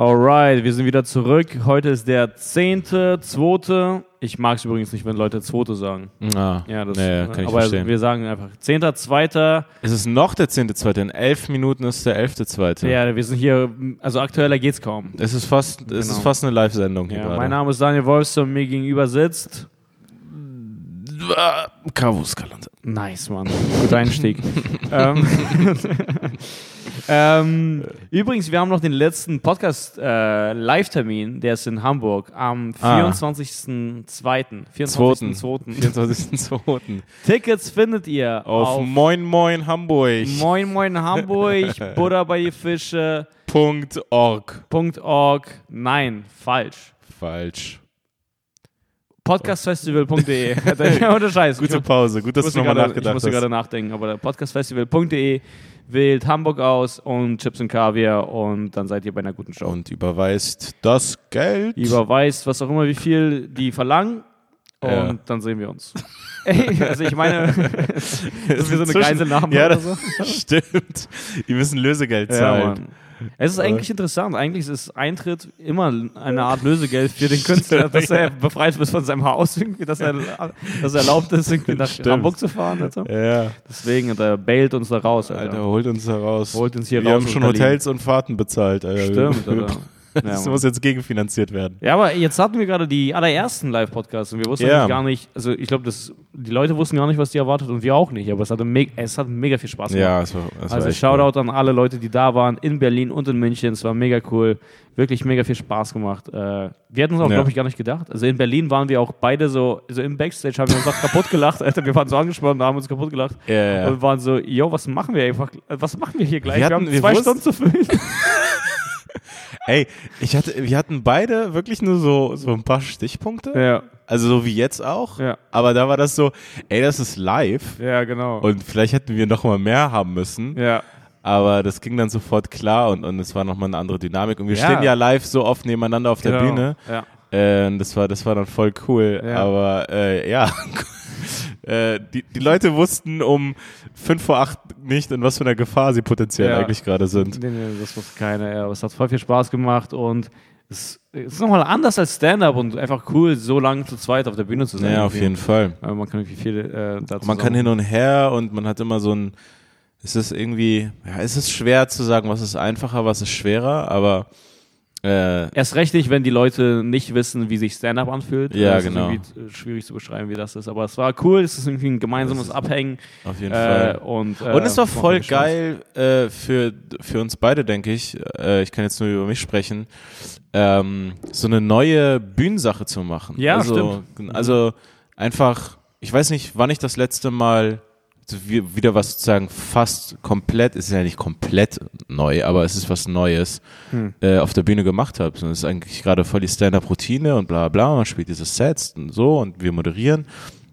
Alright, wir sind wieder zurück. Heute ist der 10.2. Ich mag es übrigens nicht, wenn Leute 2. sagen. Ah, Ja, das, nee, kann ich aber verstehen. wir sagen einfach 10.2. Es ist noch der 10.2. In elf Minuten ist der 11.2. Ja, wir sind hier, also aktueller geht's kaum. Es ist fast, es ist Genau. fast eine Live-Sendung hier Ja, gerade. mein Name ist Daniel Wolfson, mir gegenüber sitzt. Kalender. Nice, Mann. Guter Einstieg. ähm, ähm, übrigens, wir haben noch den letzten Podcast-Live-Termin, der ist in Hamburg am Ah. 24.02. 24.02. 24.2. Tickets findet ihr Auf, auf, Moin Moin Hamburg. Moin Moin Hamburg, Buddha bei die Fische. Org. .org. Nein, falsch. Falsch. Podcastfestival.de. Ohne Scheiß. Gute Pause. Gut, dass ich du nochmal gerade, ich nachgedacht musste hast. gerade nachdenken, aber podcastfestival.de wählt Hamburg aus und Chips und Kaviar und dann seid ihr bei einer guten Show. Und überweist das Geld. Überweist, was auch immer, wie viel die verlangen und Ja. dann sehen wir uns. Ey, also ich meine, dass wir so eine Zwischen- Geiselnahme Ja, oder das so. stimmt. Die müssen Lösegeld Ja, zahlen. Mann. Es ist eigentlich interessant. Eigentlich ist Eintritt immer eine Art Lösegeld für den Künstler, dass er befreit wird von seinem Haus, irgendwie, dass er, dass er erlaubt ist, irgendwie nach Stimmt. Hamburg zu fahren. Also. ja. Deswegen, der bailt uns da raus. Alter. Alter, holt uns da raus. Holt uns hier Wir raus haben schon Berlin. Hotels und Fahrten bezahlt. Alter. Stimmt, Alter. Ja, Das Mann. muss jetzt gegenfinanziert werden. ja, aber jetzt hatten wir gerade die allerersten Live-Podcasts und wir wussten Ja. gar nicht, also ich glaube, das- die Leute wussten gar nicht, was die erwartet und wir auch nicht, aber es, hatte me es hat mega viel Spaß gemacht. Ja, es war, es Also Shoutout an alle Leute, die da waren, in Berlin und in München. Es war mega cool. Wirklich mega viel Spaß gemacht. Äh, wir hätten es auch, Ja. glaube ich, gar nicht gedacht. Also in Berlin waren wir auch beide so, so im Backstage haben wir uns auch kaputt gelacht. Alter, wir waren so angespannt und haben uns kaputt gelacht. cool. Ja, ja. Und waren so, yo, was machen wir einfach? Was machen wir hier gleich? Wir Wir, hatten- haben wir zwei wussten- Stunden zu füllen. Ey, ich hatte, wir hatten beide wirklich nur so, so ein paar Stichpunkte. ja, Also so wie jetzt auch. ja, Aber da war das so, ey, das ist live. ja, genau. Und vielleicht hätten wir noch mal mehr haben müssen. ja, Aber das ging dann sofort klar und, und es war nochmal eine andere Dynamik. Und wir Ja. stehen ja live so oft nebeneinander auf der genau. Bühne. Ja. Äh, das war, das war dann voll cool. Ja. Aber äh, ja, äh, die, die Leute wussten um fünf vor acht nicht, in was für einer Gefahr sie potenziell Ja. eigentlich gerade sind. Nee, nee, das wusste keiner. Ja, aber es hat voll viel Spaß gemacht und es es ist nochmal anders als Stand-up und einfach cool, so lange zu zweit auf der Bühne zu sein. Ja, auf jeden Fall. Fall. Man kann irgendwie viel äh, dazu Man kann hin und her und man hat immer so ein, es ist irgendwie, ja, es ist schwer zu sagen, was ist einfacher, was ist schwerer, aber äh, Erst recht nicht, wenn die Leute nicht wissen, wie sich Stand-up anfühlt. Ja, das genau. ist schwierig zu beschreiben, wie das ist. Aber es war cool, es ist irgendwie ein gemeinsames Abhängen. auf jeden Äh, Fall. und, äh, Und es war voll geil äh, für, für uns beide, denke ich. Äh, ich kann jetzt nur über mich sprechen. Ähm, so eine neue Bühnensache zu machen. Ja, also, Also einfach, ich weiß nicht, wann ich das letzte Mal wieder was sozusagen fast komplett, ist ja nicht komplett neu, aber es ist was Neues, Hm. äh, auf der Bühne gemacht habe. Es ist eigentlich gerade voll die Stand-Up-Routine und bla bla, man spielt diese Sets und so und wir moderieren.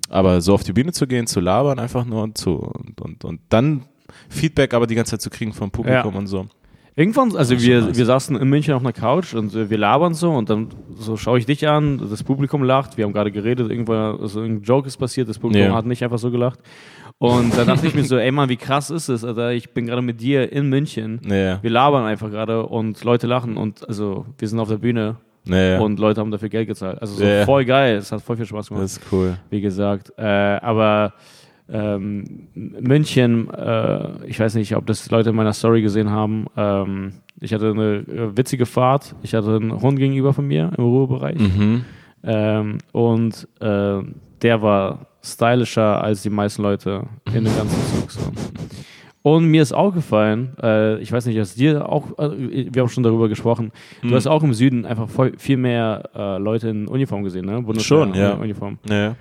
Aber so auf die Bühne zu gehen, zu labern einfach nur und zu und, und, und dann Feedback aber die ganze Zeit zu kriegen vom Publikum Ja. und so. Irgendwann, also wir, nice. wir saßen in München auf einer Couch und äh, wir labern so und dann so schaue ich dich an, das Publikum lacht, wir haben gerade geredet, irgendwann, also irgendein Joke ist passiert, das Publikum Ja. hat nicht einfach so gelacht. Und dann dachte ich mir so, ey Mann, wie krass ist es, Alter, ich bin gerade mit dir in München, Naja, wir labern einfach gerade und Leute lachen und also wir sind auf der Bühne naja. und Leute haben dafür Geld gezahlt. Also so Ja. voll geil, es hat voll viel Spaß gemacht das ist cool. wie gesagt. Äh, aber ähm, München, äh, ich weiß nicht, ob das Leute in meiner Story gesehen haben. Ähm, ich hatte eine äh, witzige Fahrt. Ich hatte einen Hund gegenüber von mir im Ruhebereich. Mhm. Ähm, und äh, der war stylischer als die meisten Leute in dem ganzen Zug. So. Und mir ist aufgefallen, äh, ich weiß nicht, dass dir auch, äh, wir haben schon darüber gesprochen, Mhm. du hast auch im Süden einfach voll, viel mehr äh, Leute in Uniform gesehen, ne? Schon, ja. Uniform. Naja.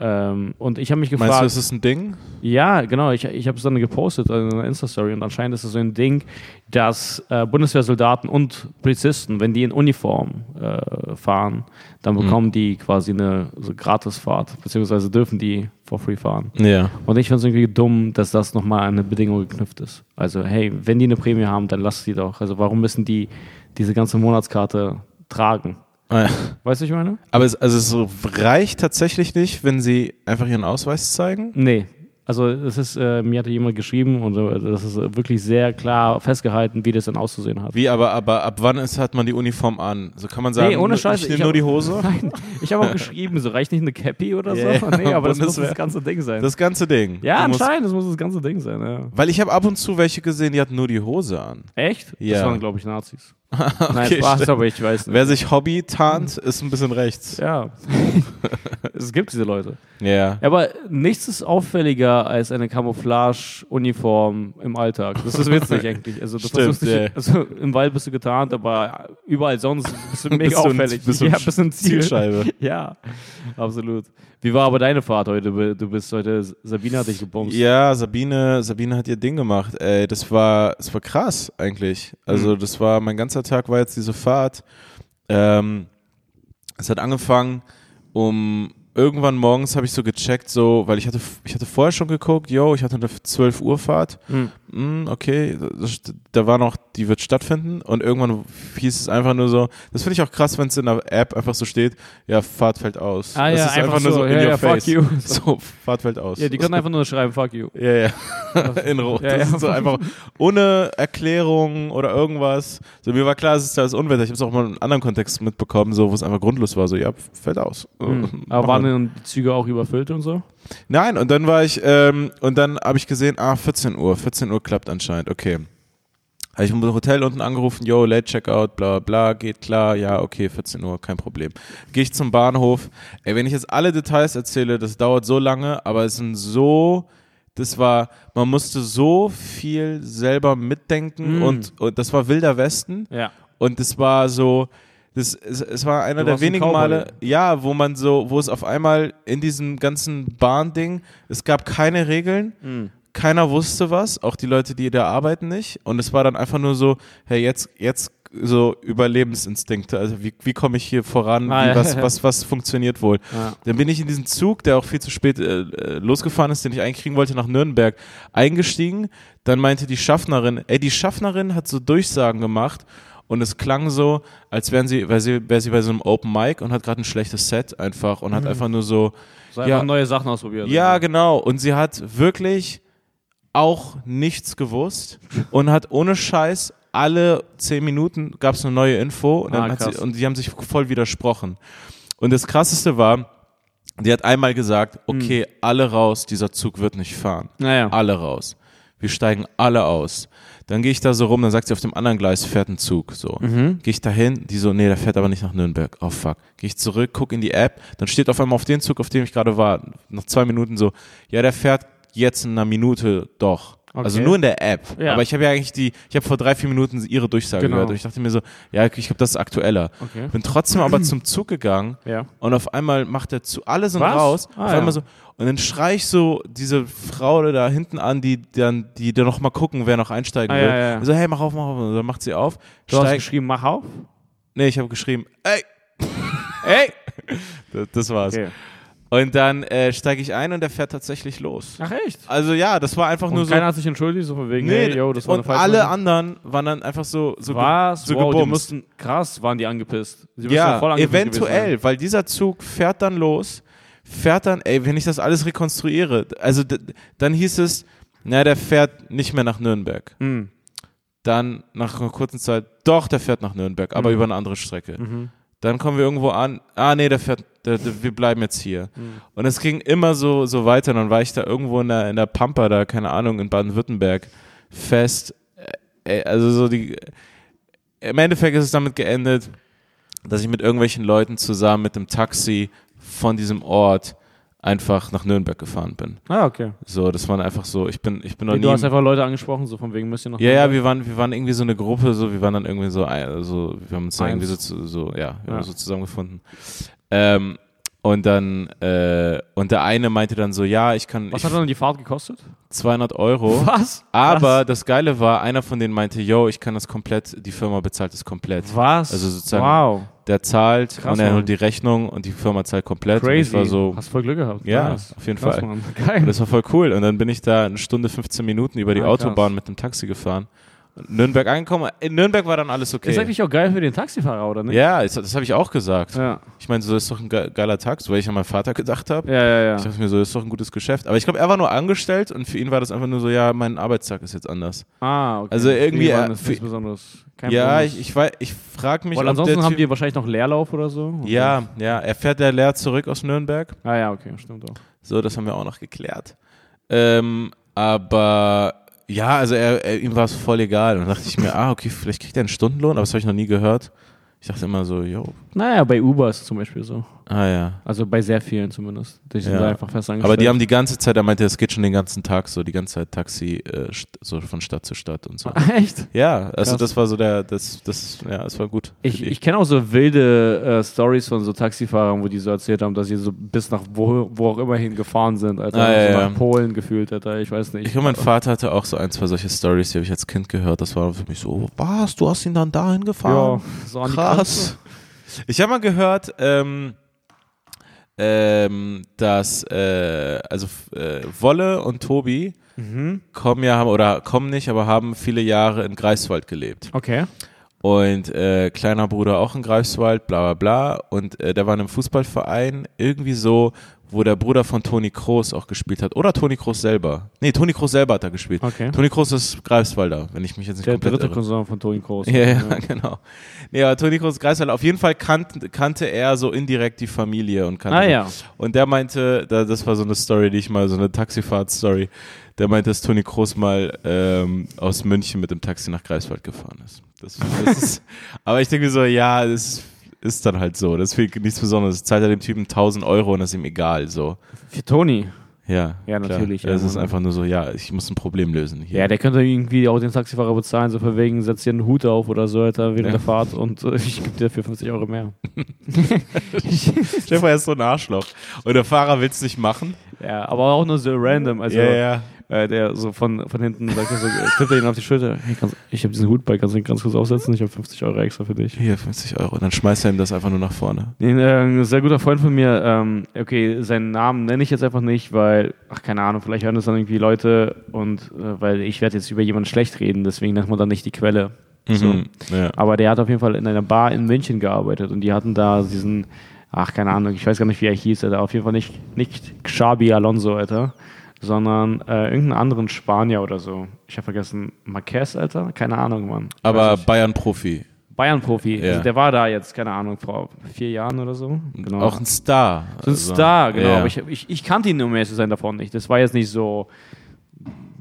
Ähm, und ich habe mich gefragt. Meinst du, ist das ein Ding? Ja, genau. Ich, ich habe es dann gepostet in einer Insta-Story und anscheinend ist es so ein Ding, dass äh, Bundeswehrsoldaten und Polizisten, wenn die in Uniform äh, fahren, dann bekommen die quasi eine so Gratisfahrt, beziehungsweise dürfen die for free fahren. Ja. Und ich finde es irgendwie dumm, dass das nochmal an eine Bedingung geknüpft ist. Also, hey, wenn die eine Prämie haben, dann lass die doch. Also, warum müssen die diese ganze Monatskarte tragen? Ah, ja. Weißt du, was ich meine? Aber es, also es reicht tatsächlich nicht, wenn sie einfach ihren Ausweis zeigen? Nee. Also es ist, äh, mir hatte jemand geschrieben und äh, das ist äh, wirklich sehr klar festgehalten, wie das dann auszusehen hat. Wie, aber, aber ab wann ist, hat man die Uniform an? So kann man sagen, Nee, ohne nur- Scheiß, ich nehme nur hab- die Hose? Nein, ich habe auch geschrieben, so reicht nicht eine Cappy oder so? Nee, aber das muss das ganze Ding sein. Das ganze Ding. ja, Du musst- anscheinend, das muss das ganze Ding sein, ja. Weil ich habe ab und zu welche gesehen, die hatten nur die Hose an. Echt? Ja. Das waren, glaube ich, Nazis. Nein, Okay, Spaß, stimmt. aber ich weiß nicht. Wer sich Hobby tarnt, ist ein bisschen rechts. Ja. es gibt diese Leute. Ja. Ja, aber nichts ist auffälliger als eine Camouflage-Uniform im Alltag. Das ist witzig eigentlich. Also, du Stimmt, dich, ja. also im Wald bist du getarnt, aber überall sonst bist du mega Bist du ein- auffällig. bist du ein ja, bist du ein Ziel. Zielscheibe. Ja, absolut. Wie war aber deine Fahrt heute? Du bist heute, Sabine hat dich gebombt. Ja, Sabine, Sabine hat ihr Ding gemacht. Ey, das war, das war krass eigentlich. Also das war, mein ganzer Tag war jetzt diese Fahrt. Ähm, es hat angefangen um irgendwann morgens habe ich so gecheckt, so, weil ich hatte, ich hatte vorher schon geguckt, yo, ich hatte eine 12 Uhr Fahrt. Hm. Hm, okay, das, da war noch, die wird stattfinden und irgendwann hieß es einfach nur so, das finde ich auch krass, wenn es in der App einfach so steht, ja, Fahrt fällt aus. Ah das ja, ist einfach, nur so, so in ja, your ja, face. fuck you. So, Fahrt fällt aus. Ja, die können einfach nur schreiben, fuck you. Ja, ja. In Rot. Ja, das ja. ist so einfach ohne Erklärung oder irgendwas. So, mir war klar, es ist das Unwetter. Ich habe es auch mal in einem anderen Kontext mitbekommen, so, wo es einfach grundlos war. So, ja, fällt aus. Hm. Aber waren denn die Züge auch überfüllt und so? Nein, und dann war ich, ähm, und dann habe ich gesehen, ah, 14 Uhr. 14 Uhr klappt anscheinend. Okay. Habe ich im Hotel unten angerufen, yo, late checkout, bla bla bla, geht klar, ja, okay, 14 Uhr, kein Problem. Gehe ich zum Bahnhof. Ey, wenn ich jetzt alle Details erzähle, das dauert so lange, aber es sind so, das war, man musste so viel selber mitdenken Mm. und, und das war wilder Westen. Ja. Und es war so, das, es, es war einer Du der ein wenigen Cowboy. Male, ja, wo man so, wo es auf einmal in diesem ganzen Bahnding, es gab keine Regeln, Hm. Keiner wusste was, auch die Leute, die da arbeiten nicht. Und es war dann einfach nur so, hey, jetzt, jetzt so Überlebensinstinkte, also wie, wie komme ich hier voran, wie, ja, was, ja. was, was funktioniert wohl. Ja. Dann bin ich in diesen Zug, der auch viel zu spät äh, losgefahren ist, den ich eigentlich kriegen wollte, nach Nürnberg, eingestiegen. Dann meinte die Schaffnerin, ey, die Schaffnerin hat so Durchsagen gemacht und es klang so, als wären sie, wäre sie, wäre sie bei so einem Open Mic und hat gerade ein schlechtes Set einfach und hat einfach nur so, So Ja. einfach neue Sachen ausprobiert. ja, genau. Und sie hat wirklich auch nichts gewusst und hat ohne Scheiß alle zehn Minuten gab es eine neue Info und, Ah, sie, und die haben sich voll widersprochen. Und das krasseste war, die hat einmal gesagt, okay, alle raus, dieser Zug wird nicht fahren. Naja. Alle raus. Wir steigen alle aus. Dann gehe ich da so rum, dann sagt sie, auf dem anderen Gleis fährt ein Zug. So. Mhm. Gehe ich da hin, die so, nee, der fährt aber nicht nach Nürnberg. Oh fuck. Gehe ich zurück, guck in die App, dann steht auf einmal auf den Zug, auf dem ich gerade war, nach zwei Minuten so, ja, der fährt jetzt in einer Minute doch. Also Okay. nur in der App. Ja. Aber ich habe ja eigentlich die, ich habe vor drei, vier Minuten ihre Durchsage Genau. gehört. Und ich dachte mir so, ja, ich glaube, das ist aktueller. Okay. Bin trotzdem aber zum Zug gegangen Ja. und auf einmal macht er zu, alle sind Was? raus. Ah, auf ja. einmal so, und dann schrei ich so diese Frau da hinten an, die dann, die dann noch mal gucken, wer noch einsteigen Ah, will. ja, ja. So, hey, mach auf, mach auf. Und dann macht sie auf. Du hast steig- geschrieben, mach auf. nee, ich habe geschrieben, ey, Ey! das, das war's. Okay. Und dann äh, steige ich ein und der fährt tatsächlich los. Ach echt? Also ja, das war einfach Und nur so. keiner hat sich entschuldigt, so von wegen, Nee, hey, yo, das war und eine alle anderen waren dann einfach so, so, ge- Was? so wow, die gebumst. mussten, krass, waren die angepisst. Die Ja, voll angepisst eventuell, weil dieser Zug fährt dann los, fährt dann, ey, wenn ich das alles rekonstruiere, also dann hieß es, na, der fährt nicht mehr nach Nürnberg. sein. Hm. Dann nach einer kurzen Zeit, doch, der fährt nach Nürnberg, aber Mhm. über eine andere Strecke. Mhm. Dann kommen wir irgendwo an, ah, nee, der fährt, der, der, wir bleiben jetzt hier. Mhm. Und es ging immer so, so weiter. Und dann war ich da irgendwo in der, in der Pampa, da, keine Ahnung, in Baden-Württemberg fest. Äh, Also so die, im Endeffekt ist es damit geendet, dass ich mit irgendwelchen Leuten zusammen mit dem Taxi von diesem Ort einfach nach Nürnberg gefahren bin. Ah, okay. So, das waren einfach so, ich bin, ich bin noch Nee, nie. du hast einfach Leute angesprochen, so von wegen, müsst ihr noch. ja, ja, wir waren, wir waren irgendwie so eine Gruppe, so, wir waren dann irgendwie so, also, wir haben uns da Eins. irgendwie so, so ja, Ja. so zusammengefunden. Ähm, und dann, äh, und der eine meinte dann so, ja, ich kann, Was ich, hat dann die Fahrt gekostet? 200 Euro. Was? Aber das Geile war, einer von denen meinte, yo, ich kann das komplett, die Firma bezahlt das komplett. Was? Also sozusagen- Wow. Der zahlt Krass, und er holt die Rechnung und die Firma zahlt komplett. Crazy. war so, Hast voll Glück gehabt. Ja, Nice. auf jeden Krass, Fall. Das war voll cool. Und dann bin ich da eine Stunde 15 Minuten über die Ah, krass. Autobahn mit dem Taxi gefahren. Nürnberg angekommen. In Nürnberg war dann alles okay. Ist eigentlich auch geil für den Taxifahrer, oder nicht? ja, das, das habe ich auch gesagt. Ja, Ich meine, so ist doch ein ge- geiler Tag, so weil ich an meinen Vater gedacht habe. ja, ja. ja. Ich dachte mir so, ist doch ein gutes Geschäft. Aber ich glaube, er war nur angestellt und für ihn war das einfach nur so, ja, mein Arbeitstag ist jetzt anders. Ah, okay. Also irgendwie, äh, das ist für- nichts Besonderes. Kein ja, ich, ich, weiß- ich frage mich, Weil ansonsten haben die wahrscheinlich noch Leerlauf oder so. oder? Ja, ja, er fährt ja leer zurück aus Nürnberg. Ah ja, okay, stimmt auch. So, das haben wir auch noch geklärt. Ähm, aber ja, also er, er, ihm war es voll egal. Und dann dachte ich mir, ah, okay, vielleicht kriegt er einen Stundenlohn, aber das habe ich noch nie gehört. Ich dachte immer so, yo, Naja, bei Uber ist es zum Beispiel so. Ah ja. Also bei sehr vielen zumindest. Die sind Ja. da einfach fest angestellt. Aber die haben die ganze Zeit, er meinte, es geht schon den ganzen Tag so, die ganze Zeit Taxi, äh, so von Stadt zu Stadt und so. Echt? Ja, also Krass. das war so der, das, das, ja, es war gut. Ich, die. ich kenne auch so wilde äh, Stories von so Taxifahrern, wo die so erzählt haben, dass sie so bis nach wo, wo auch immer hin gefahren sind. Alter. Ah, ja, so ja. nach Polen gefühlt, Alter. Ich weiß nicht. Ich glaube, mein Vater hatte auch so ein, zwei solche Stories, die habe ich als Kind gehört. Das war für mich so, was, du hast ihn dann dahin ja, gefahren? so an die Krass. Grenze. Ich habe mal gehört, ähm, ähm, dass äh, also äh, Wolle und Tobi Mhm. kommen ja haben oder kommen nicht, aber haben viele Jahre in Greifswald gelebt. Okay. Und äh, kleiner Bruder auch in Greifswald, bla bla bla. Und äh, der war in einem Fußballverein, irgendwie so, wo der Bruder von Toni Kroos auch gespielt hat. Oder Toni Kroos selber. Nee, Toni Kroos selber hat da gespielt. Okay. Toni Kroos ist Greifswalder, wenn ich mich jetzt nicht Der komplett dritte irre. Cousin von Toni Kroos. Ja, ja, genau. Nee, aber Toni Kroos Greifswalder, auf jeden Fall kannte, kannte er so indirekt die Familie und kannte Ah ja. und der meinte, da, das war so eine Story, die ich mal, so eine Taxifahrt-Story, der meinte, dass Toni Kroos mal ähm, aus München mit dem Taxi nach Greifswald gefahren ist. Das, das ist aber ich denke so, ja, das ist, ist dann halt so. Das ist nichts Besonderes. Zahlt er dem Typen 1000 Euro und das ist ihm egal, so. Für Toni. Ja, Ja, klar. natürlich, Es ja, ist einfach nur so, ja, ich muss ein Problem lösen hier. Ja, der könnte irgendwie auch den Taxifahrer bezahlen, so von wegen, setz dir einen Hut auf oder so, Alter, während Ja. der Fahrt und äh, ich gebe dir für 50 Euro mehr. Stefan ist so ein Arschloch. Und der Fahrer will es nicht machen. Ja, aber auch nur so random. Also, ja, ja. Äh, der so von, von hinten sagt er so, äh, tippt er ihn auf die Schulter. Hey, kannst, ich habe diesen Hut bei, kannst du ihn ganz kurz aufsetzen? Ich habe 50 Euro extra für dich. Hier, 50 Euro. Dann schmeißt er ihm das einfach nur nach vorne. Äh, ein sehr guter Freund von mir, ähm, okay, seinen Namen nenne ich jetzt einfach nicht, weil, ach, keine Ahnung, vielleicht hören das dann irgendwie Leute und äh, weil ich werde jetzt über jemanden schlecht reden, deswegen nennt man dann nicht die Quelle. So. Mhm. Ja. Aber der hat auf jeden Fall in einer Bar in München gearbeitet und die hatten da diesen, ach, keine Ahnung, ich weiß gar nicht, wie er hieß, Alter, auf jeden Fall nicht, nicht Xabi Alonso, Alter, sondern äh, irgendeinen anderen Spanier oder so. Ich habe vergessen, Marquez, Alter, keine Ahnung, Mann. Ich Aber. Bayern-Profi. Bayern-Profi, Ja. also der war da jetzt, keine Ahnung, vor vier Jahren oder so. Genau. Auch ein Star. So ein Also, Star, genau. ja. Aber ich, ich, ich kannte ihn, um ehrlich zu sein, davon nicht. Das war jetzt nicht so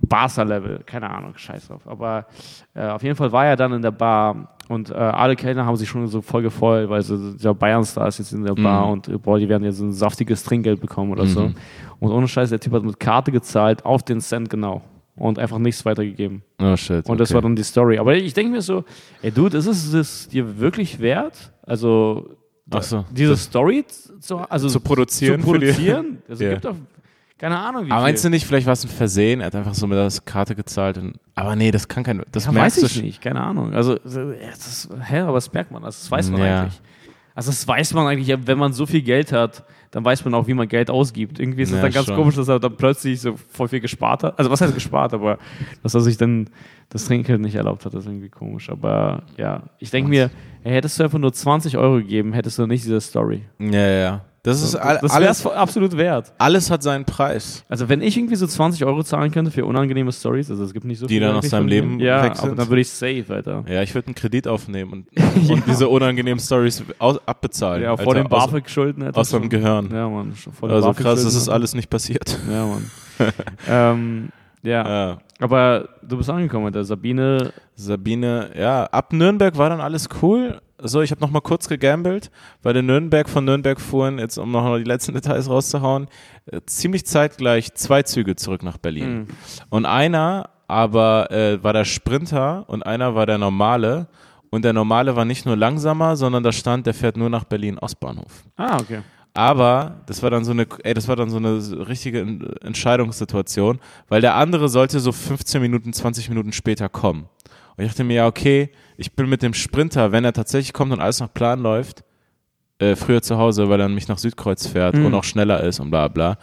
Barca-Level, keine Ahnung, scheiß drauf. Aber äh, auf jeden Fall war er dann in der Bar und äh, alle Kellner haben sich schon so voll gefreut, weil so, der Bayern-Star ist jetzt in der Bar Mhm. und äh, boah, die werden jetzt ein saftiges Trinkgeld bekommen oder so. Und ohne Scheiß, der Typ hat mit Karte gezahlt, auf den Cent genau. Und einfach nichts weitergegeben. Oh shit. Und das okay. war dann die Story. Aber ich denke mir so, ey Dude, ist es das dir wirklich wert? Also so. diese Story zu, also Zu produzieren Zu produzieren? Also Ja. gibt doch keine Ahnung wie Aber viel. meinst du nicht, vielleicht war es ein Versehen? Er hat einfach so mit der Karte gezahlt. Und, aber nee, das kann kein. Das ja, weiß ich nicht, keine Ahnung. Also so, ja, das ist, hä, aber das merkt man, das, das weiß man Ja. eigentlich. Also das weiß man eigentlich, wenn man so viel Geld hat, dann weiß man auch, wie man Geld ausgibt. Irgendwie ist es Ja, dann ganz schon. komisch, dass er dann plötzlich so voll viel gespart hat. Also was heißt gespart, aber dass er sich dann das Trinkgeld nicht erlaubt hat, ist irgendwie komisch. Aber ja, ich denke mir, ey, hättest du einfach nur 20 Euro gegeben, hättest du nicht diese Story. Ja, ja, ja. Das ist all, das alles. absolut wert. Alles hat seinen Preis. Also wenn ich irgendwie so 20 Euro zahlen könnte für unangenehme Stories, also es gibt nicht so Die viele dann aus deinem. Leben ja, weg sind. dann würde ich safe, Alter. Ja, ich würde einen Kredit aufnehmen und, und diese unangenehmen Stories abbezahlen. Ja, vor Alter, den BAföG-Schulden. Aus, aus meinem Gehirn. Ja, Mann. also krass, das ist alles nicht passiert. Ja, Mann. ähm, ja. Ja. aber du bist angekommen, Alter. Sabine, Sabine, ja, ab Nürnberg war dann alles cool. So, ich habe noch mal kurz gegambelt, weil in Nürnberg von Nürnberg fuhren, jetzt um noch die letzten Details rauszuhauen, äh, ziemlich zeitgleich zwei Züge zurück nach Berlin. Mhm. Und einer aber äh, war der Sprinter und einer war der normale. Und der normale war nicht nur langsamer, sondern da stand, der fährt nur nach Berlin Ostbahnhof. ah, okay. Aber das war dann so eine, ey, das war dann so eine richtige En- Entscheidungssituation, weil der andere sollte so 15 Minuten, 20 Minuten später kommen. Und ich dachte mir, ja, okay, ich bin mit dem Sprinter, wenn er tatsächlich kommt und alles nach Plan läuft, äh, früher zu Hause, weil er mich nach Südkreuz fährt Mhm. und auch schneller ist und bla bla.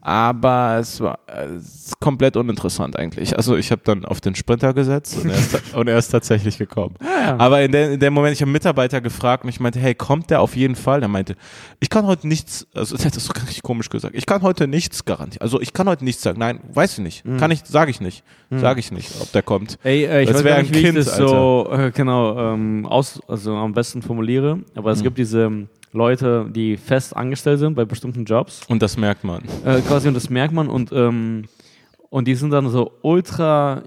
Aber es war es ist komplett uninteressant eigentlich. Also ich habe dann auf den Sprinter gesetzt und er ist, und er ist tatsächlich gekommen. ja. Aber in, der, in dem Moment, ich habe einen Mitarbeiter gefragt und ich meinte, hey, kommt der auf jeden Fall? Der meinte, ich kann heute nichts, also das so richtig komisch gesagt, ich kann heute nichts garantieren. Also ich kann heute nichts sagen. Nein, weiß ich nicht. Kann ich, sage ich nicht. Sage ich nicht, ob der kommt. Ey, äh, ich Das weiß wär gar ein nicht, wie Kind, ich das so äh, genau ähm, aus, also am besten formuliere, aber es gibt diese Leute, die fest angestellt sind bei bestimmten Jobs, Und das merkt man. äh, quasi und das merkt man und ähm, und die sind dann so ultra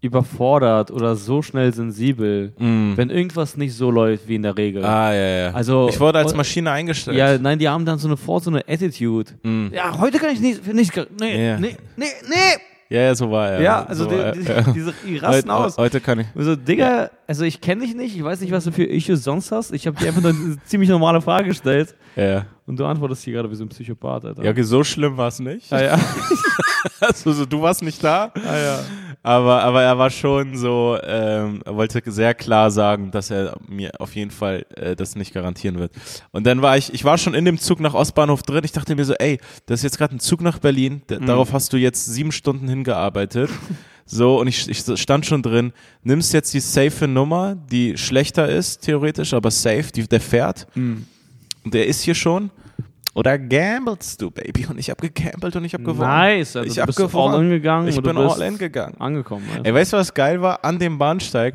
überfordert oder so schnell sensibel, wenn irgendwas nicht so läuft wie in der Regel. Mm. Ah, ja, ja. Also- ich wurde als Maschine eingestellt. Ja, nein, die haben dann so eine so eine Attitude. Ja, heute kann ich nicht, nicht nee, Mm. Ja. nee, nee, nee. Ja, ja, so war er. Ja, also so die, die, er. diese, die rasten heute, aus. heute kann ich. Also, Digga, also ich kenne dich nicht, ich weiß nicht, was du für Issues sonst hast. Ich habe dir einfach nur eine ziemlich normale Frage gestellt Ja, ja. und du antwortest hier gerade wie so ein Psychopath, Alter. ja, okay, so schlimm war es nicht. ja, ja. Also, so, du warst nicht da. Ah, ja. Aber, aber er war schon so, ähm, er wollte sehr klar sagen, dass er mir auf jeden Fall äh, das nicht garantieren wird. Und dann war ich, ich war schon in dem Zug nach Ostbahnhof drin. Ich dachte mir so, ey, das ist jetzt gerade ein Zug nach Berlin. D Darauf hast du jetzt sieben Stunden hingearbeitet. So, und ich, ich stand schon drin. Nimmst jetzt die safe Nummer, die schlechter ist, theoretisch, aber safe, die, der fährt. Und der ist hier schon. Oder gamblest du, Baby? Und ich hab gegambelt und ich hab gewonnen. Nice, also ich du bist gewonnen. all in gegangen Ich bin all in gegangen. angekommen. Also. Ey, weißt du, was geil war? An dem Bahnsteig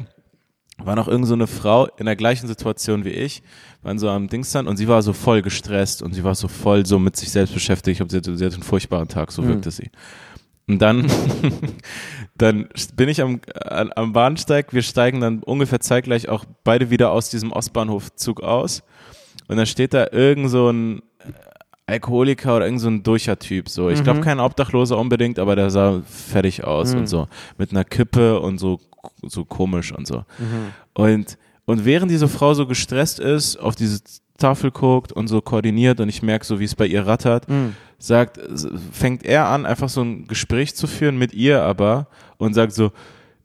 war noch irgend so eine Frau in der gleichen Situation wie ich, waren so am Dingstand und sie war so voll gestresst und sie war so voll so mit sich selbst beschäftigt. Ich glaube, sie, sie hatte einen furchtbaren Tag, so wirkte sie. Und dann, dann bin ich am, am Bahnsteig, wir steigen dann ungefähr zeitgleich auch beide wieder aus diesem Ostbahnhofzug aus und dann steht da irgend so ein Alkoholiker oder irgend so ein Durcher-Typ. So. Ich glaube kein Obdachloser unbedingt, aber der sah fertig aus und so. Mit einer Kippe und so, so komisch und so. Und, und während diese Frau so gestresst ist, auf diese Tafel guckt und so koordiniert und ich merke so, wie es bei ihr rattert, sagt, s- fängt er an, einfach so ein Gespräch zu führen mit ihr aber und sagt so,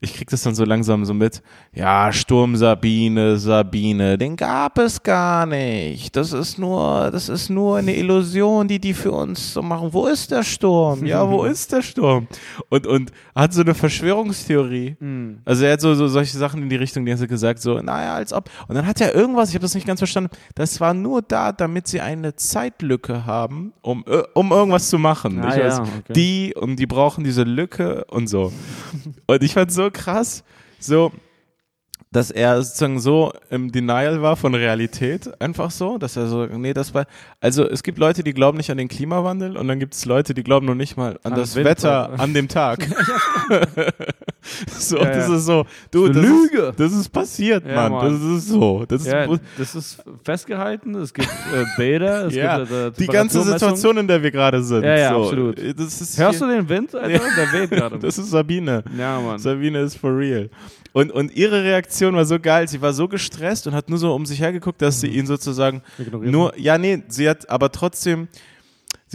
ich krieg das dann so langsam so mit, ja, Sturm Sabine, Sabine, den gab es gar nicht. Das ist nur, das ist nur eine Illusion, die die für uns so machen. Wo ist der Sturm? Ja, wo ist der Sturm? Und, und hat so eine Verschwörungstheorie. Also er hat so, so solche Sachen in die Richtung, die hat er gesagt, so, naja, als ob. Und dann hat er irgendwas, ich habe das nicht ganz verstanden, das war nur da, damit sie eine Zeitlücke haben, um, äh, um irgendwas zu machen. Ah, ja, weiß, okay. Die, und die brauchen diese Lücke und so. Und ich fand so krass, so, dass er sozusagen so im Denial war von Realität, einfach so, dass er so, nee, das war, also es gibt Leute, die glauben nicht an den Klimawandel und dann gibt es Leute, die glauben noch nicht mal an, An das Winter. Wetter an dem Tag. so, Ja, das ja. ist so, du, das, Lüge. Ist, das ist passiert, Ja, Mann. Mann. Das ist so. Das ist, das ist festgehalten, es gibt äh, Bilder, es gibt äh, die ganze. Situation, in der wir gerade sind. Ja, ja, so. absolut. Das Hörst du den Wind, Alter? Der weht gerade. Das ist Sabine. Ja, Mann. Sabine ist for real. Und, und ihre Reaktion war so geil. Sie war so gestresst und hat nur so um sich hergeguckt, dass sie ihn sozusagen Ignoriert. nur, ja, nee, sie hat aber trotzdem,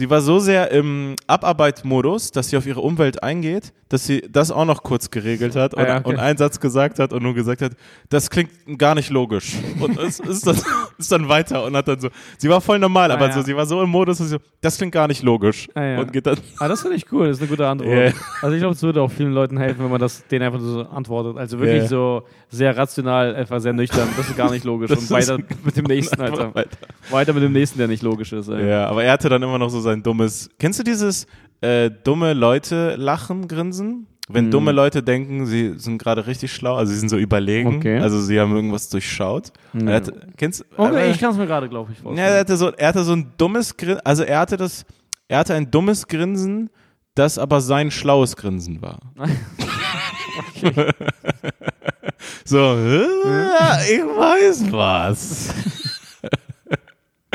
sie war so sehr im Abarbeitmodus, dass sie auf ihre Umwelt eingeht, dass sie das auch noch kurz geregelt hat und, Ah ja, okay. und einen Satz gesagt hat und nur gesagt hat, das klingt gar nicht logisch. Und es ist dann, ist dann weiter und hat dann so, sie war voll normal, Ah aber ja. so, sie war so im Modus, dass sie so, das klingt gar nicht logisch. Ah ja. Und geht dann, Ah, das finde ich cool, das ist eine gute Antwort. Ja. Also ich glaube, es würde auch vielen Leuten helfen, wenn man das denen einfach so antwortet. Also wirklich Ja. so sehr rational, einfach sehr nüchtern. Das ist gar nicht logisch. Das Und weiter ist- mit dem nächsten, Alter. weiter. Weiter mit dem nächsten, der nicht logisch ist. Ey. Ja, aber er hatte dann immer noch so sein dummes. Kennst du dieses äh, dumme Leute lachen, grinsen? Wenn Hm. dumme Leute denken, sie sind gerade richtig schlau, also sie sind so überlegen, Okay. also sie haben irgendwas durchschaut. Er hatte, kennst Okay, aber- ich kann es mir gerade, glaube ich, ja, vorstellen. er hatte so, er hatte so ein dummes Grinsen, also er hatte das, er hatte ein dummes Grinsen, das aber sein schlaues Grinsen war. so, ich weiß was.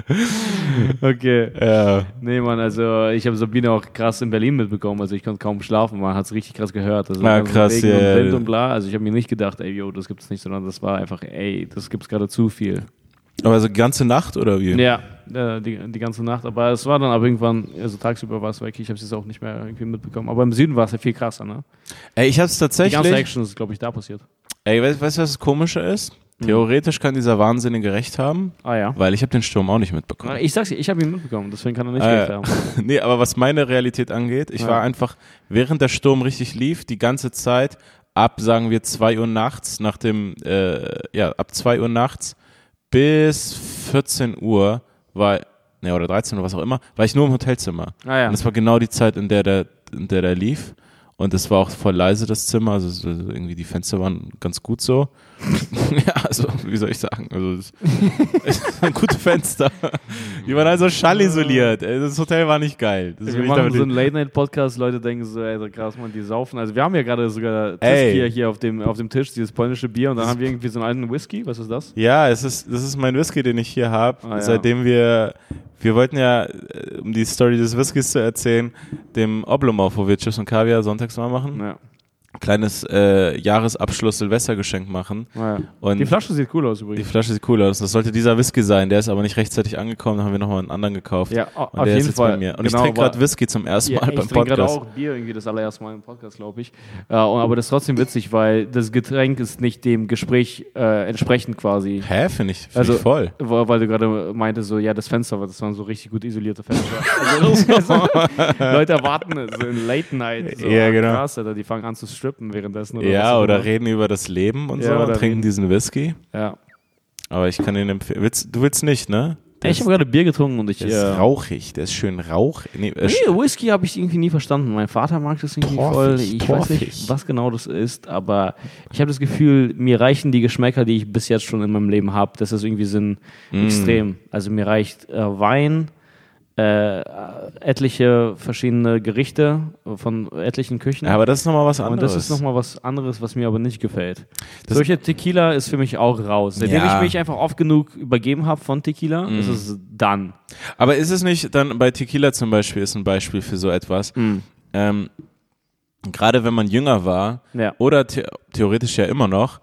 Okay. Ja. Nee, Mann, also ich habe Sabine auch krass in Berlin mitbekommen. Also ich konnte kaum schlafen, man hat es richtig krass gehört. Also Ah, ganzen krass, ja, und und bla. Also ich habe mir nicht gedacht, ey, yo, das gibt's nicht, sondern das war einfach, ey, das gibt's gerade zu viel. Aber so ganze Nacht oder wie? Ja, äh, die, die ganze Nacht. Aber es war dann aber irgendwann, also tagsüber war es weg. Ich habe es jetzt auch nicht mehr irgendwie mitbekommen. Aber im Süden war es ja viel krasser, ne? Ey, ich hab's Die ganze tatsächlich. Action ist, glaube ich, da passiert. Ey, weißt du, was das Komische ist? Theoretisch kann dieser Wahnsinnige recht haben, Ah ja. weil ich habe den Sturm auch nicht mitbekommen. Ich sag's dir, ich habe ihn mitbekommen, deswegen kann er nicht Ah, recht ja. haben. nee, aber was meine Realität angeht, ich Ja. war einfach, während der Sturm richtig lief, die ganze Zeit ab, sagen wir, 2 Uhr nachts, nach dem, äh, ja, ab 2 Uhr nachts bis 14 Uhr war, ne, oder 13 Uhr, was auch immer, war ich nur im Hotelzimmer. Ah ja. Und das war genau die Zeit, in der der, in der der lief. Und es war auch voll leise, das Zimmer. Also so irgendwie die Fenster waren ganz gut so. ja, also, wie soll ich sagen? Also, es es sind gute Fenster. Die waren also schallisoliert. Das Hotel war nicht geil. Das wir machen so einen Late-Night-Podcast, Leute denken so, ey, krass, man, die saufen. Also wir haben ja gerade sogar Ey. Tischbier hier auf dem, auf dem Tisch, dieses polnische Bier und dann haben wir irgendwie so einen alten Whisky, was ist das? Ja, es ist, das ist mein Whisky, den ich hier habe. Ah, ja. Seitdem wir, wir wollten ja, äh, um die Story des Whiskys zu erzählen, dem Oblomov, wo wir Chips und Kaviar sonntags mal machen, Ja. Kleines äh, Jahresabschluss-Silvestergeschenk machen. Ja. Und Die Flasche sieht cool aus Die übrigens. Flasche sieht cool aus. Das sollte dieser Whisky sein. Der ist aber nicht rechtzeitig angekommen. Dann haben wir nochmal einen anderen gekauft. Ja, au- und auf der jeden ist jetzt Fall. bei mir. Und ich Genau, trinke aber- gerade Whisky zum ersten Ja, Mal ich beim trinke gerade Podcast. auch Bier, irgendwie das allererste Mal im Podcast, glaube ich. Äh, und, aber das ist trotzdem witzig, weil das Getränk ist nicht dem Gespräch äh, entsprechend quasi. Hä? Finde ich, find Also, ich voll. Weil du gerade meintest, so, ja, das Fenster, das waren so richtig gut isolierte Fenster. Also, Leute erwarten so in Late Night. So, Ja, genau. Krass, Alter, die fangen an zu strippen währenddessen. Oder Ja, oder immer. reden über das Leben und Ja, so und trinken reden. diesen Whisky. Ja. Aber ich kann ihn empfehlen. Willst, du willst nicht, ne? Der Ich ist, habe gerade Bier getrunken und ich. der ist äh, rauchig. Der ist schön rauch. Nee, äh, Nee, Whisky habe ich irgendwie nie verstanden. Mein Vater mag das irgendwie Torfig, voll. Ich weiß torfig. nicht, was genau das ist, aber ich habe das Gefühl, mir reichen die Geschmäcker, die ich bis jetzt schon in meinem Leben habe. Das ist irgendwie sind Mm. extrem. Also mir reicht äh, Wein, äh, etliche verschiedene Gerichte von etlichen Küchen. aber das ist nochmal was und anderes. das ist nochmal was anderes, was mir aber nicht gefällt. Das- Solche Tequila ist für mich auch raus. Seitdem Ja. ich mich einfach oft genug übergeben habe von Tequila, Mm. ist es dann. Aber ist es nicht dann bei Tequila zum Beispiel ist ein Beispiel für so etwas? Mm. Ähm, Gerade wenn man jünger war, Ja. oder the theoretisch ja immer noch,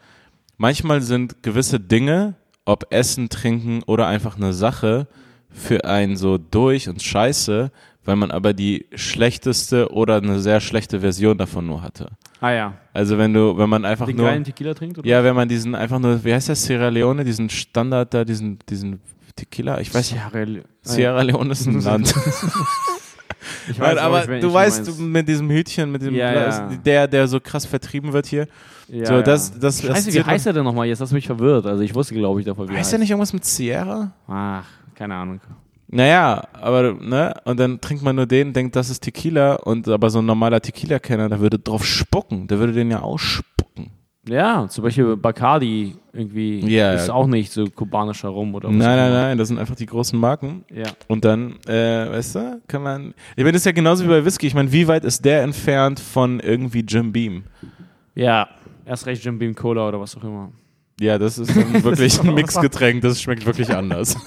manchmal sind gewisse Dinge, ob Essen, Trinken oder einfach eine Sache, für einen so durch und scheiße, weil man aber die schlechteste oder eine sehr schlechte Version davon nur hatte. Ah ja. Also wenn du, wenn man einfach Den nur, geilen Tequila trinkt? Oder? ja, wenn man diesen einfach nur, wie heißt der, Sierra Leone, diesen Standard da, diesen, diesen Tequila, ich weiß nicht, Sierra, Le Sierra Leone ist ein Land. Ich Nein, glaub aber ich, du weißt, du, mit diesem Hütchen, mit dem, Ja, ja. der, der so krass vertrieben wird hier. Ja, so, das, das, das Scheiße, wie heißt er denn nochmal? Jetzt hast du mich verwirrt. Also ich wusste, glaube ich, davon, wie er Heißt der nicht irgendwas mit Sierra? Ach, keine Ahnung. Naja, aber, ne, und dann trinkt man nur den, denkt, das ist Tequila, und aber so ein normaler Tequila-Kenner, der würde drauf spucken, der würde den ja ausspucken. Ja, zum Beispiel Bacardi irgendwie Ja, ist ja. auch nicht so kubanischer Rum oder was Nein, nein, nein, das sind einfach die großen Marken. Ja. Und dann, äh, weißt du, kann man, ich meine, das ist ja genauso wie bei Whisky, ich meine, wie weit ist der entfernt von irgendwie Jim Beam? ja, erst recht Jim Beam Cola oder was auch immer. Ja, das ist wirklich ein Mixgetränk, das schmeckt wirklich anders.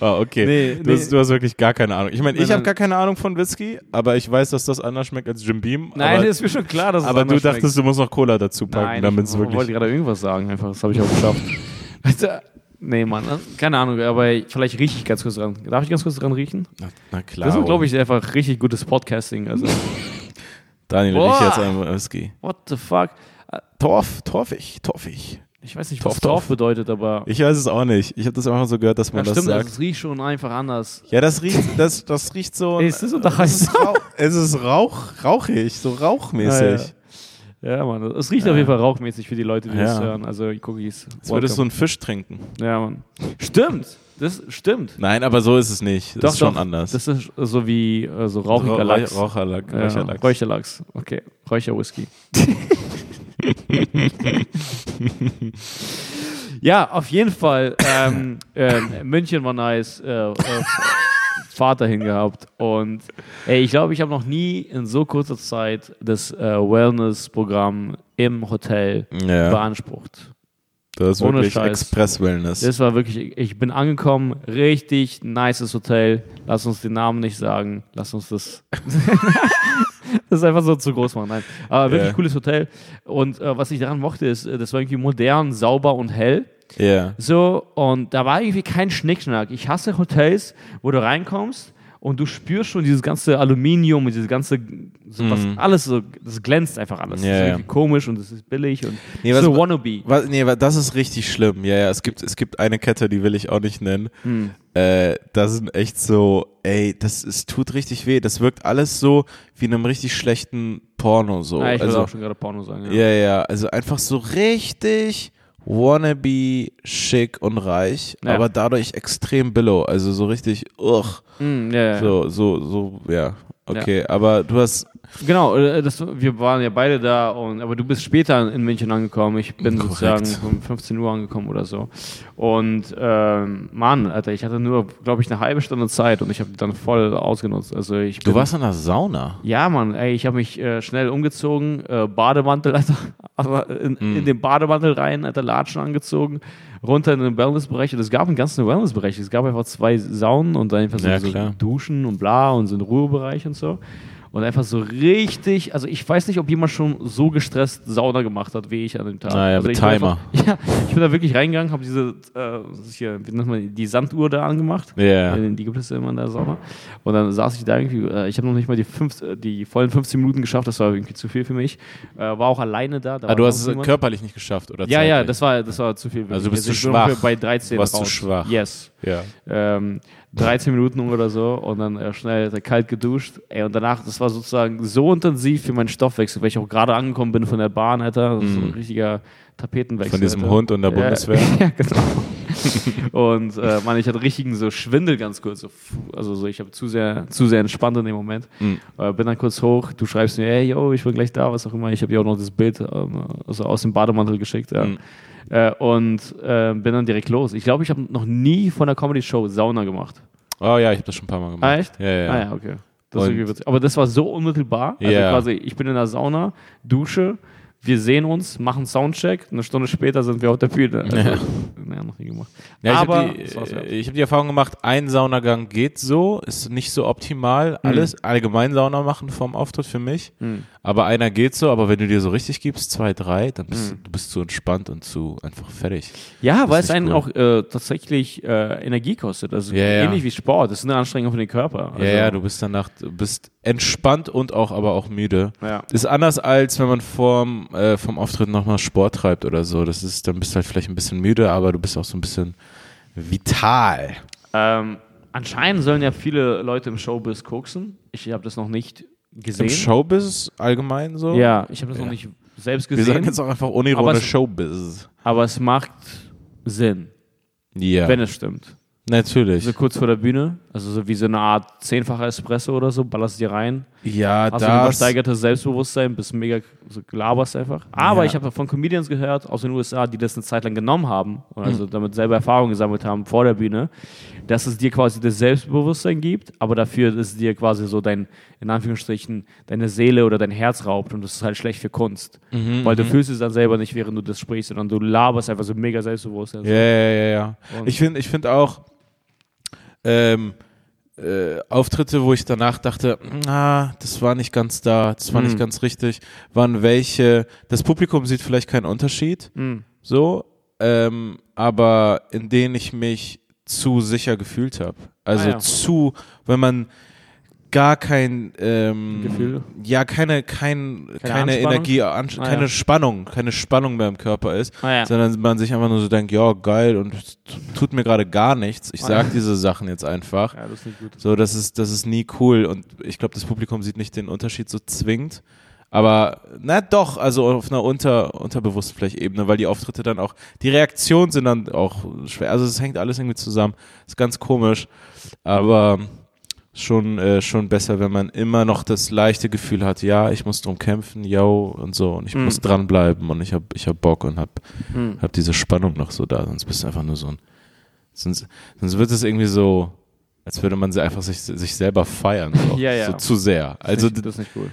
oh, okay. Nee, du, hast, nee. du hast wirklich gar keine Ahnung. Ich meine, ich habe gar keine Ahnung von Whisky, aber ich weiß, dass das anders schmeckt als Jim Beam. Nein, aber, ist mir schon klar, dass es aber du anders dachtest, du musst noch Cola dazu schmeckt. packen, damit es ich wollte wirklich. gerade irgendwas sagen, einfach. Das habe ich auch geschafft. Weißt du, nee, Mann, keine Ahnung, aber vielleicht rieche ich ganz kurz dran. Darf ich ganz kurz dran riechen? Na, na klar. Das ist, glaube ich, einfach richtig gutes Podcasting. Also, Daniel, Boah. riech jetzt einen Whisky. what the fuck? Torf, torfig, torfig. Ich weiß nicht, was Torf. bedeutet, aber. Ich weiß es auch nicht. Ich habe das einfach so gehört, dass man ja, das stimmt, sagt. es riecht schon einfach anders. Ja, das riecht, das, das riecht so. Ist das unter es ist, rauch, es ist rauch, rauchig, so rauchmäßig. Ja, Mann, es riecht auf jeden Fall rauchmäßig für die Leute, die Ja. das hören. Also Cookies. Als würdest du einen Fisch trinken. Ja, Mann. Stimmt. Das stimmt. Nein, aber so ist es nicht. Das Doch, ist schon doch. anders. Das ist so wie äh, so rauchiger Rauch- Lachs. Raucherlachs. Ja, Räucherlachs. Räucherlachs. Okay. Räucherwhisky. ja, auf jeden Fall. Ähm, ähm, München war nice. Äh, äh, Vater hingehabt. Und ey, ich glaube, ich habe noch nie in so kurzer Zeit das äh, Wellness-Programm im Hotel Ja, beansprucht. das ist ohne wirklich Scheiß. Express-Wellness. Das war wirklich, ich bin angekommen, richtig nices Hotel. Lass uns den Namen nicht sagen. Lass uns das. das ist einfach so zu groß machen. Nein. Aber wirklich cooles Hotel. Und äh, was ich daran mochte, ist, äh, das war irgendwie modern, sauber und hell. Ja. So, und da war irgendwie kein Schnickschnack. Ich hasse Hotels, wo du reinkommst und du spürst schon dieses ganze Aluminium und dieses ganze, so was, alles so, das glänzt einfach alles. Mhm. Ja, das ist irgendwie komisch und es ist billig und Nee, was- so wannabe. Was, nee, das ist richtig schlimm. Ja, ja, es gibt, es gibt eine Kette, die will ich auch nicht nennen. Äh, das sind echt so, ey, das es tut richtig weh. Das wirkt alles so wie in einem richtig schlechten Porno so. Ja, ich würde also, auch schon gerade Porno sagen. Ja. ja, ja, also einfach so richtig wannabe, schick und reich, Ja. aber dadurch extrem billow. Also so richtig, ugh, ja, ja. so, so, so, ja. Okay, aber du hast, Genau, äh, das, wir waren ja beide da, und, aber du bist später in München angekommen. Ich bin Korrekt. sozusagen um 15 Uhr angekommen oder so. Und ähm, Mann, Alter, ich hatte nur, glaube ich, eine halbe Stunde Zeit und ich habe die dann voll ausgenutzt. Also ich du bin- warst in der Sauna. Ja, Mann, ey, ich habe mich äh, schnell umgezogen, äh, Bademantel, Alter, in, Mm. in den Bademantel rein, Alter, Latschen angezogen, runter in den Wellnessbereich. Und es gab einen ganzen Wellnessbereich. Es gab einfach zwei Saunen und dann einfach so, Ja, so klar. Duschen und bla und so ein Ruhebereich und so. Und einfach so richtig, also ich weiß nicht, ob jemand schon so gestresst Sauna gemacht hat, wie ich an dem Tag. Naja, also mit Timer. Einfach, ja, ich bin da wirklich reingegangen, habe diese, äh, hier, wie nennt man die, Sanduhr da angemacht. Ja. Äh, Die gibt es ja immer in der Sauna. Und dann saß ich da irgendwie, äh, ich habe noch nicht mal die, fünf, äh, die vollen 15 Minuten geschafft, das war irgendwie zu viel für mich. Äh, war auch alleine da. da Ah, du hast es niemand. körperlich nicht geschafft, oder? Ja, ja, zeitlich? das war, das war zu viel. Also du bist zu ich bin schwach. Bei 13 Warst du raus. schwach. Yes. Ja. Ähm, 13 Minuten oder so und dann äh, schnell kalt geduscht. Ey, und danach, das war sozusagen so intensiv für meinen Stoffwechsel, weil ich auch gerade angekommen bin von der Bahn, Alter. Das ist so ein richtiger Tapetenwechsel. Von diesem Alter. Hund und der Ja, Bundeswehr. Ja, genau. und äh, man, ich hatte richtigen so Schwindel ganz kurz. So, also so, ich habe zu sehr, zu sehr entspannt in dem Moment. Mhm. Äh, bin dann kurz hoch, du schreibst mir, hey, yo, ich bin gleich da, was auch immer. Ich habe dir auch noch das Bild ähm, also aus dem Bademantel geschickt. Ja. Mhm. Äh, und äh, bin dann direkt los. Ich glaube, ich habe noch nie von der Comedy-Show Sauna gemacht. Oh ja, ich habe das schon ein paar Mal gemacht. Ah, echt? Ja, ja. Ah ja, okay. Das. Aber das war so unmittelbar. Also Ja. quasi, ich bin in der Sauna, dusche, wir sehen uns, machen Soundcheck, eine Stunde später sind wir auf der Bühne. Also, ja. noch nie gemacht. Ja, ich Aber habe die, ich hab die Erfahrung gemacht, ein Saunagang geht so, ist nicht so optimal. Alles allgemein Sauna machen vom Auftritt für mich. Mhm. Aber einer geht so, aber wenn du dir so richtig gibst, zwei, drei, dann bist Mhm. du bist zu entspannt und zu einfach fertig. Ja, weil ist es einen nicht auch äh, tatsächlich äh, Energie kostet. Also Ja, ja. ähnlich wie Sport. Das ist eine Anstrengung für den Körper. Also, ja, ja, du bist danach, du bist entspannt und auch aber auch müde. Ja. Ist anders als wenn man vorm, äh, vom Auftritt nochmal Sport treibt oder so. Das ist, dann bist du halt vielleicht ein bisschen müde, aber du bist auch so ein bisschen vital. Ähm, anscheinend sollen ja viele Leute im Showbiz koksen. Ich habe das noch nicht gesehen. Im Showbiz allgemein so? Ja, ich habe das Ja. noch nicht selbst Wir gesehen. sagen jetzt auch einfach Aber unironisch es- Showbiz. aber es macht Sinn, Ja, wenn es stimmt. natürlich. So kurz vor der Bühne, also so wie so eine Art zehnfacher Espresso oder so, ballerst dir rein. Ja, Hast das. übersteigertes Selbstbewusstsein, bist mega so glaberst einfach. Aber Ja. ich habe von Comedians gehört aus den USA, die das eine Zeit lang genommen haben und also damit selber Erfahrungen gesammelt haben vor der Bühne, dass es dir quasi das Selbstbewusstsein gibt, aber dafür ist dir quasi so dein, in Anführungsstrichen, deine Seele oder dein Herz raubt und das ist halt schlecht für Kunst. Mhm, Weil du fühlst es dann selber nicht, während du das sprichst, sondern du laberst einfach so mega selbstbewusst. Ja, ja, ja, ja. Und- Ich finde ich find auch ähm, äh, Auftritte, wo ich danach dachte, ah, das war nicht ganz da, das war nicht Mhm. ganz richtig, waren welche, das Publikum sieht vielleicht keinen Unterschied, Mhm. so, ähm, aber in denen ich mich zu sicher gefühlt habe. Also Ah, ja. zu, wenn man gar kein ähm, Gefühl? ja keine kein, keine, Anspannung? Energie, an, Ah, keine ja. Spannung, keine Spannung mehr im Körper ist, Ah, ja. sondern man sich einfach nur so denkt, ja geil und tut mir gerade gar nichts. Ich Ah, sag ja. diese Sachen jetzt einfach. Ja, das ist nicht gut. So, das ist das ist nie cool und ich glaube, das Publikum sieht nicht den Unterschied so zwingend. Aber na doch, also auf einer unter, unterbewussten vielleicht Ebene, weil die Auftritte dann auch, die Reaktionen sind dann auch schwer. Also es hängt alles irgendwie zusammen. Ist ganz komisch. Aber schon, äh, schon besser, wenn man immer noch das leichte Gefühl hat, ja, ich muss drum kämpfen, yo, und so, und ich Mhm. muss dranbleiben und ich hab, ich hab Bock und hab, Mhm. hab diese Spannung noch so da, sonst bist du einfach nur so ein, sonst, sonst wird es irgendwie so, als würde man sie einfach sich, sich selber feiern, so, Ja, ja. so zu sehr. Also, das ist nicht cool.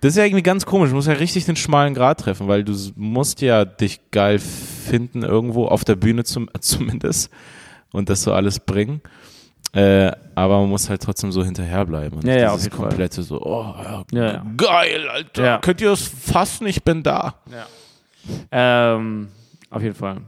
das ist ja irgendwie ganz komisch. Du musst ja richtig den schmalen Grat treffen, weil du musst ja dich geil finden irgendwo, auf der Bühne zum, zumindest, und das so alles bringen. Äh, aber man muss halt trotzdem so hinterherbleiben. Und Ja, ja, dieses jeden Fall. komplette so, oh, ja, Ja, geil, Alter. Könnt ihr das fassen? Ich bin da. Ähm, auf jeden Fall.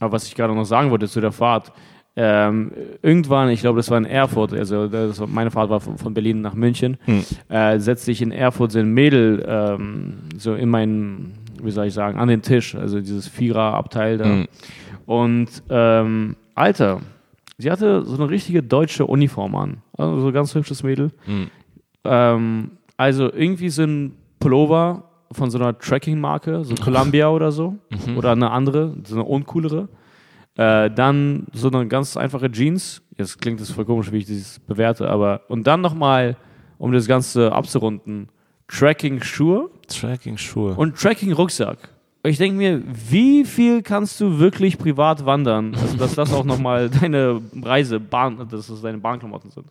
Aber was ich gerade noch sagen wollte zu der Fahrt, ähm, irgendwann, ich glaube, das war in Erfurt, also das meine Fahrt war von, von Berlin nach München, Hm. äh, setzte ich in Erfurt so ein Mädel ähm, so in meinen, wie soll ich sagen, an den Tisch, also dieses Vierer-Abteil da. Hm. Und ähm, Alter, sie hatte so eine richtige deutsche Uniform an. Also so ein ganz hübsches Mädel. Hm. Ähm, also irgendwie so ein Pullover von so einer Tracking-Marke, so Columbia oder so. Oder eine andere, so eine uncoolere. Äh, dann so eine ganz einfache Jeans. Jetzt klingt das voll komisch, wie ich das bewerte, aber. Und dann nochmal, um das Ganze abzurunden, Tracking-Schuhe Tracking-Schuhe. und Tracking-Rucksack. Ich denke mir, wie viel kannst du wirklich privat wandern? Also, dass das auch nochmal deine Reise, Bahn, dass das deine Bahnklamotten sind.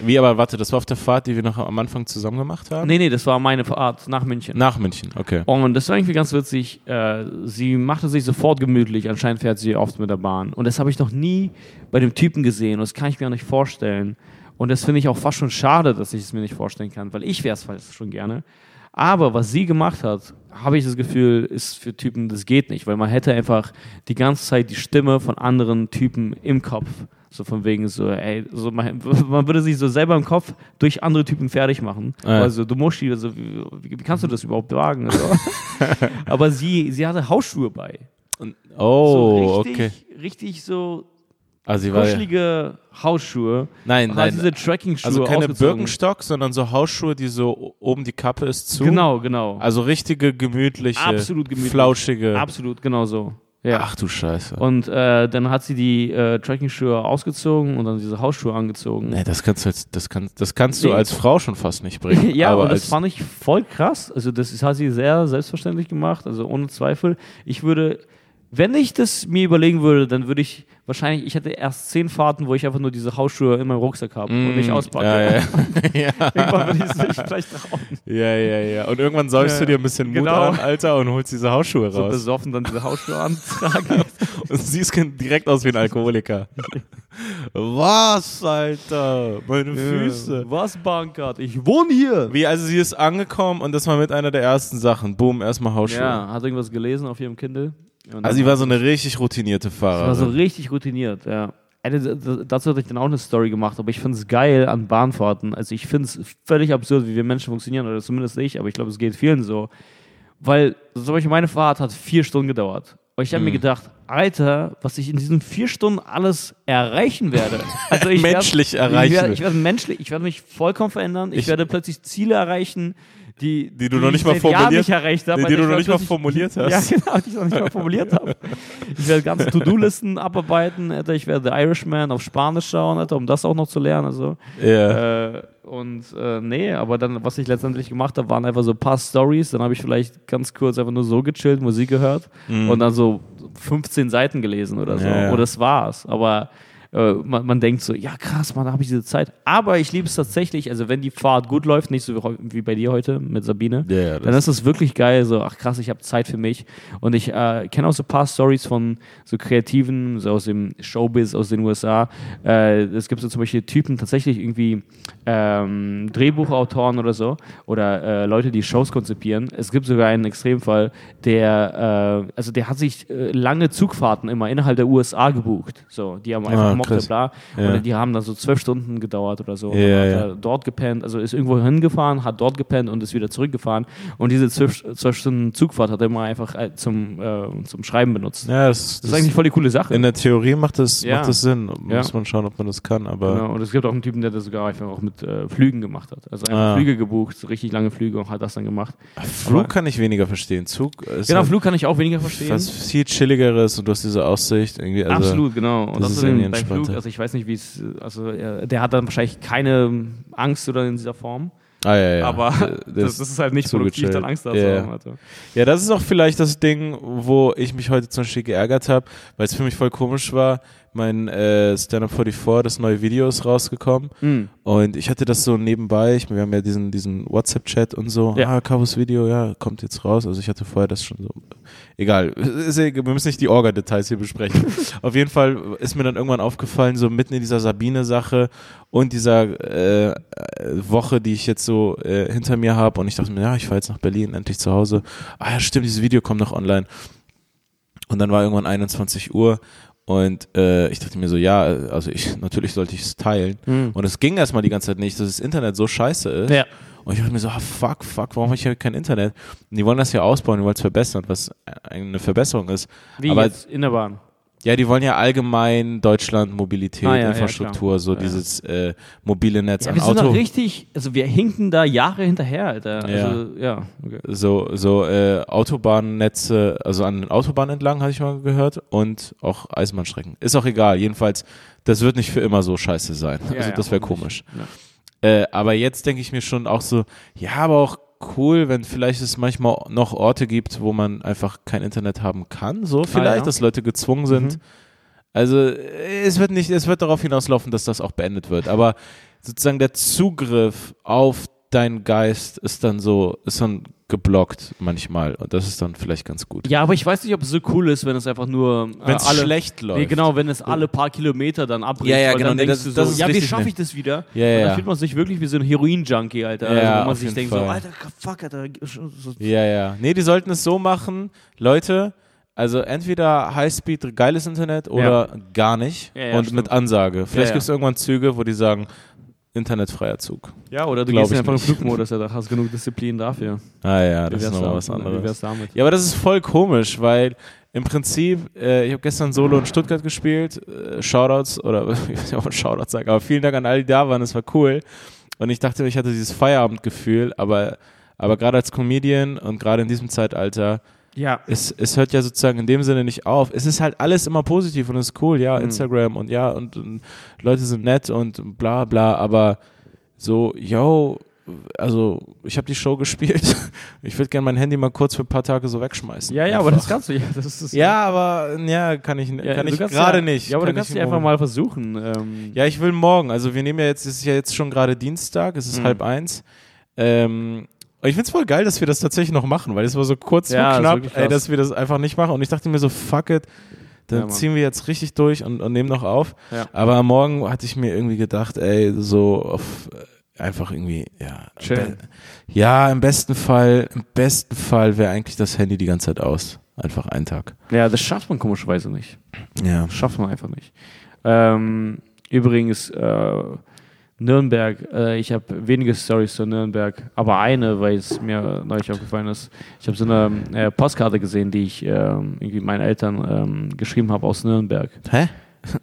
Wie, aber warte, das war auf der Fahrt, die wir noch am Anfang zusammen gemacht haben? Nee, nee, das war meine Fahrt nach München. Nach München, okay. Und das war irgendwie ganz witzig. Äh, sie machte sich sofort gemütlich. Anscheinend fährt sie oft mit der Bahn. Und das habe ich noch nie bei dem Typen gesehen. Und das kann ich mir auch nicht vorstellen. Und das finde ich auch fast schon schade, dass ich es mir nicht vorstellen kann, weil ich wäre es fast schon gerne. Aber was sie gemacht hat, habe ich das Gefühl, ist für Typen, das geht nicht, weil man hätte einfach die ganze Zeit die Stimme von anderen Typen im Kopf. So von wegen so, ey, so man, man würde sich so selber im Kopf durch andere Typen fertig machen. Ja. Also du musst die, also, wie, wie kannst du das überhaupt wagen? Also. Aber sie, sie hatte Hausschuhe bei. Oh, so richtig, okay. richtig so Also kuschelige Hausschuhe. Nein, nein. diese Tracking-Schuhe Also keine ausgezogen. Birkenstock, sondern so Hausschuhe, die so oben die Kappe ist zu. Genau, genau. Also richtige, gemütliche, Absolut gemütlich. flauschige. Absolut, genau so. Ja. Ach du Scheiße. Und äh, dann hat sie die äh, Tracking-Schuhe ausgezogen und dann diese Hausschuhe angezogen. Nee, das kannst du jetzt, das, kann, das kannst du Nee. als Frau schon fast nicht bringen. ja, aber und das fand ich voll krass. Also das hat sie sehr selbstverständlich gemacht, also ohne Zweifel. Ich würde, wenn ich das mir überlegen würde, dann würde ich wahrscheinlich, ich hätte erst zehn Fahrten, wo ich einfach nur diese Hausschuhe in meinem Rucksack habe und nicht auspacke. Mm, Ja, ja. ja. Irgendwann würde ich es vielleicht trauen. ja, ja, ja. Und irgendwann säufst Ja, du dir ein bisschen Mut genau. an, Alter, und holst diese Hausschuhe So raus. besoffen dann diese Hausschuhe antragen. und siehst direkt aus wie ein Alkoholiker. Was, Alter? Meine Füße. Was, Bankart? Ich wohne hier. Wie, also sie ist angekommen und das war mit einer der ersten Sachen. Boom, erstmal Hausschuhe. Ja, hat irgendwas gelesen auf ihrem Kindle. Und Also sie war so eine richtig routinierte Sie war so Fahrerin. richtig routiniert, ja. Dazu hatte ich dann auch eine Story gemacht, aber ich finde es geil an Bahnfahrten. Also ich finde es völlig absurd, wie wir Menschen funktionieren, oder zumindest ich, aber ich glaube, es geht vielen so. Weil zum Beispiel meine Fahrt hat vier Stunden gedauert. Und ich habe Mhm. mir gedacht, Alter, was ich in diesen vier Stunden alles erreichen werde. Also ich werd- Menschlich Ich erreichen. werde, ich werde menschlich, ich werde mich vollkommen verändern. Ich, Ich- werde plötzlich Ziele erreichen, die, Die du noch nicht ich mal formuliert- nicht erreicht habe. die- die du noch nicht mal formuliert hast. Ja, genau, die ich noch nicht mal formuliert habe. Ich werde ganze To-Do-Listen abarbeiten, Alter. ich werde The Irishman auf Spanisch schauen, Alter, um das auch noch zu lernen. Also. Ja. Äh, und äh, nee, aber dann, was ich letztendlich gemacht habe, waren einfach so ein paar Stories. Dann habe ich vielleicht ganz kurz einfach nur so gechillt, Musik gehört und dann so 15 Seiten gelesen oder so. Ja, ja. Und das war's. Aber äh, man, man denkt so, ja krass, man, da habe ich diese Zeit. Aber ich liebe es tatsächlich, also wenn die Fahrt gut läuft, nicht so wie, wie bei dir heute mit Sabine, Ja, ja, dann ist es wirklich geil, so, ach krass, ich habe Zeit für mich. Und ich äh, kenne auch so ein paar Stories von so Kreativen, so aus dem Showbiz aus den USA. Äh, es gibt so zum Beispiel Typen, tatsächlich irgendwie ähm, Drehbuchautoren oder so, oder äh, Leute, die Shows konzipieren. Es gibt sogar einen Extremfall, der, äh, also der hat sich äh, lange Zugfahrten immer innerhalb der USA gebucht. So, die haben einfach Ah, mochte, krass. bla. Ja. Und die haben dann so zwölf Stunden gedauert oder so. Ja, ja. dort gepennt, also ist irgendwo hingefahren, hat dort gepennt und ist wieder zurückgefahren. Und diese zwölf, zwölf Stunden Zugfahrt hat er immer einfach äh, zum, äh, zum Schreiben benutzt. ja, das, Das ist eigentlich voll die coole Sache. in der Theorie macht das, macht das Sinn. Muss man schauen, ob man das kann, aber Genau, und es gibt auch einen Typen, der das sogar einfach auch mit äh, Flügen gemacht hat. Also einfach Ah. Flüge gebucht, richtig lange Flüge und hat das dann gemacht. Flug Aber- kann ich weniger verstehen. Zug Genau, Flug kann ich auch weniger verstehen. was viel chilligeres und du hast diese Aussicht irgendwie. Also, Absolut, genau. Und das das ist irgendwie Flug, also ich weiß nicht, wie es, also er, der hat dann wahrscheinlich keine Angst oder in dieser Form. Ah, ja, ja. Aber Das- das, ist halt nicht zu produktiv, gechillt. dann Angst da Ja, haben. Also. Ja, das ist auch vielleicht das Ding, wo ich mich heute zum Beispiel geärgert habe, weil es für mich voll komisch war. Mein äh, Stand-Up 44, das neue Video ist rausgekommen Hm. und ich hatte das so nebenbei. Ich, wir haben ja diesen, diesen WhatsApp-Chat und so. Ja. Ah, Cabos Video, ja, kommt jetzt raus. Also ich hatte vorher das schon so. Egal, wir müssen nicht die Orga-Details hier besprechen. Auf jeden Fall ist mir dann irgendwann aufgefallen, so mitten in dieser Sabine-Sache und dieser äh, Woche, die ich jetzt so äh, hinter mir habe und ich dachte mir, ja, ich fahre jetzt nach Berlin, endlich zu Hause. Ah ja, stimmt, dieses Video kommt noch online. Und dann war irgendwann 21 Uhr Und äh, ich dachte mir so, ja, also ich natürlich sollte ich es teilen. Mhm. Und es ging erstmal die ganze Zeit nicht, dass das Internet so scheiße ist. Ja. Und ich dachte mir so, ah, fuck, fuck, warum habe ich hier kein Internet? Und die wollen das ja ausbauen, die wollen es verbessern, was eine Verbesserung ist. Wie Aber jetzt in der Bahn. Ja, die wollen ja allgemein Deutschland, Mobilität, Ah, ja, ja, Infrastruktur, klar. so Ja. dieses äh, mobile Netz Ja, an wir sind Auto. noch richtig, also wir hinken da Jahre hinterher, Alter. Ja. Also, ja. Okay. so so äh, Autobahnnetze, also an den Autobahnen entlang, hatte ich mal gehört, und auch Eisenbahnstrecken. Ist auch egal, jedenfalls, das wird nicht für immer so scheiße sein. Ja, also ja, das wäre komisch. Ja. Äh, aber jetzt denke ich mir schon auch so, ja, aber auch cool, wenn vielleicht es manchmal noch Orte gibt, wo man einfach kein Internet haben kann, so vielleicht, Ah, ja. dass Leute gezwungen sind. Mhm. Also es wird nicht, es wird darauf hinauslaufen, dass das auch beendet wird. Aber sozusagen der Zugriff auf deinen Geist ist dann so, ist dann geblockt manchmal und das ist dann vielleicht ganz gut. Ja, aber ich weiß nicht, ob es so cool ist, wenn es einfach nur äh, Wenn es alle schlecht läuft. Nee, genau, wenn es alle paar Kilometer dann abbricht. Ja, ja, genau, Dann nee, denkst das- du so, ja, wie schaffe ich das wieder? Ja, Und ja. dann fühlt man sich wirklich wie so ein Heroin-Junkie, Alter. Ja, also, wo man auf sich jeden denkt Fall. so, Alter, fuck, Alter. Ja, ja. Nee, die sollten es so machen, Leute, also entweder Highspeed, geiles Internet oder gar nicht Ja, ja, und stimmt. mit Ansage. Vielleicht ja. gibt es irgendwann Züge, wo die sagen, internetfreier Zug. Ja, oder du Glaub gehst einfach nicht. Flugmodus, Alter. Hast genug Disziplin dafür. Ah ja, Wie das ist nochmal was Wie anderes. wär's damit? Ja, aber das ist voll komisch, weil im Prinzip, äh, ich habe gestern Solo in Stuttgart gespielt, äh, Shoutouts, oder ich weiß nicht, ob man Shoutouts sagt, aber vielen Dank an alle, die da waren, es war cool. Und ich dachte, ich hatte dieses Feierabendgefühl, aber, aber gerade als Comedian und gerade in diesem Zeitalter, Ja. es, es hört ja sozusagen in dem Sinne nicht auf. Es ist halt alles immer positiv und es ist cool, ja, Mhm. Instagram und ja, und, und Leute sind nett und bla bla, aber so, yo, also ich habe die Show gespielt. Ich würde gerne mein Handy mal kurz für ein paar Tage so wegschmeißen. Ja, ja, aber Einfach. das kannst du ja. Das ist, Ja, aber ja, kann ich, Ja, kann ich gerade ja, nicht. Ja, aber kann du kannst ich ja einfach mal versuchen. Ähm, Ja, ich will morgen. Also wir nehmen ja jetzt, es ist ja jetzt schon gerade Dienstag, es ist Mhm. halb eins. Ähm, und ich find's voll geil, dass wir das tatsächlich noch machen, weil es war so kurz Ja, ist knapp, wirklich ey, dass wir das einfach nicht machen. Und ich dachte mir so, fuck it, dann Ja, ziehen wir jetzt richtig durch und, und nehmen noch auf. Ja. Aber am morgen hatte ich mir irgendwie gedacht, ey, so auf äh, einfach irgendwie, ja. Be- Ja, im besten Fall, im besten Fall wäre eigentlich das Handy die ganze Zeit aus. Einfach einen Tag. ja, das schafft man komischerweise nicht. Ja. Das schafft man einfach nicht. Ähm, übrigens, äh, Nürnberg, äh, ich habe wenige Stories zu Nürnberg, aber eine, weil es mir neulich aufgefallen ist. Ich habe so eine äh, Postkarte gesehen, die ich ähm, irgendwie meinen Eltern ähm, geschrieben habe aus Nürnberg. Hä?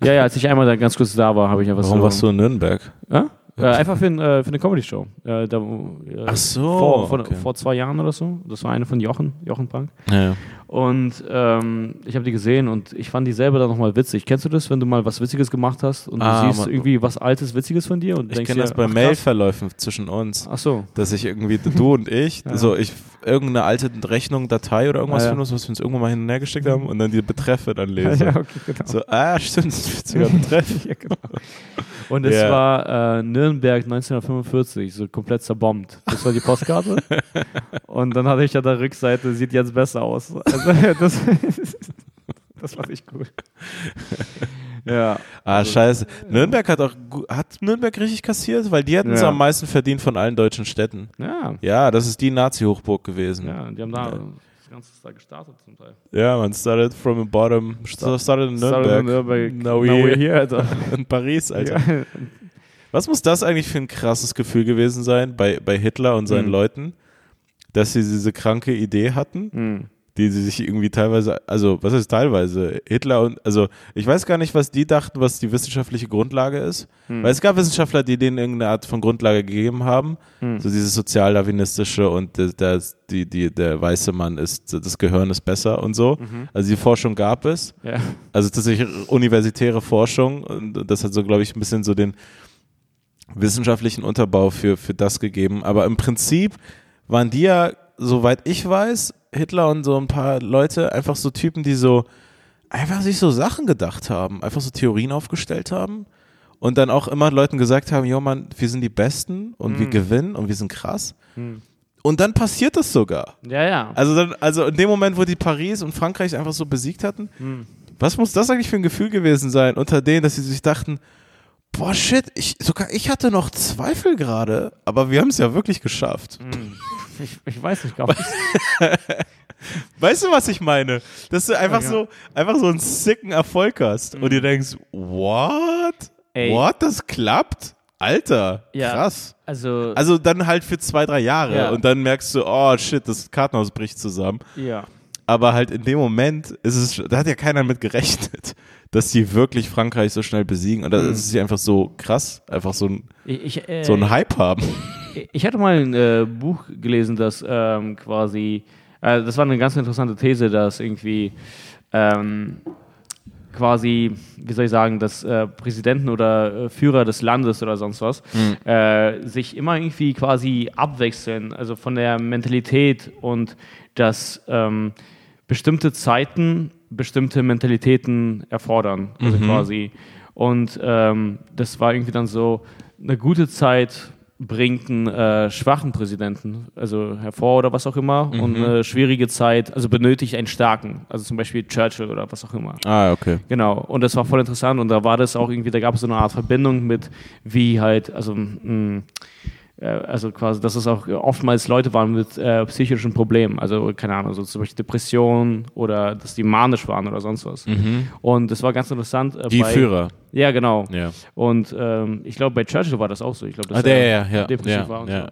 Ja, ja, als ich einmal da ganz kurz da war, habe ich einfach Warum so. warst du in Nürnberg? Äh? Äh, einfach für, ein, äh, für eine Comedy-Show. Äh, da, äh, Ach so, Vor, vor, okay. vor zwei Jahren oder so. Das war eine von Jochen, Jochen Punk. Ja. Und ähm, ich habe die gesehen und ich fand die selber dann nochmal witzig. Kennst du das, wenn du mal was Witziges gemacht hast und Ah, du siehst irgendwie was Altes, Witziges von dir und Ich kenne das bei. Mailverläufen zwischen uns, Ach so. dass ich irgendwie, du und ich, Ja. so ich irgendeine alte Rechnung, Datei oder irgendwas Ah, ja. von uns, was wir uns irgendwann mal hin und her geschickt haben und dann die Betreffe dann lese. Ja, okay, genau. So, ah, stimmt, das ist ein witziger Betreff. ja, genau. Und es Ja. war äh, Nürnberg 1945, so komplett zerbombt. Das war die Postkarte. und dann hatte ich ja der Rückseite, sieht jetzt besser aus. Also, das, das fand ich cool. ja. Ah, Also- scheiße. Nürnberg hat auch, hat Nürnberg richtig kassiert? Weil die hätten es Ja. am meisten verdient von allen deutschen Städten. Ja. Ja, das ist die Nazi-Hochburg gewesen. Ja, die haben da Ja. das Ganze da gestartet zum Teil. Ja, man started from the bottom, st- started in Nürnberg, Started in Nürnberg. Now Now we- we're here, Alter. in Paris, Alter. Ja. Was muss das eigentlich für ein krasses Gefühl gewesen sein bei, bei Hitler und seinen Mhm. Leuten, dass sie diese kranke Idee hatten, Mhm. Die sie sich irgendwie teilweise, also was heißt teilweise, Hitler und, also ich weiß gar nicht, was die dachten, was die wissenschaftliche Grundlage ist, Mhm. weil es gab Wissenschaftler, die denen irgendeine Art von Grundlage gegeben haben, Mhm. so dieses sozialdarwinistische und der, der, die, die, der weiße Mann ist, das Gehirn ist besser und so. Mhm. Also die Forschung gab es. Ja. Also tatsächlich universitäre Forschung und das hat so, glaube ich, ein bisschen so den wissenschaftlichen Unterbau für, für das gegeben. Aber im Prinzip waren die ja, soweit ich weiß, Hitler und so ein paar Leute einfach so Typen, die so einfach sich so Sachen gedacht haben, einfach so Theorien aufgestellt haben und dann auch immer Leuten gesagt haben, jo Mann, wir sind die Besten und wir Mhm. gewinnen und wir sind krass. Mhm. Und dann passiert das sogar. Ja, ja. Also, dann, also in dem Moment, wo die Paris und Frankreich einfach so besiegt hatten, Mhm. was muss das eigentlich für ein Gefühl gewesen sein unter denen, dass sie sich dachten, boah shit, ich, sogar ich hatte noch Zweifel gerade, aber wir haben es ja wirklich geschafft. Mhm. Ich, ich weiß nicht, glaube ich. Weißt du, was ich meine? Dass du einfach Ja. so, einfach so einen sicken Erfolg hast und dir denkst, what? Ey. What? Das klappt? Alter, Ja. krass. Also, Also dann halt für zwei, drei Jahre Ja. und dann merkst du, oh shit, das Kartenhaus bricht zusammen. ja. Aber halt in dem Moment ist es, da hat ja keiner mit gerechnet, dass die wirklich Frankreich so schnell besiegen. Und das Mhm. ist einfach so krass, einfach so ein, Ich, ich, äh, so ein Hype haben. Ich hatte mal ein äh, Buch gelesen, das ähm, quasi, äh, das war eine ganz interessante These, dass irgendwie ähm, quasi, wie soll ich sagen, dass äh, Präsidenten oder äh, Führer des Landes oder sonst was äh, sich immer irgendwie quasi abwechseln, also von der Mentalität und dass ähm, bestimmte Zeiten bestimmte Mentalitäten erfordern, also quasi. Und ähm, das war irgendwie dann so, eine gute Zeit bringt einen äh, schwachen Präsidenten also hervor oder was auch immer und eine schwierige Zeit also benötigt einen starken, also zum Beispiel Churchill oder was auch immer. Ah, okay. Genau, und das war voll interessant und da war das auch irgendwie, da gab es so eine Art Verbindung mit, wie halt, also, mh, äh, also quasi, dass es auch oftmals Leute waren mit äh, psychischen Problemen, also keine Ahnung, so zum Beispiel Depressionen oder dass die manisch waren oder sonst was. Und das war ganz interessant. Äh, Mhm. Die bei, Führer. Ja, genau. Ja. Und ähm, ich glaube, bei Churchill war das auch so. Ich glaube, dass Ah, der, er ja, ja. depressiv war und so.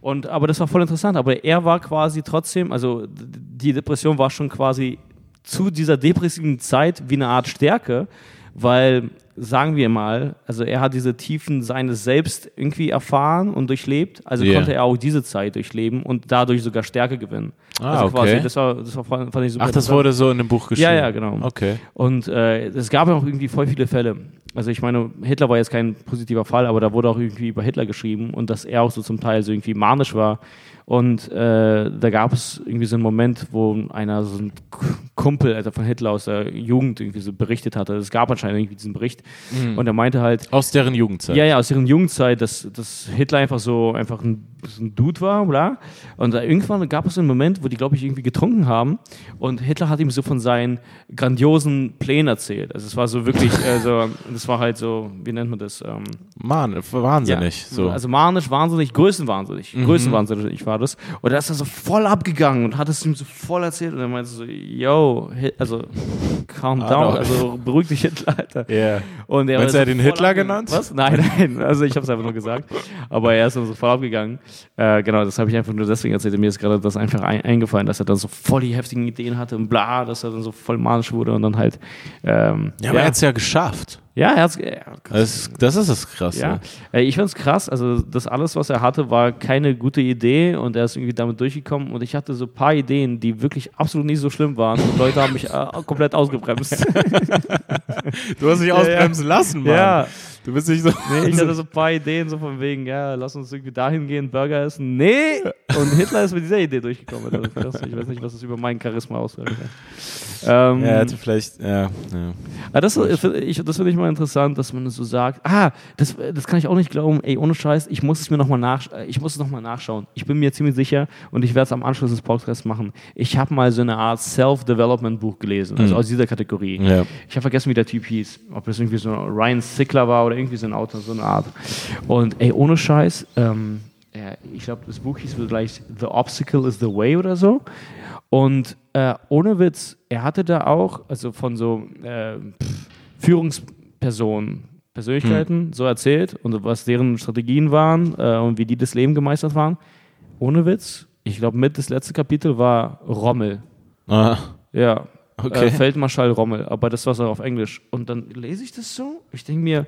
Und, aber das war voll interessant. Aber er war quasi trotzdem, also die Depression war schon quasi zu dieser depressiven Zeit wie eine Art Stärke, weil, sagen wir mal, also er hat diese Tiefen seines Selbst irgendwie erfahren und durchlebt, also Ja. konnte er auch diese Zeit durchleben und dadurch sogar Stärke gewinnen. Ah, also quasi, okay. das war, das war fand ich super Ach, das wurde so in dem Buch geschrieben. Ja, ja, genau. Okay. Und äh, es gab ja auch irgendwie voll viele Fälle. Also ich meine, Hitler war jetzt kein positiver Fall, aber da wurde auch irgendwie über Hitler geschrieben und dass er auch so zum Teil so irgendwie manisch war. Und äh, da gab es irgendwie so einen Moment, wo einer, so ein Kumpel also von Hitler aus der Jugend irgendwie so berichtet hatte. Es gab anscheinend irgendwie diesen Bericht. Und er meinte halt, Aus deren Jugendzeit. ja, ja, aus ihren Jugendzeit, dass, dass Hitler einfach so einfach ein, so ein Dude war, bla. Und irgendwann gab es einen Moment, wo die, glaube ich, irgendwie getrunken haben und Hitler hat ihm so von seinen grandiosen Plänen erzählt. Also es war so wirklich, äh, so, das war halt so, wie nennt man das? Ähm, Mann, wahnsinnig. So. Also manisch, wahnsinnig, größenwahnsinnig. Größenwahnsinnig war das. Und da ist er so voll abgegangen und hat es ihm so voll erzählt. Und er meinte so, yo, also calm down, Adolf. also beruhig dich Hitler, Alter. Ja. Und er Meinst war du, er voll Hitler genannt? Was? Nein, nein. Also ich habe es einfach nur gesagt. Aber er ist dann so voll abgegangen. Äh, genau, das habe ich einfach nur deswegen erzählt. Mir ist gerade das einfach ein, eingefallen, dass er dann so voll die heftigen Ideen hatte und bla, dass er dann so voll manisch wurde und dann halt. Ähm, Ja, aber er ja, hat es ja geschafft. Ja, er hat's, ja, Das, das ist das Krasse. ja. Äh, Ich fand es krass. Also, das alles, was er hatte, war keine gute Idee und er ist irgendwie damit durchgekommen. Und ich hatte so ein paar Ideen, die wirklich absolut nicht so schlimm waren. Und Leute haben mich äh, komplett ausgebremst. Du hast dich ausbremsen lassen, Mann. ja. Du bist nicht so. Nee, ich hatte so ein paar Ideen, so von wegen, ja, lass uns irgendwie dahin gehen, Burger essen. Nee! Und Hitler ist mit dieser Idee durchgekommen. Ich weiß nicht, was das über meinen Charisma aussagt. Ähm, Ja, hätte vielleicht. Ja, ja. aber das, ich, das finde ich mal interessant, dass man so sagt, ah, das, das kann ich auch nicht glauben, ey, ohne Scheiß, ich muss es mir nochmal nach, ich muss es noch mal nachschauen. Ich bin mir ziemlich sicher und ich werde es am Anschluss des Podcasts machen. Ich habe mal so eine Art Self-Development-Buch gelesen, also aus dieser Kategorie. Ja. Ich habe vergessen, wie der Typ hieß. Ob das irgendwie so Ryan Sickler war oder irgendwie so ein Autor, so eine Art. Und ey, ohne Scheiß, ähm, ja, ich glaube, das Buch hieß vielleicht The Obstacle is the Way oder so. Und äh, ohne Witz, er hatte da auch, also von so äh, Führungspersonen, Persönlichkeiten so erzählt und was deren Strategien waren äh, und wie die das Leben gemeistert waren. Ohne Witz, ich glaube, mit das letzte Kapitel war Rommel. Ah, Ja. Okay. Äh, Feldmarschall Rommel, aber das war so auf Englisch. Und dann lese ich das so. Ich denke mir,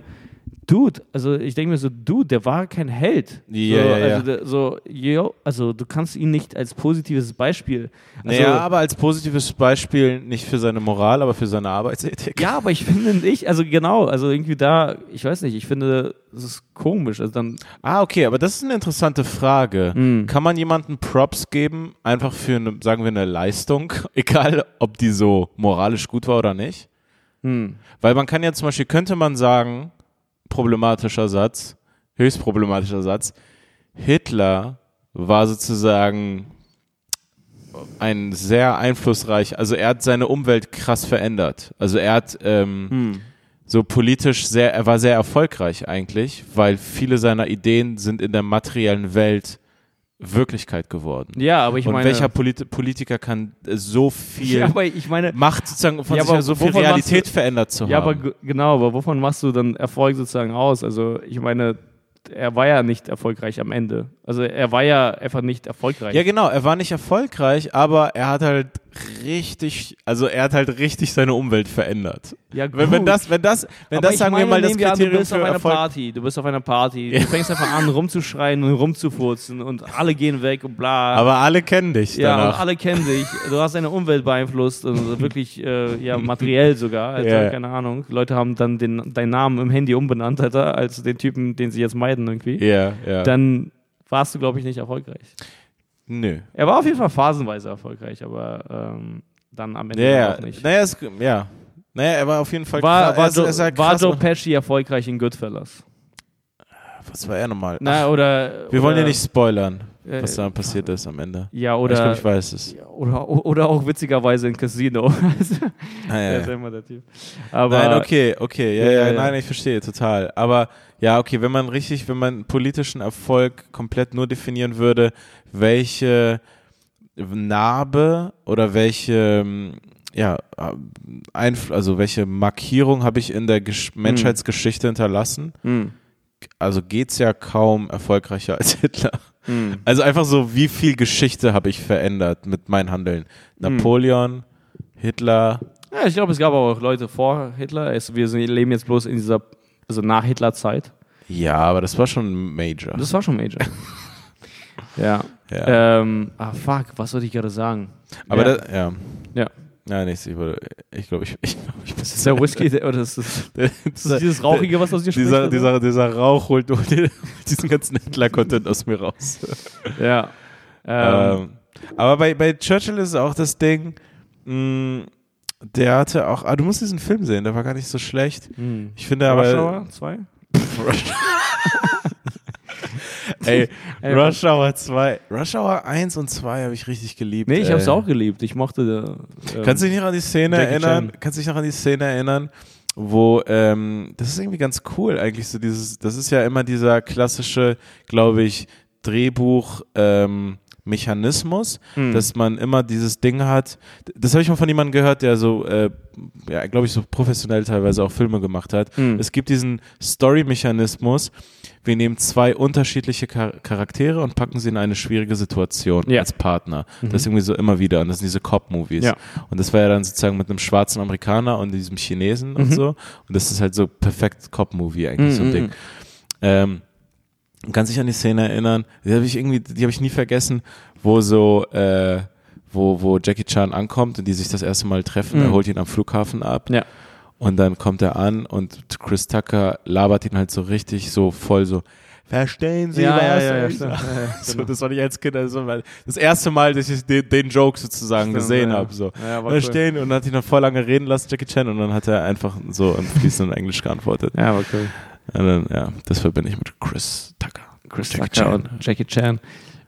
Dude, also ich denke mir so, Dude, der war kein Held. Ja, so, ja, ja. Also, der, so, yo, also du kannst ihn nicht als positives Beispiel. Also, naja, aber als positives Beispiel nicht für seine Moral, aber für seine Arbeitsethik. ja, aber ich finde nicht, also genau, also irgendwie da, ich weiß nicht, ich finde, das ist komisch. Also dann, Ah, okay, aber das ist eine interessante Frage. Hm. Kann man jemandem Props geben, einfach für eine, sagen wir, eine Leistung, egal ob die so moralisch gut war oder nicht? hm, Weil man kann ja zum Beispiel, könnte man sagen, problematischer Satz, höchst problematischer Satz, Hitler war sozusagen ein sehr einflussreich, also er hat seine Umwelt krass verändert. Also er hat ähm, hm, so politisch sehr, er war sehr erfolgreich eigentlich, weil viele seiner Ideen sind in der materiellen Welt Wirklichkeit geworden. Ja, aber ich und meine. welcher Polit Politiker kann äh, so viel ja, aber ich meine. Macht sozusagen von Ja, sich aber aus so viel Realität verändert zu Ja, aber haben? g- genau, aber wovon machst du dann Erfolg sozusagen aus? Also, ich meine, er war ja nicht erfolgreich am Ende. Also, er war ja einfach nicht erfolgreich. Ja, genau, er war nicht erfolgreich, aber er hat halt richtig, also er hat halt richtig seine Umwelt verändert. Ja, Wenn, wenn gut. das, wenn das, wenn Aber das sagen meine, wir mal das wir an, Kriterium du bist für auf einer Erfolg. Party, du bist auf einer Party, du fängst einfach an rumzuschreien und rumzufurzen und alle gehen weg und bla. Aber alle kennen dich ja, und danach. alle kennen dich. Du hast deine Umwelt beeinflusst und wirklich, äh, ja, materiell sogar. Alter, Ja. Keine Ahnung. Leute haben dann den, deinen Namen im Handy umbenannt, Alter, als den Typen, den sie jetzt meiden irgendwie. ja, ja. Dann warst du, glaube ich, nicht erfolgreich. Nö. Er war auf jeden Fall phasenweise erfolgreich, aber ähm, dann am Ende Ja, auch nicht. Naja, es, ja. Naja, er war auf jeden Fall War, krass. war, er ist- er war Joe Pesci erfolgreich in Goodfellas? Was war er nochmal? Na, oder. Wir oder, wollen ja nicht spoilern, was da passiert ist am Ende. Ja, ich oder. glaube, ich weiß es. oder, oder auch witzigerweise in Casino. Ah, ja, ja. immer der Typ. Aber, Nein, okay, okay, ja, Ja, ja, nein, ich verstehe total. Aber ja, okay, wenn man richtig, wenn man politischen Erfolg komplett nur definieren würde, welche Narbe oder welche, ähm, ja, Einfl also welche Markierung habe ich in der Gesch Menschheitsgeschichte hinterlassen? Hm, Also geht's ja kaum erfolgreicher als Hitler. hm. Also einfach so, wie viel Geschichte habe ich verändert mit meinem Handeln? Napoleon, Hitler, Ja, ich glaube, es gab auch Leute vor Hitler. Es, wir leben jetzt bloß in dieser, also nach Hitler-Zeit. ja, aber das war schon Major. Das war schon Major. ja. Ja. Ähm, ah, fuck, was wollte ich gerade sagen? Aber ja. das, ja. Ja. Ja, nichts. Ich glaube, ich, glaub, ich, ich, ich bin ist der Whisky, der, oder ist das, ist das dieses Rauchige, was aus dir spricht? dieser, oder? dieser, dieser Rauch holt diesen ganzen Hitler-Content aus mir raus. Ja. Ähm, Ähm, aber bei, bei Churchill ist auch das Ding, mh, der hatte auch, ah, du musst diesen Film sehen, der war gar nicht so schlecht. hm. Ich finde Rush aber, Hour 2? Ey, Ey, Rush Hour 2, Rush Hour 1 und 2 habe ich richtig geliebt. Nee, ich ey. hab's auch geliebt. Ich mochte. Äh, Kannst du dich noch an die Szene Jackie erinnern? Chan. Kannst du dich noch an die Szene erinnern, wo ähm, das ist irgendwie ganz cool eigentlich so dieses, das ist ja immer dieser klassische, glaube ich, Drehbuch ähm, Mechanismus, Hm. dass man immer dieses Ding hat. Das habe ich mal von jemandem gehört, der so, äh, ja, glaube ich, so professionell teilweise auch Filme gemacht hat. Hm. Es gibt diesen Story-Mechanismus. Wir nehmen zwei unterschiedliche Char Charaktere und packen sie in eine schwierige Situation Ja. als Partner. Das ist irgendwie so immer wieder. Und das sind diese Cop-Movies. Ja. Und das war ja dann sozusagen mit einem schwarzen Amerikaner und diesem Chinesen und Mhm. so. Und das ist halt so perfekt Cop-Movie eigentlich, so ein Mhm, Ding. mhm. Ähm, kann sich an die Szene erinnern, die habe ich irgendwie, die habe ich nie vergessen, wo so, äh, wo, wo Jackie Chan ankommt und die sich das erste Mal treffen, Mhm. er holt ihn am Flughafen ab Ja. und dann kommt er an und Chris Tucker labert ihn halt so richtig so voll so, verstehen Sie Ja, was? ja, ja, stimmt. Ja, so, genau. das war ich als Kind also, das erste Mal, dass ich den, den Joke sozusagen Stimmt, gesehen ja. habe. So. Ja, da cool. und hat ihn dann voll lange reden lassen, Jackie Chan, und dann hat er einfach so im fließenden Englisch geantwortet. Ja, war cool. Und dann, ja, das verbinde ich mit Chris Tucker. Chris Jackie Tucker Chan. und Jackie Chan.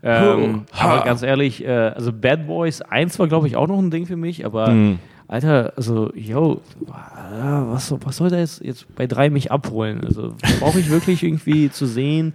Ähm. Ha. aber ganz ehrlich, äh, also Bad Boys 1 war, glaube ich, auch noch ein Ding für mich, aber Mhm. Alter, also, yo, was, was soll da jetzt, jetzt bei drei mich abholen? Also, brauche ich wirklich irgendwie zu sehen,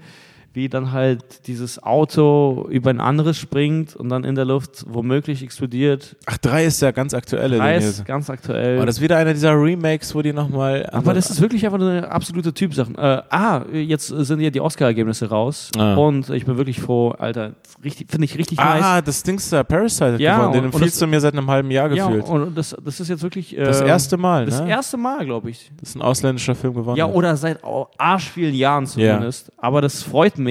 wie dann halt dieses Auto über ein anderes springt und dann in der Luft womöglich explodiert. Ach, drei ist der ganz aktuelle. Drei ist ganz aktuell. Oh, das ist wieder einer dieser Remakes, wo die nochmal. Aber das ist wirklich einfach eine absolute Typsache. Äh, ah, jetzt sind ja die Oscar-Ergebnisse raus Ah. und ich bin wirklich froh, Alter, finde ich richtig nice. Ah, das Dings da, Parasite hat Ja, gewonnen. Den empfiehlst du mir seit einem halben Jahr Ja, gefühlt. und das, das ist jetzt wirklich äh, das erste Mal, das ne? erste Mal, glaube ich. Das ist ein ausländischer Film gewonnen. Ja, oder seit arsch vielen Jahren zumindest. Aber das freut mich.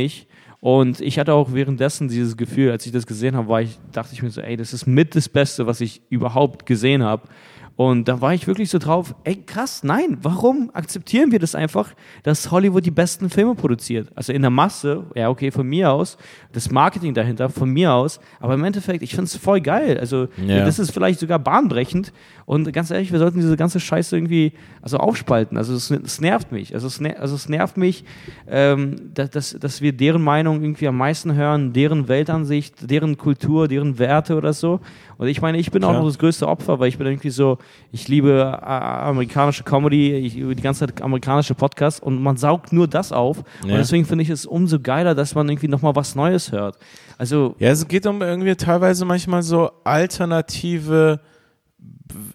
Und ich hatte auch währenddessen dieses Gefühl, als ich das gesehen habe, war ich, dachte ich mir so, ey, das ist mit das Beste, was ich überhaupt gesehen habe. Und da war ich wirklich so drauf, ey, krass, nein, warum akzeptieren wir das einfach, dass Hollywood die besten Filme produziert? Also in der Masse, ja, okay, von mir aus, das Marketing dahinter, von mir aus, aber im Endeffekt, ich finde es voll geil. Also Ja. das ist vielleicht sogar bahnbrechend. Und ganz ehrlich, wir sollten diese ganze Scheiße irgendwie also aufspalten. Also es, es nervt mich. Also es, also es nervt mich, ähm, dass, dass, dass wir deren Meinung irgendwie am meisten hören, deren Weltansicht, deren Kultur, deren Werte oder so. Und ich meine, ich bin auch Klar. noch das größte Opfer, weil ich bin irgendwie so, ich liebe äh, amerikanische Comedy, ich liebe die ganze Zeit amerikanische Podcasts und man saugt nur das auf. Und Ja. deswegen finde ich es umso geiler, dass man irgendwie nochmal was Neues hört. Also, Ja, es geht um irgendwie teilweise manchmal so alternative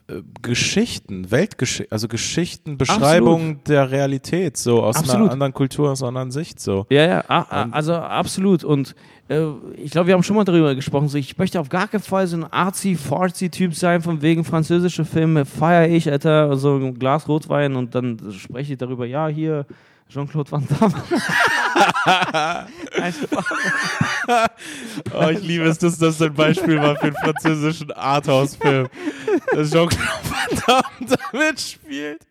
äh, Geschichten, Weltgeschichten, also Geschichten, Beschreibungen der Realität, so aus Absolut. einer anderen Kultur, aus einer anderen Sicht, so. Ja, ja, a- a- also absolut. Und ich glaube, wir haben schon mal darüber gesprochen. So, ich möchte auf gar keinen Fall so ein arzi-farzi-Typ sein, von wegen französische Filme feiere ich, Alter, so ein Glas Rotwein und dann spreche ich darüber, ja, hier, Jean-Claude Van Damme. Nein, Oh, ich liebe es, dass das ein Beispiel war für einen französischen Arthouse-Film. Dass Jean-Claude Van Damme damit spielt.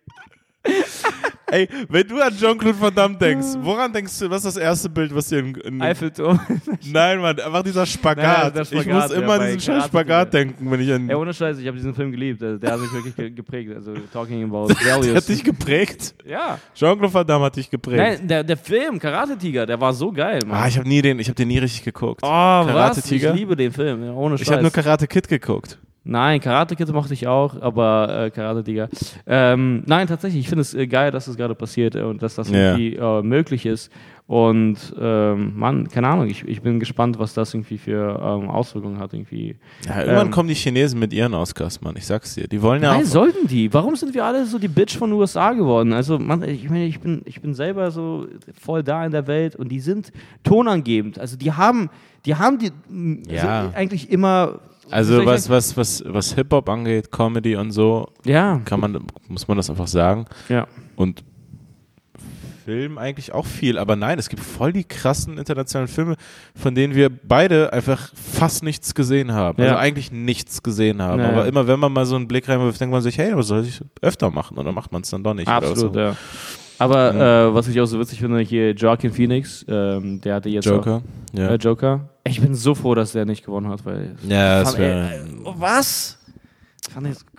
Ey, wenn du an Jean-Claude Van Damme denkst, woran denkst du, was ist das erste Bild, was dir in, in Eiffelturm. Nein, Mann, einfach dieser Nein, Spagat. ich Spagat, muss immer an diesen scheiß Spagat denken, wenn ich an. Ey, ohne Scheiß, ich habe diesen Film geliebt. Der, der hat mich wirklich ge- geprägt. Also, talking about Der hat values. dich geprägt. ja. Jean-Claude Van Damme hat dich geprägt. Nein, der, der Film, Karate Tiger, der war so geil, Mann. Ah, ich habe nie den, ich habe den nie richtig geguckt. oh, Karate was? Ich liebe den Film, ja, ohne Scheiß. ich habe nur Karate Kid geguckt. Nein, Karate Kid mochte ich auch, aber äh, Karate Tiger. Ähm, nein, tatsächlich, ich finde es äh, geil, dass das gerade passiert äh, und dass das Ja. irgendwie äh, möglich ist. Und ähm, Mann, keine Ahnung, ich, ich bin gespannt, was das irgendwie für ähm, Auswirkungen hat. Irgendwie. Ja, irgendwann Ähm. kommen die Chinesen mit ihren Oscars, Mann. Ich sag's dir. Die wollen ja Nein, auch. sollten die? Warum sind wir alle so die Bitch von den USA geworden? Also, Mann, ich meine, ich bin, ich bin selber so voll da in der Welt und die sind tonangebend. Also, die haben, die haben die Ja. eigentlich immer. Also was, was, was, was Hip-Hop angeht, Comedy und so, Ja, kann man, muss man das einfach sagen. ja. Und Film eigentlich auch viel, aber nein, es gibt voll die krassen internationalen Filme, von denen wir beide einfach fast nichts gesehen haben. Ja. Also eigentlich nichts gesehen haben. Ja, aber ja. immer wenn man mal so einen Blick reinwirft, denkt man sich, hey, was soll ich öfter machen? Dann macht man es dann doch nicht. Absolut, oder so. ja. Aber äh, was ich auch so witzig finde, hier Joaquin Phoenix, ähm, der hatte jetzt Joker. Auch, Ja. äh, Joker. Ich bin so froh, dass der nicht gewonnen hat, weil. ja, das wäre. äh, was?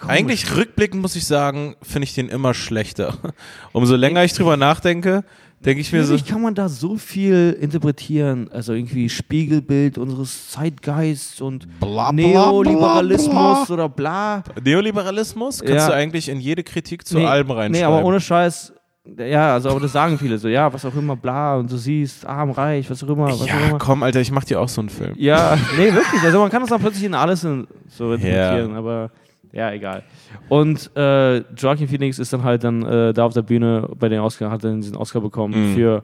Eigentlich rückblickend muss ich sagen, finde ich den immer schlechter. Umso länger ich drüber nachdenke, denke ich mir so. Kann man da so viel interpretieren, also irgendwie Spiegelbild unseres Zeitgeists und Bla, bla, Neoliberalismus bla, oder bla. bla. Neoliberalismus kannst Ja. du eigentlich in jede Kritik zu allem reinschreiben. Nee, aber ohne Scheiß. Ja, also aber das sagen viele so, ja, was auch immer, bla, und du siehst, arm, reich, was auch immer, was auch ja, immer. komm, Alter, ich mach dir auch so einen Film. Ja, nee, wirklich. Also man kann das dann plötzlich in alles in, so interpretieren, aber ja, egal. Und äh, Joaquin Phoenix ist dann halt dann äh, da auf der Bühne bei den Oscar, hat dann diesen Oscar bekommen Mhm. für,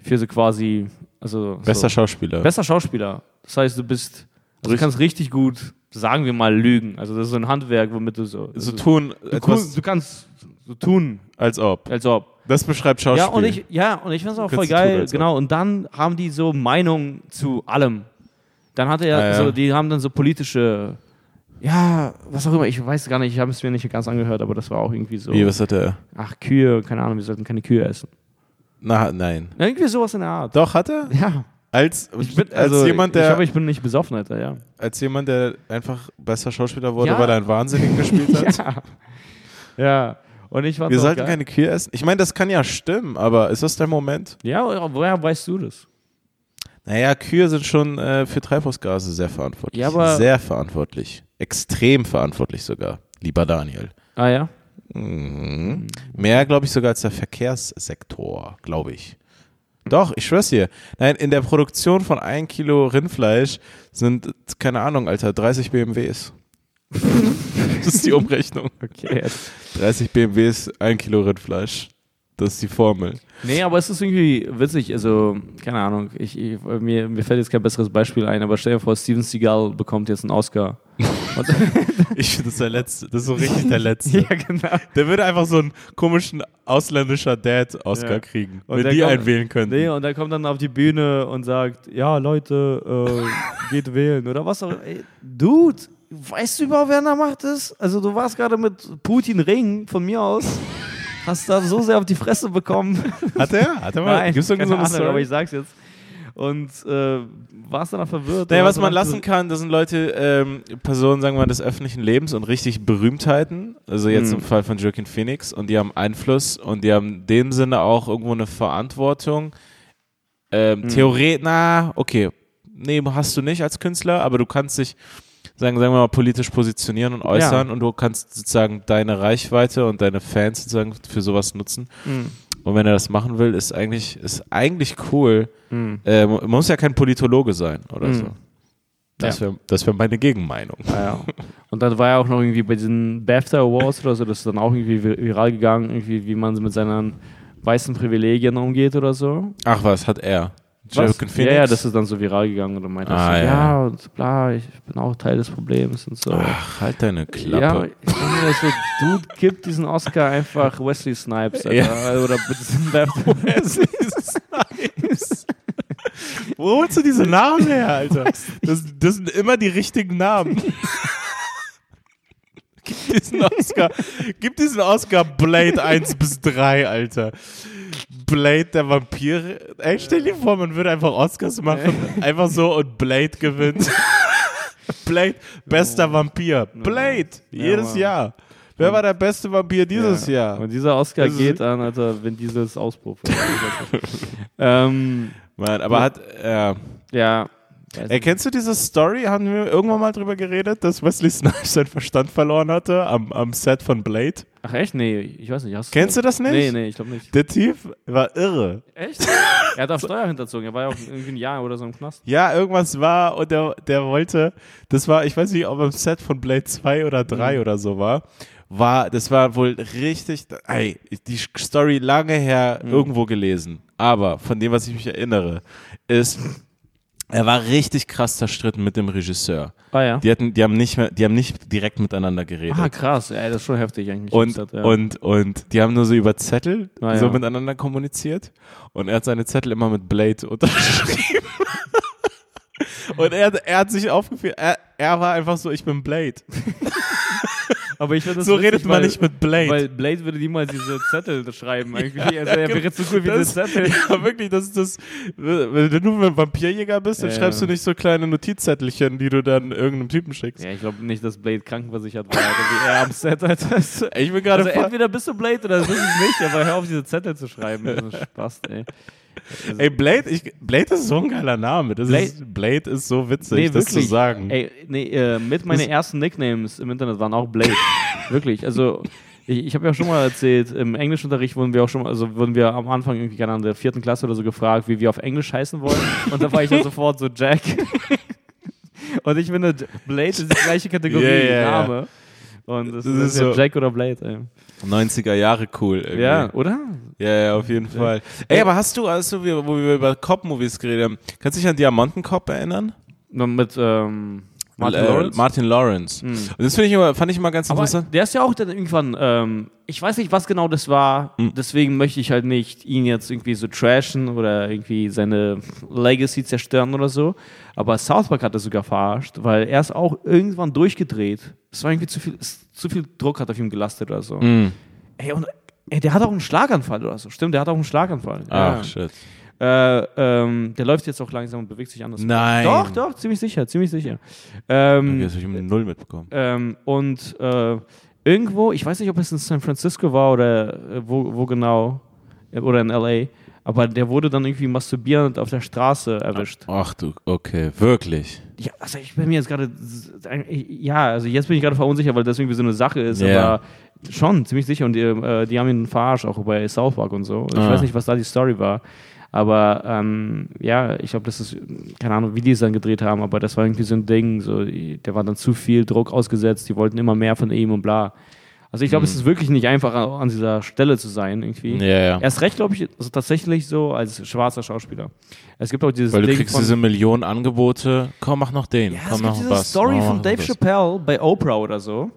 für so quasi, also Bester so, Schauspieler. bester Schauspieler. Das heißt, du bist, also du kannst richtig gut, sagen wir mal, lügen. Also das ist so ein Handwerk, womit du so, so du, tun, du, etwas, du kannst so tun, als ob. als ob. Das beschreibt Schauspiel. Ja, und ich, ja, und ich finde es auch voll tun, geil, als ob. genau. Und dann haben die so Meinung zu allem. Dann hat er Ah, ja. so, die haben dann so politische, ja, was auch immer, ich weiß gar nicht, ich habe es mir nicht ganz angehört, aber das war auch irgendwie so, Wie, was hat er? ach, Kühe, keine Ahnung, wir sollten keine Kühe essen. Na, nein. Irgendwie sowas in der Art. Doch, hat er? Ja, Als, ich bin, als also, jemand, ich der, hoffe, ich bin nicht besoffen, Alter, ja. als jemand, der einfach bester Schauspieler wurde, Ja. weil er einen Wahnsinnigen gespielt hat. ja. ja, und ich Wir sollten keine Kühe essen. Ich meine, das kann ja stimmen, aber ist das der Moment? Ja, woher weißt du das? Naja, Kühe sind schon äh, für Treibhausgase sehr verantwortlich. Ja, aber- sehr verantwortlich. Extrem verantwortlich sogar, lieber Daniel. Ah ja? Mhm. Mehr, glaube ich, sogar als der Verkehrssektor, glaube ich. Doch, ich schwör's dir. Nein, in der Produktion von ein Kilo Rindfleisch sind, keine Ahnung, Alter, 30 BMWs. das ist die Umrechnung. Okay. 30 BMWs, ein Kilo Rindfleisch. Das ist die Formel. Nee, aber es ist irgendwie witzig. Also, keine Ahnung, ich, ich, mir, mir fällt jetzt kein besseres Beispiel ein, aber stell dir vor, Steven Seagal bekommt jetzt einen Oscar. Ich finde, das ist der Letzte. Das ist so richtig der Letzte. ja, genau. Der würde einfach so einen komischen ausländischer Dad-Oscar Ja. kriegen, Und wenn der die kommt- einen wählen könnten. Nee, und der kommt dann auf die Bühne und sagt, ja, Leute, äh, geht wählen oder was auch Ey, Dude, weißt du überhaupt, wer an der Macht ist? Also du warst gerade mit Putin ringen, von mir aus. Hast da so sehr auf die Fresse bekommen. Hat er? Hat er mal? Nein, Gibt's keine so Ahnung, aber ich sag's jetzt. Und äh, warst danach verwirrt? Naja, was man lassen kann, das sind Leute, ähm, Personen, sagen wir mal, des öffentlichen Lebens und richtig Berühmtheiten. Also jetzt Mhm. im Fall von Joaquin Phoenix. Und die haben Einfluss und die haben in dem Sinne auch irgendwo eine Verantwortung. Ähm, Mhm. Theoret, na, okay. Nee, hast du nicht als Künstler, aber du kannst dich sagen, sagen wir mal, politisch positionieren und äußern und du kannst sozusagen deine Reichweite und deine Fans sozusagen für sowas nutzen. Mhm. Und wenn er das machen will, ist eigentlich, ist eigentlich cool. Mhm. Äh, man muss ja kein Politologe sein oder Mhm. so. Das Ja. wäre das wär meine Gegenmeinung. Ja, ja. Und dann war er auch noch irgendwie bei diesen BAFTA Awards oder so, das ist dann auch irgendwie vir- viral gegangen, irgendwie, wie man mit seinen weißen Privilegien umgeht oder so. Ach was, hat er? Joaquin Ja, ja, das ist dann so viral gegangen und dann meinte er Ah, so, ja. ja. und bla, ich bin auch Teil des Problems und so. Ach, halt deine ja, Klappe. ich denke mir so, Dude, gib diesen Oscar einfach Wesley Snipes, Alter. Ja. Oder diesem BAFTA. Wo holst du diese Namen her, Alter? Das, das sind immer die richtigen Namen. Gib diesen Oscar, gib diesen Oscar Blade 1 bis 3, Alter. Blade, der Vampir. Ey, stell dir vor, man würde einfach Oscars machen, einfach so und Blade gewinnt. Blade, bester Vampir. Blade, jedes Mann. Jahr. Wer war der beste Vampir dieses Ja. Jahr? Und dieser Oscar Das geht an, Alter, wenn dieses Auspuff. ähm, Mann, aber hat, ja. ja. Ey, kennst du diese Story? Haben wir irgendwann mal drüber geredet, dass Wesley Snipes seinen Verstand verloren hatte am, am Set von Blade? Ach echt? Nee, ich weiß nicht. Hast Kennst du das nicht? Nee, nee, ich glaube nicht. Der Typ war irre. Echt? er hat auch Steuer hinterzogen. Er war ja auch irgendwie ein Jahr oder so im Knast. Ja, irgendwas war und der, der wollte, das war, ich weiß nicht, ob am Set von Blade 2 oder 3 Mhm. oder so war, war, das war wohl richtig, ey, die Story lange her Mhm. irgendwo gelesen, aber von dem, was ich mich erinnere, ist, er war richtig krass zerstritten mit dem Regisseur. Ah ja. Die hatten, die haben nicht mehr, die haben nicht direkt miteinander geredet. Ah, krass. Ey, das ist schon heftig eigentlich. Und, Das ja. und, und die haben nur so über Zettel Ah, so ja. miteinander kommuniziert. Und er hat seine Zettel immer mit Blade unterschrieben. und er, er hat sich aufgeführt, er, er war einfach so, ich bin Blade. Aber ich finde so witzig, redet man weil, nicht mit Blade. Weil Blade würde niemals diese Zettel schreiben. Eigentlich. Ja, also er wäre so cool wie das- diese Zettel. ja, wirklich, das ist das, wenn du ein Vampirjäger bist, dann Ja, schreibst du nicht so kleine Notizzettelchen, die du dann irgendeinem Typen schickst. Ja, ich glaube nicht, dass Blade krankenversichert war. Wie er am Set. Alter. Ey, Ich bin gerade Also entweder bist du Blade oder das ist es nicht, aber hör auf, diese Zettel zu schreiben. Das ist Spaß, ey. Also- Ey, Blade, ich, Blade ist so ein geiler Name. Das Blade- ist, Blade ist so witzig, Nee, das zu sagen. Ey, nee, äh, mit meine Das- ersten Nicknames im Internet waren auch Blade. wirklich. Also, ich, ich habe ja schon mal erzählt, im Englischunterricht wurden wir auch schon mal, also wurden wir am Anfang irgendwie, keine Ahnung, der vierten Klasse oder so gefragt, wie wir auf Englisch heißen wollen. Und da war ich dann sofort so Jack. Und ich finde, Blade ist die gleiche Kategorie Ja, ja, ja. Name. Und das, Das ist, ist ja so- Jack oder Blade, ey. 90er Jahre cool. Irgendwie. Ja, oder? Ja, ja, auf jeden Fall. Ey, aber hast du, als du, wo wir über Cop-Movies geredet haben, kannst du dich an Diamanten Cop erinnern? Mit ähm, Martin Äh, Lawrence. Martin Lawrence. Hm. Und das finde ich immer, fand ich immer ganz Aber interessant. der ist ja auch dann irgendwann, ähm, ich weiß nicht, was genau das war, Hm. deswegen möchte ich halt nicht ihn jetzt irgendwie so trashen oder irgendwie seine Legacy zerstören oder so. Aber South Park hat das sogar verarscht, weil er ist auch irgendwann durchgedreht. Es war irgendwie zu viel, es, zu viel Druck hat auf ihm gelastet oder so. Hm. Ey, und ey, der hat auch einen Schlaganfall oder so. Stimmt, der hat auch einen Schlaganfall. Ach, ja. shit. Äh, ähm, der läuft jetzt auch langsam und bewegt sich anders. Nein. Doch, doch, ziemlich sicher, ziemlich sicher. Ähm, Okay, das habe ich mit Null mitbekommen. ähm, und äh, irgendwo, ich weiß nicht, ob es in San Francisco war oder äh, wo, wo genau, äh, oder in LA, aber der wurde dann irgendwie masturbierend auf der Straße erwischt. Ach du, okay, wirklich. Ja, also ich bin mir jetzt gerade, ja, also jetzt bin ich gerade verunsichert, weil das irgendwie so eine Sache ist, Ja. aber schon, ziemlich sicher. Und die, äh, die haben ihn verarscht, auch bei South Park und so. Ich Ah. weiß nicht, was da die Story war. Aber ähm, ja, ich glaube, das ist, keine Ahnung, wie die es dann gedreht haben, aber das war irgendwie so ein Ding, so, der war dann zu viel Druck ausgesetzt, die wollten immer mehr von ihm und bla. Also ich glaube, es ist wirklich nicht einfach, an an dieser Stelle zu sein, irgendwie. Ja, ja. Erst recht, glaube ich, also tatsächlich so als schwarzer Schauspieler. Es gibt auch dieses Weil du Ding kriegst von, diese Millionen Angebote. Komm, mach noch den. ja, Komm, es gibt diese. Story Mach von Dave. Chappelle bei Oprah oder so.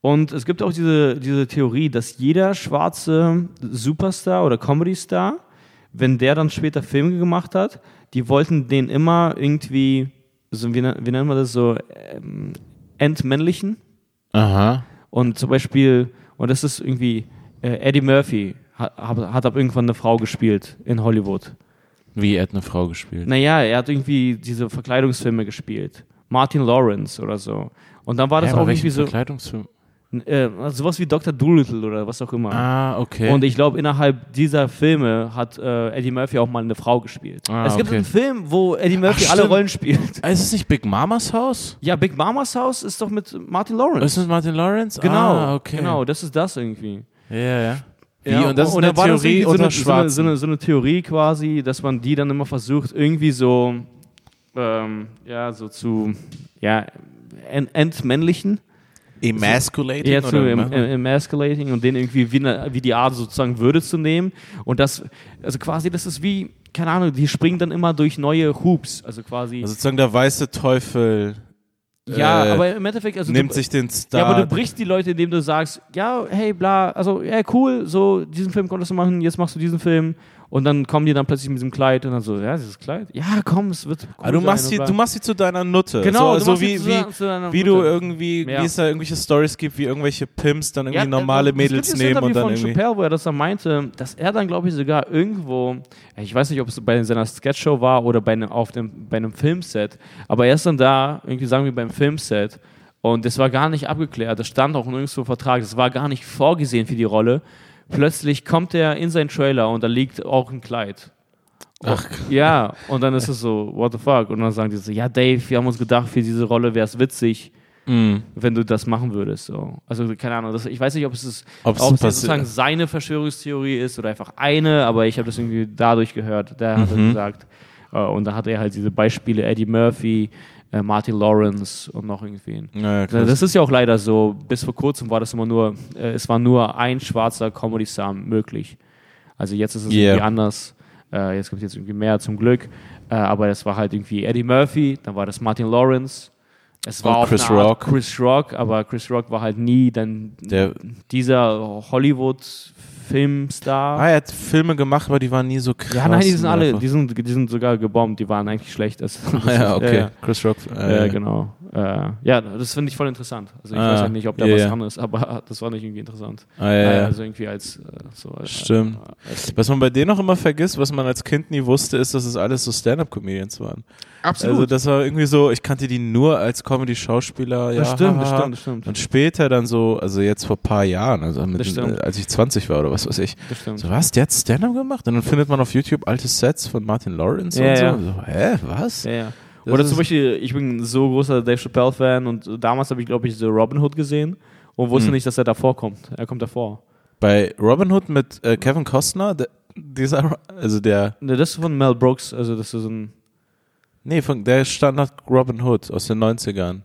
Und es gibt auch diese, diese Theorie, dass jeder schwarze Superstar oder Comedy-Star, wenn der dann später Filme gemacht hat, die wollten den immer irgendwie, so, wie, wie nennt man das so, ähm, entmännlichen. Aha. Und zum Beispiel, und das ist irgendwie, äh, Eddie Murphy hat, hat ab irgendwann eine Frau gespielt in Hollywood. Wie er hat eine Frau gespielt. Naja, er hat irgendwie diese Verkleidungsfilme gespielt. Martin Lawrence oder so. Und dann war das aber auch irgendwie so. Verkleidungsfilm? Äh, sowas wie Dr. Doolittle oder was auch immer. Ah, okay. Und ich glaube, innerhalb dieser Filme hat äh, Eddie Murphy auch mal eine Frau gespielt. Ah, es gibt okay. einen Film, wo Eddie Murphy Ach, alle. Rollen spielt. Ist es nicht Big Mamas Haus? Ja, Big Mama's Haus ist doch mit Martin Lawrence. Ist das Martin Lawrence? genau, Ah, okay. genau, das ist das irgendwie. Ja, ja. Wie? Ja, und das ist und eine war das Theorie so eine, so, eine, so, eine, so eine Theorie quasi, dass man die dann immer versucht, irgendwie so, ähm, ja, so zu, ja, ent entmännlichen. Emasculating? Ja, zu em emasculating und den irgendwie wie, eine, wie die Art sozusagen Würde zu nehmen. Und das, also quasi, das ist wie, keine Ahnung, die springen dann immer durch neue Hoops. Also quasi. also sozusagen der weiße Teufel ja, äh, aber im Endeffekt, also nimmt du, sich den Star. ja, aber du brichst die Leute, indem du sagst, ja, hey, bla, also, ja, cool, so, diesen Film konntest du machen, jetzt machst du diesen Film. Und dann kommen die dann plötzlich mit diesem Kleid und dann so, ja, dieses Kleid? Ja, komm, es wird cool Ah, du, machst sie, du machst sie zu deiner Nutte. Genau, so, so wie, wie, deiner wie du irgendwie, Ja. wie es da irgendwelche Stories gibt, wie irgendwelche Pimps dann irgendwie Ja, normale Mädels nehmen dieses und dann Interview irgendwie. von Chappelle, wo er das dann meinte, dass er dann, glaube ich, sogar irgendwo, ich weiß nicht, ob es bei seiner Sketchshow war oder bei einem, auf dem, bei einem Filmset, aber er ist dann da, irgendwie sagen wir beim Filmset, und das war gar nicht abgeklärt, das stand auch nirgendwo im Vertrag, das war gar nicht vorgesehen für die Rolle. Plötzlich kommt er in seinen Trailer und da liegt auch ein Kleid. Ach, Ja, und dann ist es so, what the fuck? Und dann sagen die so, ja, Dave, wir haben uns gedacht, für diese Rolle wäre es witzig, mm. wenn du das machen würdest. So. Also, keine Ahnung, das, ich weiß nicht, ob es, ist, Ob es ob es sozusagen seine Verschwörungstheorie ist oder einfach eine, aber ich habe das irgendwie dadurch gehört. Der hat Mhm. gesagt. Äh, und da hat er halt diese Beispiele, Eddie Murphy, äh, Martin Lawrence und noch irgendwen. Ja, krass. Das ist ja auch leider so. Bis vor kurzem war das immer nur, äh, es war nur ein schwarzer Comedy-Star möglich. Also jetzt ist es Yeah. irgendwie anders. Äh, jetzt gibt es jetzt irgendwie mehr zum Glück. Äh, aber es war halt irgendwie Eddie Murphy, dann war das Martin Lawrence. Es war Und auch Chris Rock. Chris Rock, aber Chris Rock war halt nie dann Der- dieser Hollywood-Filmstar. Ah, er hat Filme gemacht, aber die waren nie so krass. ja, nein, die sind alle, die sind, die sind sogar gebombt, die waren eigentlich schlecht. Das, Ah, ja, okay. ja, Chris Rock. Äh, Äh, genau. Äh, ja, das finde ich voll interessant. Also ich Ah, weiß ja nicht, ob da ja, was dran ist, aber das war nicht irgendwie interessant. Ah, ja, Äh, ja. Also irgendwie als äh, so. Äh, Stimmt. Äh, als, Was man bei denen auch immer vergisst, was man als Kind nie wusste, ist, dass es alles so Stand-Up-Comedians waren. Also das war irgendwie so, ich kannte die nur als Comedy-Schauspieler. Ja, das stimmt, das haha. stimmt, das stimmt. Und später dann so, also jetzt vor ein paar Jahren, also mit, Das als ich 20 war oder was weiß ich. Das stimmt. So, was, der hat Stand-Up gemacht? Und dann findet man auf YouTube alte Sets von Martin Lawrence Ja, und so. ja. So. Hä, was? Ja, ja. Das Oder zum Beispiel, ich bin ein so großer Dave Chappelle-Fan und damals habe ich, glaube ich, so Robin Hood gesehen und wusste Hm. nicht, dass er davor kommt. Er kommt davor. Bei Robin Hood mit äh, Kevin Costner, der, dieser, also der, Ne, das ist von Mel Brooks, also das ist ein. nee, von, der Standard Robin Hood aus den 90ern.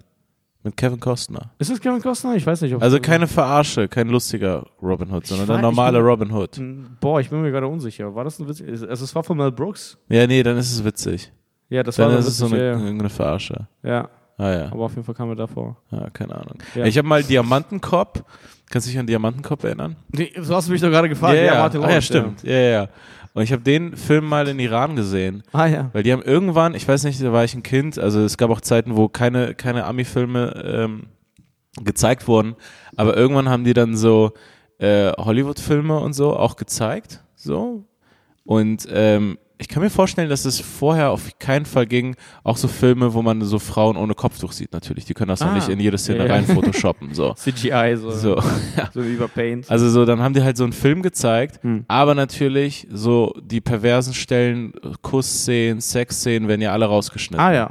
Mit Kevin Costner. Ist das Kevin Costner? Ich weiß nicht. Ob Also keine Verarsche, kein lustiger Robin Hood, sondern der normale bin- Robin Hood. Boah, ich bin mir gerade unsicher. War das ein Witz? Also, es war von Mel Brooks? Ja, nee, dann ist es witzig. Ja, das Dann war ist es so eine, ja, ja. irgendeine Verarsche. ja, Ah ja. aber auf jeden Fall kam er davor. ja keine Ahnung. Ja. Ich habe mal Diamantenkopf. Kannst du dich an Diamantenkopf erinnern? Nee, so hast du mich doch gerade gefragt. ja, ja. Martin ah, ja, stimmt. Ja. ja, ja. Und ich habe den Film mal in Iran gesehen. Ah ja. Weil die haben irgendwann, ich weiß nicht, da war ich ein Kind, also es gab auch Zeiten, wo keine, keine Ami-Filme ähm, gezeigt wurden, aber irgendwann haben die dann so äh, Hollywood-Filme und so auch gezeigt, so. Und ähm, ich kann mir vorstellen, dass es vorher auf keinen Fall ging, auch so Filme, wo man so Frauen ohne Kopftuch sieht natürlich. Die können das ja Ah, nicht in jede Szene ja, ja. rein photoshoppen, so. CGI, so, so. So. wie bei Paint. Also so, dann haben die halt so einen Film gezeigt, Hm. aber natürlich so die perversen Stellen, Kussszenen, Sexszenen werden ja alle rausgeschnitten. ah ja.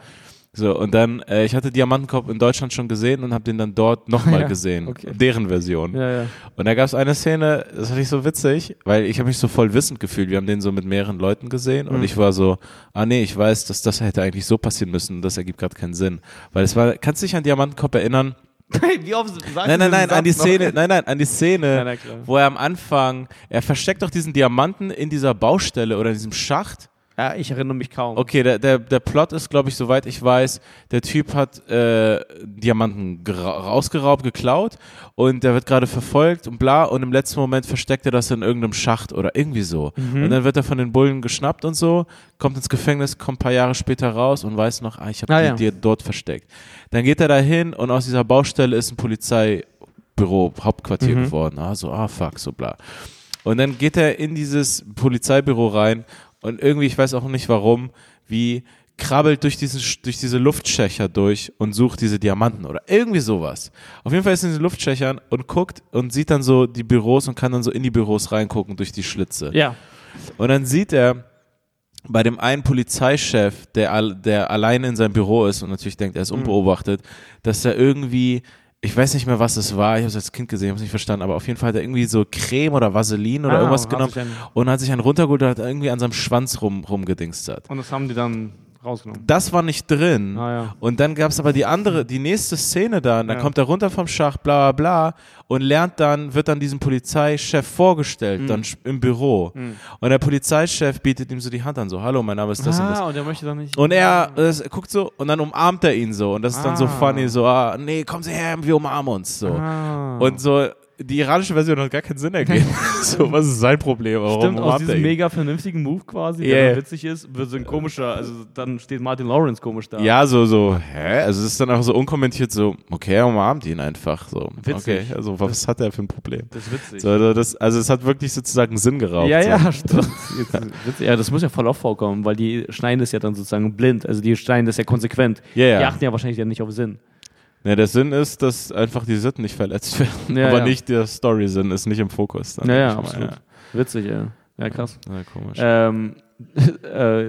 So, und dann, äh, ich hatte Diamantenkopf in Deutschland schon gesehen und habe den dann dort nochmal Ja, gesehen. okay. Deren Version. Ja, ja. Und da gab es eine Szene, das fand ich so witzig, weil ich habe mich so voll wissend gefühlt. Wir haben den so mit mehreren Leuten gesehen und Mhm. ich war so, ah nee, ich weiß, dass das hätte eigentlich so passieren müssen. Das ergibt gerade keinen Sinn. Weil es war, kannst du dich an Diamantenkopf erinnern? wie oft sagst Nein, nein, nein, an die noch? Szene, nein, nein, an die Szene, Nein, nein, wo er am Anfang, er versteckt doch diesen Diamanten in dieser Baustelle oder in diesem Schacht. Ja, ich erinnere mich kaum. Okay, der, der, der Plot ist, glaube ich, soweit ich weiß, der Typ hat äh, Diamanten gera- rausgeraubt, geklaut und der wird gerade verfolgt und bla und im letzten Moment versteckt er das in irgendeinem Schacht oder irgendwie so. Mhm. Und dann wird er von den Bullen geschnappt und so, kommt ins Gefängnis, kommt ein paar Jahre später raus und weiß noch, ah, ich habe Ah, die, ja. die dort versteckt. Dann geht er da hin und aus dieser Baustelle ist ein Polizeibüro, Hauptquartier Mhm. geworden. Ah, so, ah, fuck, so bla. Und dann geht er in dieses Polizeibüro rein und irgendwie, ich weiß auch nicht warum, wie krabbelt durch, diesen, durch diese Luftschächer durch und sucht diese Diamanten oder irgendwie sowas. Auf jeden Fall ist er in den Luftschächern und guckt und sieht dann so die Büros und kann dann so in die Büros reingucken durch die Schlitze. Ja. Und dann sieht er bei dem einen Polizeichef, der, der alleine in seinem Büro ist und natürlich denkt, er ist unbeobachtet, dass er irgendwie, ich weiß nicht mehr, was es war, ich habe es als Kind gesehen, ich habe es nicht verstanden, aber auf jeden Fall hat er irgendwie so Creme oder Vaseline oder Ah, irgendwas genommen und hat sich einen runtergeholt und hat irgendwie an seinem Schwanz rum, rumgedingstert. Und das haben die dann rausgenommen. Das war nicht drin. Ah, ja. Und dann gab es aber die andere, die nächste Szene da, und dann Ja. kommt er runter vom Schacht, bla bla bla, und lernt dann, wird dann diesem Polizeichef vorgestellt, Mhm. dann im Büro. Und der Polizeichef bietet ihm so die Hand an, so, hallo, mein Name ist das und das. ah, und er möchte dann nicht. Und er äh, guckt so und dann umarmt er ihn so und das ist dann so Ah. funny, so, ah, nee, kommen Sie her, wir umarmen uns so. Ah. Und so, die iranische Version hat gar keinen Sinn ergeben. so, was ist sein Problem? Warum Stimmt, aus diesem mega vernünftigen Move quasi, Yeah. der witzig ist, wird so ein komischer, also dann steht Martin Lawrence komisch da. Ja, so, so, hä? Also es ist dann auch so unkommentiert so, okay, er umarmt ihn einfach so. Witzig. Okay, also was hat er für ein Problem? Das ist witzig. So, also, das, also es hat wirklich sozusagen Sinn geraubt. ja, so. ja, stimmt. Jetzt, witzig. Ja, das muss ja voll oft vorkommen, weil die schneiden das ja dann sozusagen blind. Also die schneiden das ja konsequent. Ja, ja. Die achten ja wahrscheinlich dann nicht auf Sinn. Ja, der Sinn ist, dass einfach die Sitten nicht verletzt werden. Ja, aber ja. nicht der Story-Sinn ist nicht im Fokus. Dann Ja, ja, absolut. Witzig, ja. Ja, krass. Ja, ja komisch. Ähm, äh,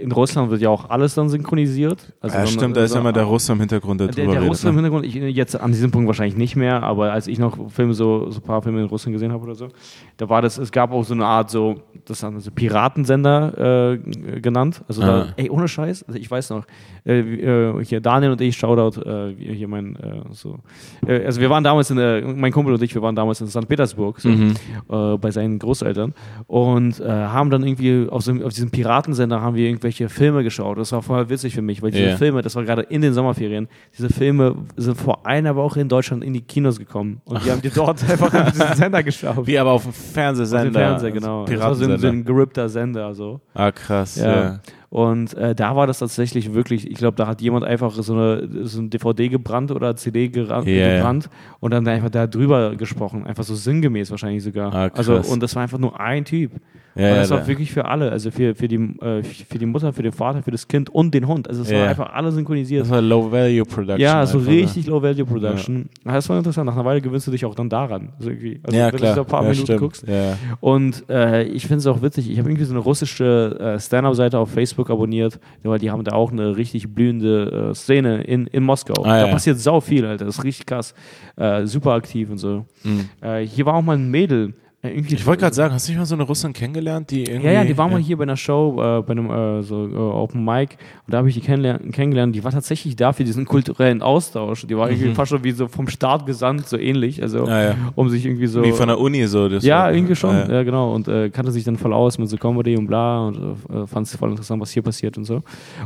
in Russland wird ja auch alles dann synchronisiert. Also ja, dann, stimmt, da ist so- ja immer der Russe im Hintergrund, der Der, drüber der redet. Russe im ne? Hintergrund, ich, jetzt an diesem Punkt wahrscheinlich nicht mehr, aber als ich noch Filme so, so ein paar Filme in Russland gesehen habe oder so, da war das, es gab auch so eine Art so, das haben sie Piratensender äh, genannt. Also da, Ah. ey, ohne Scheiß, also ich weiß noch, äh, äh, hier Daniel und ich, Shoutout, äh, hier mein, äh, so, äh, also wir waren damals in der, mein Kumpel und ich, wir waren damals in St. Petersburg, so, Mhm. äh, bei seinen Großeltern und äh, haben dann irgendwie auf, so, auf diesem Piratensender haben wir irgendwelche Filme geschaut. Das war voll witzig für mich, weil diese Ja. Filme, das war gerade in den Sommerferien, diese Filme sind vor einer Woche in Deutschland in die Kinos gekommen und wir haben die dort einfach auf diesen Sender geschaut. Wie aber auf dem Auf Fernsehsender. dem Fernseher, also genau. Das war so ein, so Piratensender. ein gerippter Sender, so. ah, krass. Ja. Ja. Und äh, da war das tatsächlich wirklich, ich glaube, da hat jemand einfach so eine, so ein DVD gebrannt oder CD geran- ja. gebrannt und dann einfach da drüber gesprochen, einfach so sinngemäß wahrscheinlich sogar. Ah, also und das war einfach nur ein Typ. Ja, und ja, das war da- wirklich für alle, also für, für, die, äh, für die Mutter, für den Vater, für das Kind und den Hund. Also es Ja. war einfach alle synchronisiert. Das war Low-Value-Production. Ja, so einfach, ne? richtig Low-Value Production. Das war interessant. Nach einer Weile gewöhnst du dich auch dann daran. Also irgendwie. Also Ja, wenn klar. du so ein paar ja, Minuten stimmt. guckst. Ja. Und äh, ich finde es auch witzig. Ich habe irgendwie so eine russische äh, Stand-Up-Seite auf Facebook abonniert, weil die haben da auch eine richtig blühende äh, Szene in, in Moskau. Ah, da ja. passiert sau viel, Alter. Das ist richtig krass. Äh, super aktiv und so. Mhm. Äh, hier war auch mal ein Mädel. Äh, irgendwie Ich wollte gerade sagen, hast du nicht mal so eine Russin kennengelernt, die irgendwie. ja, ja, die war mal hier bei einer Show, äh, bei einem äh, so, äh, Open Mic und da habe ich die kennengelernt. Die war tatsächlich da für diesen kulturellen Austausch. Die war irgendwie fast schon wie so vom Staat gesandt, so ähnlich. Also, Ja, ja. um sich irgendwie so. Wie von der Uni so. Das ja, so. irgendwie schon, Ja, ja. ja, genau. Und äh, kannte sich dann voll aus mit so Comedy und bla und äh, fand es voll interessant, was hier passiert und so.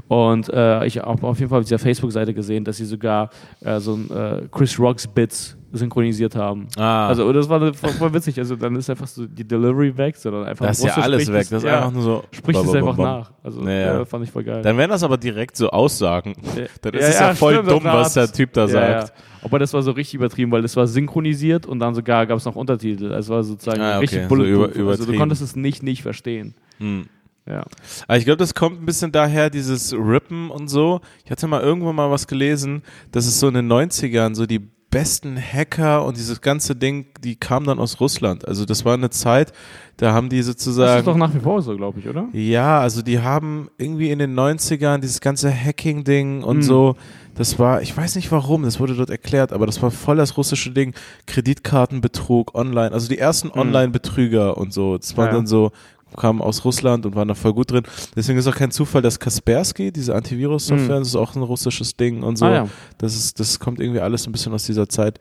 Und äh, ich habe auf jeden Fall auf dieser Facebook-Seite gesehen, dass sie sogar äh, so ein äh, Chris Rocks Bits synchronisiert haben. Ah, Also das war voll, voll witzig. Also dann ist einfach so die Delivery weg, sondern einfach da ist ja alles weg. es- Das ist ja, einfach nur so. spricht es einfach nach. Also Ja, ja. fand ich voll geil. Dann wären das aber direkt so Aussagen. Dann ist Ja, es ja, voll stimmt, dumm, das was der. Typ da sagt. Aber das war so richtig übertrieben, weil das war synchronisiert und dann sogar gab es noch Untertitel. Also war sozusagen Ah, okay, richtig so bulletproof. über- also du konntest es nicht nicht verstehen. Hm. Ja. Aber ich glaube, das kommt ein bisschen daher, dieses Rippen und so. Ich hatte mal irgendwo mal was gelesen, dass es so in den 90ern so die besten Hacker und dieses ganze Ding, die kamen dann aus Russland. Also das war eine Zeit, da haben die Das ist doch sozusagen. nach wie vor so, glaube ich, oder? Ja, also die haben irgendwie in den 90ern dieses ganze Hacking-Ding und Hm. so, das war, ich weiß nicht warum, das wurde dort erklärt, aber das war voll das russische Ding. Kreditkartenbetrug online, also die ersten Hm. Online-Betrüger und so. Das waren ja. dann so, kamen aus Russland und waren da voll gut drin. Deswegen ist auch kein Zufall, dass Kaspersky, diese Antivirus-Software, Hm. das ist auch ein russisches Ding und so. Ah, ja. Das ist, das kommt irgendwie alles ein bisschen aus dieser Zeit.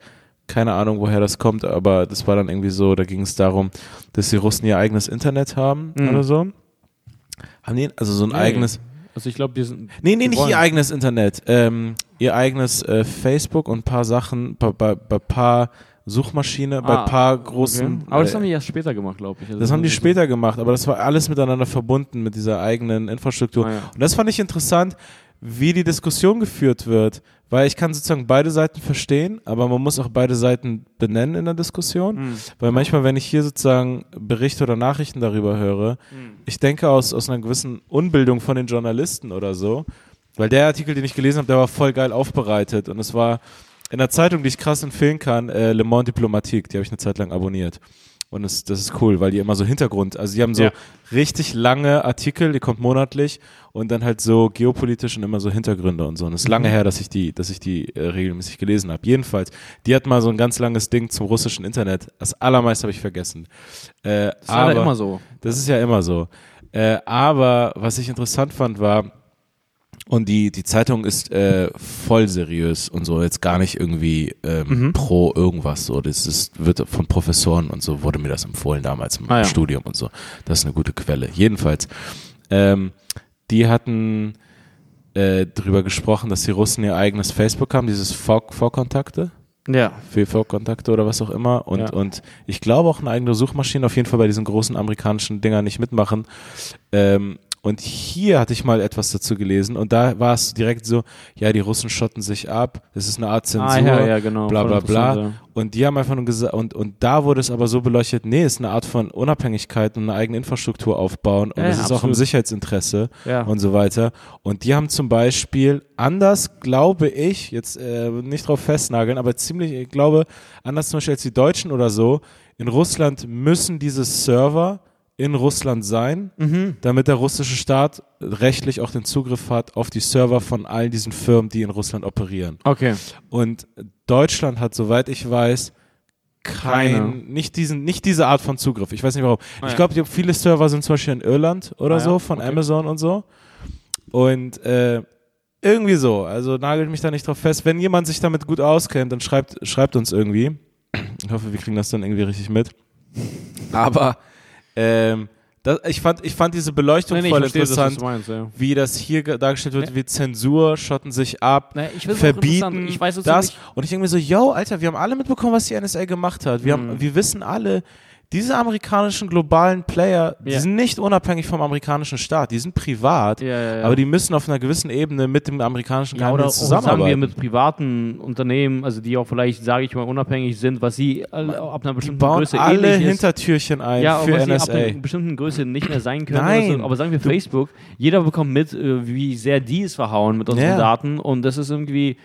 Keine Ahnung, woher das kommt, aber das war dann irgendwie so, da ging es darum, dass die Russen ihr eigenes Internet haben Mhm. oder so. Haben die, also so ein Nee. eigenes, Also ich glaube, die sind. nee, nee, nicht wollen- ihr eigenes Internet, ähm, ihr eigenes äh, Facebook und ein paar Sachen, bei, bei, bei paar Suchmaschine, bei Ah, paar großen. Okay. Aber das äh, haben die erst später gemacht, glaube ich. Also das haben die später gemacht, aber das war alles miteinander verbunden mit dieser eigenen Infrastruktur. Ah, ja. Und das fand ich interessant, wie die Diskussion geführt wird, weil ich kann sozusagen beide Seiten verstehen, aber man muss auch beide Seiten benennen in der Diskussion, Hm. weil manchmal, wenn ich hier sozusagen Berichte oder Nachrichten darüber höre, Hm. ich denke aus, aus einer gewissen Unbildung von den Journalisten oder so, Weil der Artikel, den ich gelesen habe, der war voll geil aufbereitet und es war in der Zeitung, die ich krass empfehlen kann, äh, Le Monde Diplomatique, die habe ich eine Zeit lang abonniert. Und das, das ist cool, weil die immer so Hintergrund, also die haben so Ja. richtig lange Artikel, die kommt monatlich und dann halt so geopolitisch und immer so Hintergründe und so. Und es ist Mhm. lange her, dass ich die, dass ich die äh, regelmäßig gelesen habe. Jedenfalls, die hat mal so ein ganz langes Ding zum russischen Internet. Das allermeiste habe ich vergessen. Äh, Das war aber, ja immer so. das ist ja immer so. Äh, aber was ich interessant fand, war, und die, die Zeitung ist äh, voll seriös und so, jetzt gar nicht irgendwie ähm, Mhm. pro irgendwas so. Das ist, wird von Professoren und so, wurde mir das empfohlen damals im Ah, ja. Studium und so. Das ist eine gute Quelle. Jedenfalls, ähm, die hatten äh, drüber gesprochen, dass die Russen ihr eigenes Facebook haben, dieses Vor- Vorkontakte. Ja. VV-Kontakte oder was auch immer. Und, Ja. und ich glaube auch eine eigene Suchmaschine auf jeden Fall bei diesen großen amerikanischen Dingern nicht mitmachen. Ähm, und hier hatte ich mal etwas dazu gelesen und da war es direkt so, ja, die Russen schotten sich ab, das ist eine Art Zensur, Ah, ja, ja, genau. bla bla bla. Und die haben einfach nur gesagt, und, und da wurde es aber so beleuchtet, nee, ist eine Art von Unabhängigkeit und eine eigene Infrastruktur aufbauen und es ja, ist auch im. Sicherheitsinteresse und so weiter. Und die haben zum Beispiel anders, glaube ich, jetzt äh, nicht drauf festnageln, aber ziemlich, ich glaube, anders zum Beispiel als die Deutschen oder so, in Russland müssen diese Server in Russland sein, Mhm. damit der russische Staat rechtlich auch den Zugriff hat auf die Server von all diesen Firmen, die in Russland operieren. Okay. Und Deutschland hat, soweit ich weiß, kein, Keine. nicht diesen, nicht diese Art von Zugriff. Ich weiß nicht warum. Ah, ich ja. glaube, die- viele Server sind zum Beispiel in Irland oder Ah, so, von Okay. Amazon und so. Und äh, irgendwie so. Also nagelt mich da nicht drauf fest. Wenn jemand sich damit gut auskennt, dann schreibt, schreibt uns irgendwie. Ich hoffe, wir kriegen das dann irgendwie richtig mit. Aber ähm, das, ich, fand, ich fand diese Beleuchtung Nee, nee, voll verstehe das, interessant, du meinst, ja. wie das hier ge- dargestellt wird, Ja. wie Zensur, schotten sich ab, Nee, verbieten weiß das. Und ich denke mir so, yo, Alter, wir haben alle mitbekommen, was die NSA gemacht hat. Wir, Mhm. haben, wir wissen alle, diese amerikanischen globalen Player, die Ja. sind nicht unabhängig vom amerikanischen Staat, die sind privat, Ja, ja, aber die müssen auf einer gewissen Ebene mit dem amerikanischen Ja, oder, oder sagen wir zusammenarbeiten. mit privaten Unternehmen, also die auch vielleicht, sage ich mal, unabhängig sind, was sie ab einer die bestimmten bauen Größe alle ähnlich ist. Hintertürchen ein ja, für was sie ab NSA. einer bestimmten Größe nicht mehr sein können. Nein. So. Aber sagen wir Facebook, jeder bekommt mit, äh, wie sehr die es verhauen mit unseren. Daten und das ist irgendwie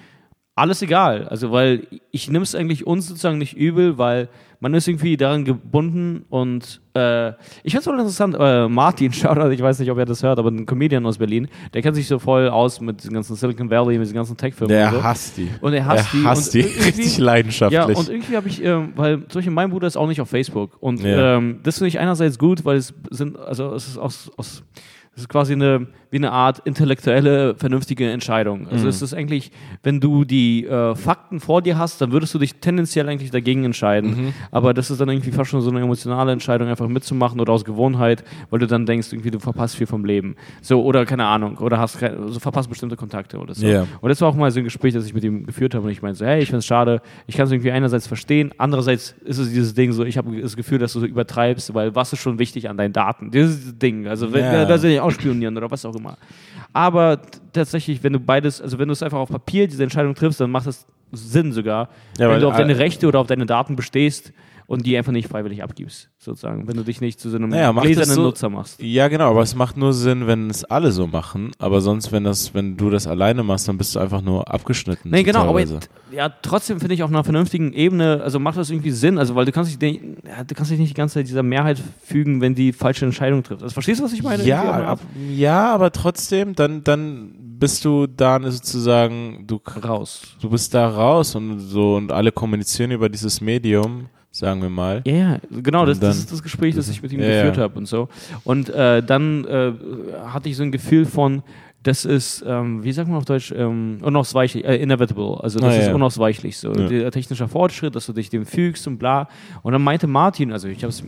alles egal. Also, weil ich nehme es eigentlich uns sozusagen nicht übel, weil man ist irgendwie daran gebunden und äh, ich finde es voll interessant, äh, Martin, Shoutout, ich weiß nicht, ob er das hört, aber ein Comedian aus Berlin, der kennt sich so voll aus mit dem ganzen Silicon Valley, mit den ganzen Tech-Firmen Der so. hasst die. Und er hasst er die. hasst die richtig leidenschaftlich. ja, und irgendwie habe ich, ähm, weil zum Beispiel mein Bruder ist auch nicht auf Facebook. Und Ja. ähm, das finde ich einerseits gut, weil es sind, also es ist aus, aus es ist quasi eine, wie eine Art intellektuelle, vernünftige Entscheidung. Also Mhm. es ist eigentlich, wenn du die äh, Fakten vor dir hast, dann würdest du dich tendenziell eigentlich dagegen entscheiden. Mhm. Aber das ist dann irgendwie fast schon so eine emotionale Entscheidung, einfach mitzumachen oder aus Gewohnheit, weil du dann denkst, irgendwie du verpasst viel vom Leben. So, oder keine Ahnung, oder hast kein, also verpasst bestimmte Kontakte oder so. Ja. Und das war auch mal so ein Gespräch, das ich mit ihm geführt habe und ich meinte so, hey, ich finde es schade, ich kann es irgendwie einerseits verstehen, andererseits ist es dieses Ding so, ich habe das Gefühl, dass du so übertreibst, weil was ist schon wichtig an deinen Daten? Dieses Ding, also wir da sind ja ausspionieren oder was auch immer. Aber tatsächlich, wenn du beides, also wenn du es einfach auf Papier diese Entscheidung triffst, dann macht es Sinn sogar, Ja, wenn du auf äh, deine Rechte oder auf deine Daten bestehst und die einfach nicht freiwillig abgibst, sozusagen, wenn du dich nicht zu so einem Naja, gläsernen so- Nutzer machst. Ja, genau, aber es macht nur Sinn, wenn es alle so machen. Aber sonst, wenn das, wenn du das alleine machst, dann bist du einfach nur abgeschnitten. Nee, genau, aber teilweise. t- ja, trotzdem finde ich auf einer vernünftigen Ebene, also macht das irgendwie Sinn, also weil du kannst dich, du kannst dich nicht die ganze Zeit dieser Mehrheit fügen, wenn die falsche Entscheidung trifft. Also verstehst du, was ich meine? Ja, ab, ja, aber trotzdem, dann, dann bist du da sozusagen, du, raus. du bist da raus und so und alle kommunizieren über dieses Medium, sagen wir mal. Ja, ja, genau, das, dann- das ist das Gespräch, das ich mit ihm Ja, geführt ja. habe und so. Und äh, dann äh, hatte ich so ein Gefühl von, das ist, ähm, wie sagt man auf Deutsch, ähm, unausweichlich, äh, inevitable. Also das Ah, ist ja. unausweichlich so. Ja. Der technische Fortschritt, dass du dich dem fügst und bla. Und dann meinte Martin, also ich hab's,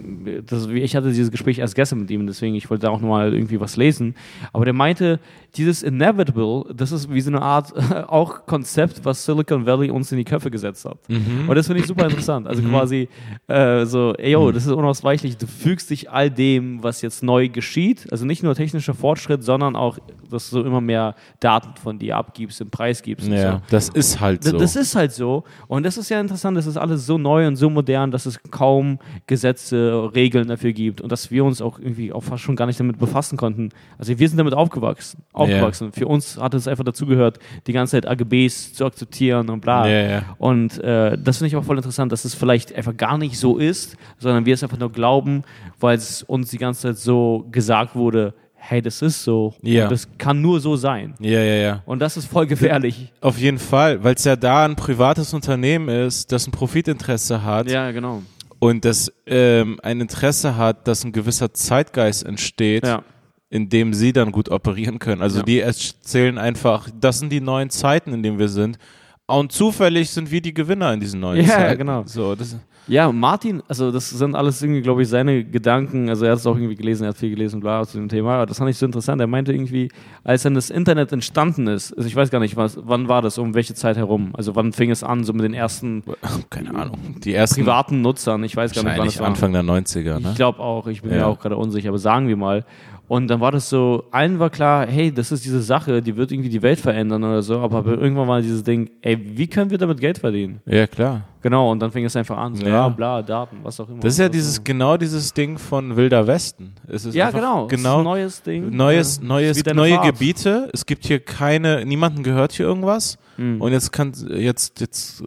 das, ich hatte dieses Gespräch erst gestern mit ihm, deswegen ich wollte da auch nochmal irgendwie was lesen. Aber der meinte, dieses inevitable, das ist wie so eine Art auch Konzept, was Silicon Valley uns in die Köpfe gesetzt hat. Mhm. Und das finde ich super interessant. Also quasi äh, so, ey, yo, das ist unausweichlich. Du fügst dich all dem, was jetzt neu geschieht. Also nicht nur technischer Fortschritt, sondern auch, dass du du immer mehr Daten von dir abgibst und preisgibst. und Ja, so. das ist halt so. Das ist halt so. Und das ist ja interessant, das ist alles so neu und so modern, dass es kaum Gesetze, Regeln dafür gibt und dass wir uns auch irgendwie auch fast schon gar nicht damit befassen konnten. Also wir sind damit aufgewachsen. aufgewachsen. Für uns hat es einfach dazugehört, die ganze Zeit AGBs zu akzeptieren und bla. Ja, ja. Und äh, das finde ich auch voll interessant, dass es vielleicht einfach gar nicht so ist, sondern wir es einfach nur glauben, weil es uns die ganze Zeit so gesagt wurde, hey, das ist so. Ja. Das kann nur so sein. ja, ja, ja. Und das ist voll gefährlich. Auf jeden Fall, weil es ja da ein privates Unternehmen ist, das ein Profitinteresse hat Ja, genau. und das ähm, ein Interesse hat, dass ein gewisser Zeitgeist entsteht, Ja. in dem sie dann gut operieren können. Also Ja. die erzählen einfach, das sind die neuen Zeiten, in denen wir sind. Und zufällig sind wir die Gewinner in diesen neuen Ja, Zeiten. genau. So, das, Ja, Martin, also das sind alles irgendwie, glaube ich, seine Gedanken. Also er hat es auch irgendwie gelesen, er hat viel gelesen, bla, zu dem Thema. Aber das fand ich so interessant. Er meinte irgendwie, als dann das Internet entstanden ist, also ich weiß gar nicht, was, wann war das, um welche Zeit herum? Also wann fing es an, so mit den ersten keine Ahnung. Die ersten privaten Nutzern? Ich weiß gar nicht, wann es war. Anfang der 90er, Ich ne? glaube auch, ich bin mir Ja. auch gerade unsicher, aber sagen wir mal. Und dann war das so, allen war klar, hey, das ist diese Sache, die wird irgendwie die Welt verändern oder so, aber irgendwann war dieses Ding, ey, wie können wir damit Geld verdienen? Ja, klar. Genau, und dann fing es einfach an, so, Ja. ja, bla, Daten, was auch immer. Das ist ja dieses, genau dieses Ding von Wilder Westen. Es ist Ja, genau, es ist Genau. ein neues Ding. Neues, Ja, neues, neue Fahrt. Gebiete. Es gibt hier keine, niemanden gehört hier irgendwas. Mhm. Und jetzt kann, jetzt, jetzt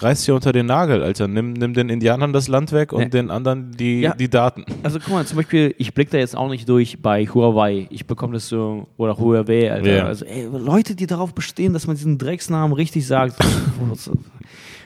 reißt hier unter den Nagel, Alter. Nimm, nimm den Indianern das Land weg und Ja. den anderen die, Ja. die Daten. Also guck mal, zum Beispiel, ich blicke da jetzt auch nicht durch bei Huawei. Ich bekomme das so, oder Huawei, Alter. Also ey, Leute, die darauf bestehen, dass man diesen Drecksnamen richtig sagt.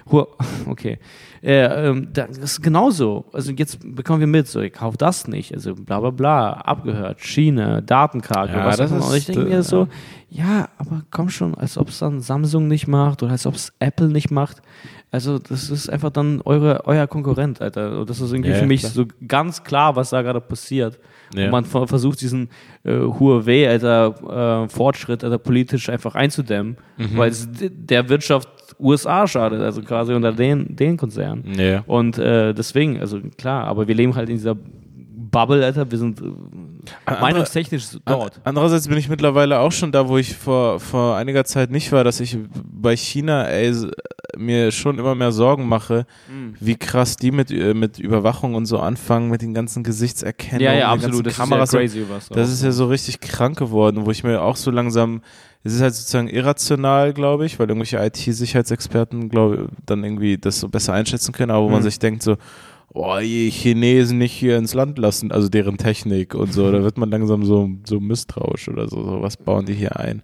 Okay. Äh, ähm, das ist genauso. Also jetzt bekommen wir mit, so, ich kauf das nicht. Also bla bla bla, abgehört, Schiene, Datenkrake, Ja, was das immer. Und ich ist, denke äh, mir so, ja, aber komm schon, als ob es dann Samsung nicht macht oder als ob es Apple nicht macht. Also das ist einfach dann eure, euer Konkurrent, Alter. Und das ist irgendwie Ja, für mich klar. so ganz klar, was da gerade passiert. Ja. Und man ver- versucht diesen äh, Huawei, Alter, äh, Fortschritt, Alter, politisch einfach einzudämmen, Mhm. weil es der Wirtschaft USA schadet, also quasi unter den, den Konzern. Ja. Und äh, deswegen, also klar, aber wir leben halt in dieser Bubble, Alter, wir sind äh, meinungstechnisch dort. Andererseits bin ich mittlerweile auch schon da, wo ich vor, vor einiger Zeit nicht war, dass ich bei China ey, mir schon immer mehr Sorgen mache, Mhm. wie krass die mit, äh, mit Überwachung und so anfangen, mit den ganzen Gesichtserkennungen, Ja, ja, den absolut. ganzen Das Kameras. ist ja crazy, was Das ist ja so richtig krank geworden, wo ich mir auch so langsam, es ist halt sozusagen irrational, glaube ich, weil irgendwelche IT-Sicherheitsexperten, glaube dann irgendwie das so besser einschätzen können, aber wo man Mhm. sich denkt so, oh, die Chinesen nicht hier ins Land lassen, also deren Technik und so, da wird man langsam so, so misstrauisch oder so, so, was bauen die hier ein?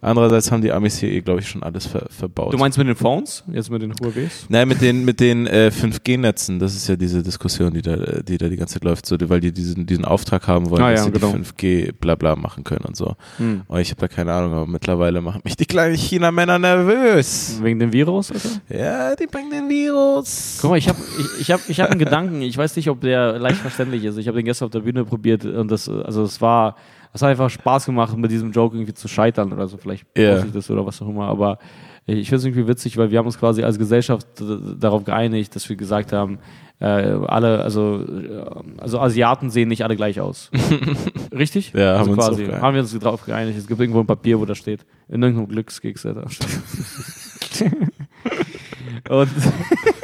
Andererseits haben die Amis hier eh, glaube ich, schon alles ver verbaut. Du meinst mit den Phones? Jetzt mit den Huawei's? Nein, mit den, mit den äh, 5G-Netzen, das ist ja diese Diskussion, die da, die da die ganze Zeit läuft, so, weil die diesen, diesen Auftrag haben wollen, Ah, dass ja, sie genau. die 5G blabla machen können und so. Hm. Oh, ich habe da keine Ahnung, aber mittlerweile machen mich die kleinen China-Männer nervös. Wegen dem Virus, Alter? Ja, die bringen den Virus. Guck mal, ich habe ich, ich hab, ich hab einen Gedanken, ich weiß nicht, ob der leicht verständlich ist. Ich habe den gestern auf der Bühne probiert und das, also es war, es hat einfach Spaß gemacht, mit diesem Joke irgendwie zu scheitern oder so. Vielleicht yeah. ich das oder was auch immer, aber ich finde es irgendwie witzig, weil wir haben uns quasi als Gesellschaft darauf geeinigt, dass wir gesagt haben, äh, alle, also, äh, also Asiaten sehen nicht alle gleich aus. Richtig? Ja, haben also wir uns quasi, geeinigt. haben wir uns darauf geeinigt. Es gibt irgendwo ein Papier, wo da steht, in irgendeinem Glückskeks, Alter. Und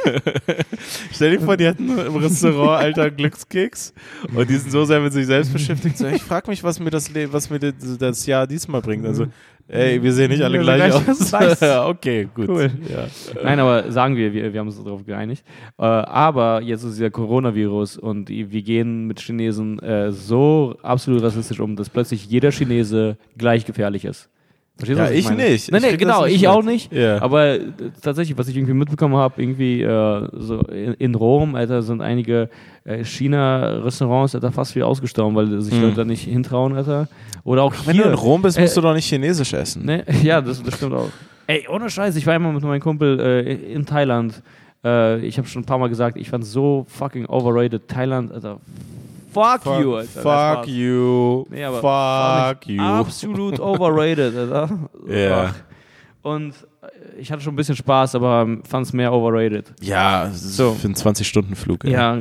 Stell dir vor, die hatten im Restaurant alter Glückskeks und die sind so sehr mit sich selbst beschäftigt. So, ich frage mich, was mir das, Le was mir das, Jahr diesmal bringt. Also, ey, wir sehen nicht alle gleich aus. okay, gut. Cool. Ja. Nein, aber sagen wir, wir, wir haben uns darauf geeinigt. Äh, aber jetzt ist dieser Coronavirus und wir gehen mit Chinesen äh, so absolut rassistisch um, dass plötzlich jeder Chinese gleich gefährlich ist. Verstehst du, Ja, ich meine? nicht. Nein, Ich nee, krieg genau, nicht ich auch nicht. Ja. Aber äh, tatsächlich, was ich irgendwie mitbekommen habe, irgendwie äh, so in, in Rom, Alter, sind einige äh, China-Restaurants, Alter, fast wie ausgestorben, weil sich Mhm. Leute da nicht hintrauen, Alter. Oder auch Wenn hier. du in Rom bist, musst Äh, du doch nicht Chinesisch essen. Ne? Ja, das, das stimmt auch. Ey, ohne Scheiß, ich war immer mit meinem Kumpel äh, in Thailand. Äh, ich habe schon ein paar Mal gesagt, ich fand so fucking overrated. Thailand, Alter. Fuck, Fuck, you, Alter. Fuck you. Nee, fuck you. Absolut overrated, Alter. Ja. Ach. Und äh, ich hatte schon ein bisschen Spaß, aber fand es mehr overrated. Ja, so. Für einen 20-Stunden-Flug. ey. Ja,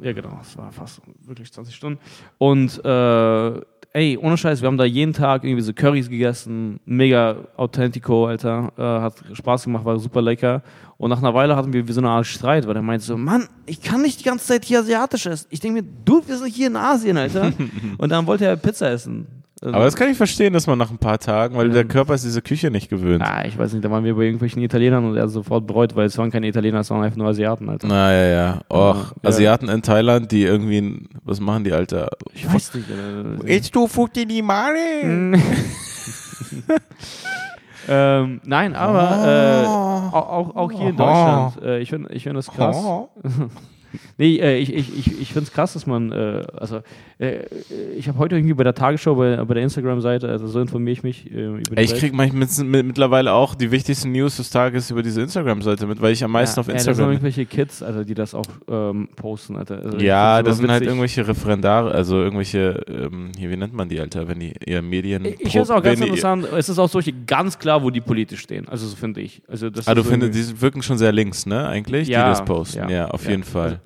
ja genau, es war fast wirklich 20 Stunden. Und äh, ey, ohne Scheiß, wir haben da jeden Tag irgendwie so Currys gegessen, mega authentico, Alter, äh, hat Spaß gemacht, war super lecker. Und nach einer Weile hatten wir wie so eine Art Streit, weil er meinte so, Mann, ich kann nicht die ganze Zeit hier asiatisch essen. Ich denke mir, du, wir sind hier in Asien, Alter. Und dann wollte er Pizza essen. Aber das kann ich verstehen, dass man nach ein paar Tagen, weil der Körper ist diese Küche nicht gewöhnt. Ah, ich weiß nicht, da waren wir bei irgendwelchen Italienern und er hat sofort bereut, weil es waren keine Italiener, es waren einfach nur Asiaten, Alter. Na ja, ja. Och, Ja. Asiaten in Thailand, die irgendwie, was machen die, Alter? Ich weiß nicht. Äh, Jetzt du Futinimare. ähm, nein, aber äh, auch, auch, hier in Deutschland, äh, ich finde ich find das krass. Nee, äh, ich, ich, ich, ich finde es krass, dass man, äh, also äh, ich habe heute irgendwie bei der Tagesschau, bei, bei der Instagram-Seite, also so informiere ich mich äh, über die Ey, Ich Welt. krieg manchmal mit, mit, mittlerweile auch die wichtigsten News des Tages über diese Instagram-Seite mit, weil ich am meisten ja, auf ey, das sind Instagram. irgendwelche Kids, also, die das auch ähm, posten, Alter. Also, ja, das sind halt witzig. irgendwelche Referendare, also irgendwelche, ähm, hier, wie nennt man die, Alter, wenn die eher Medien. Ich ich finde es auch ganz interessant, es ist auch solche ganz klar, wo die politisch stehen, also so finde ich. Also, das Ah, du findest, die wirken schon sehr links, ne, eigentlich, Ja, die das posten. Ja, ja, auf ja. jeden Fall.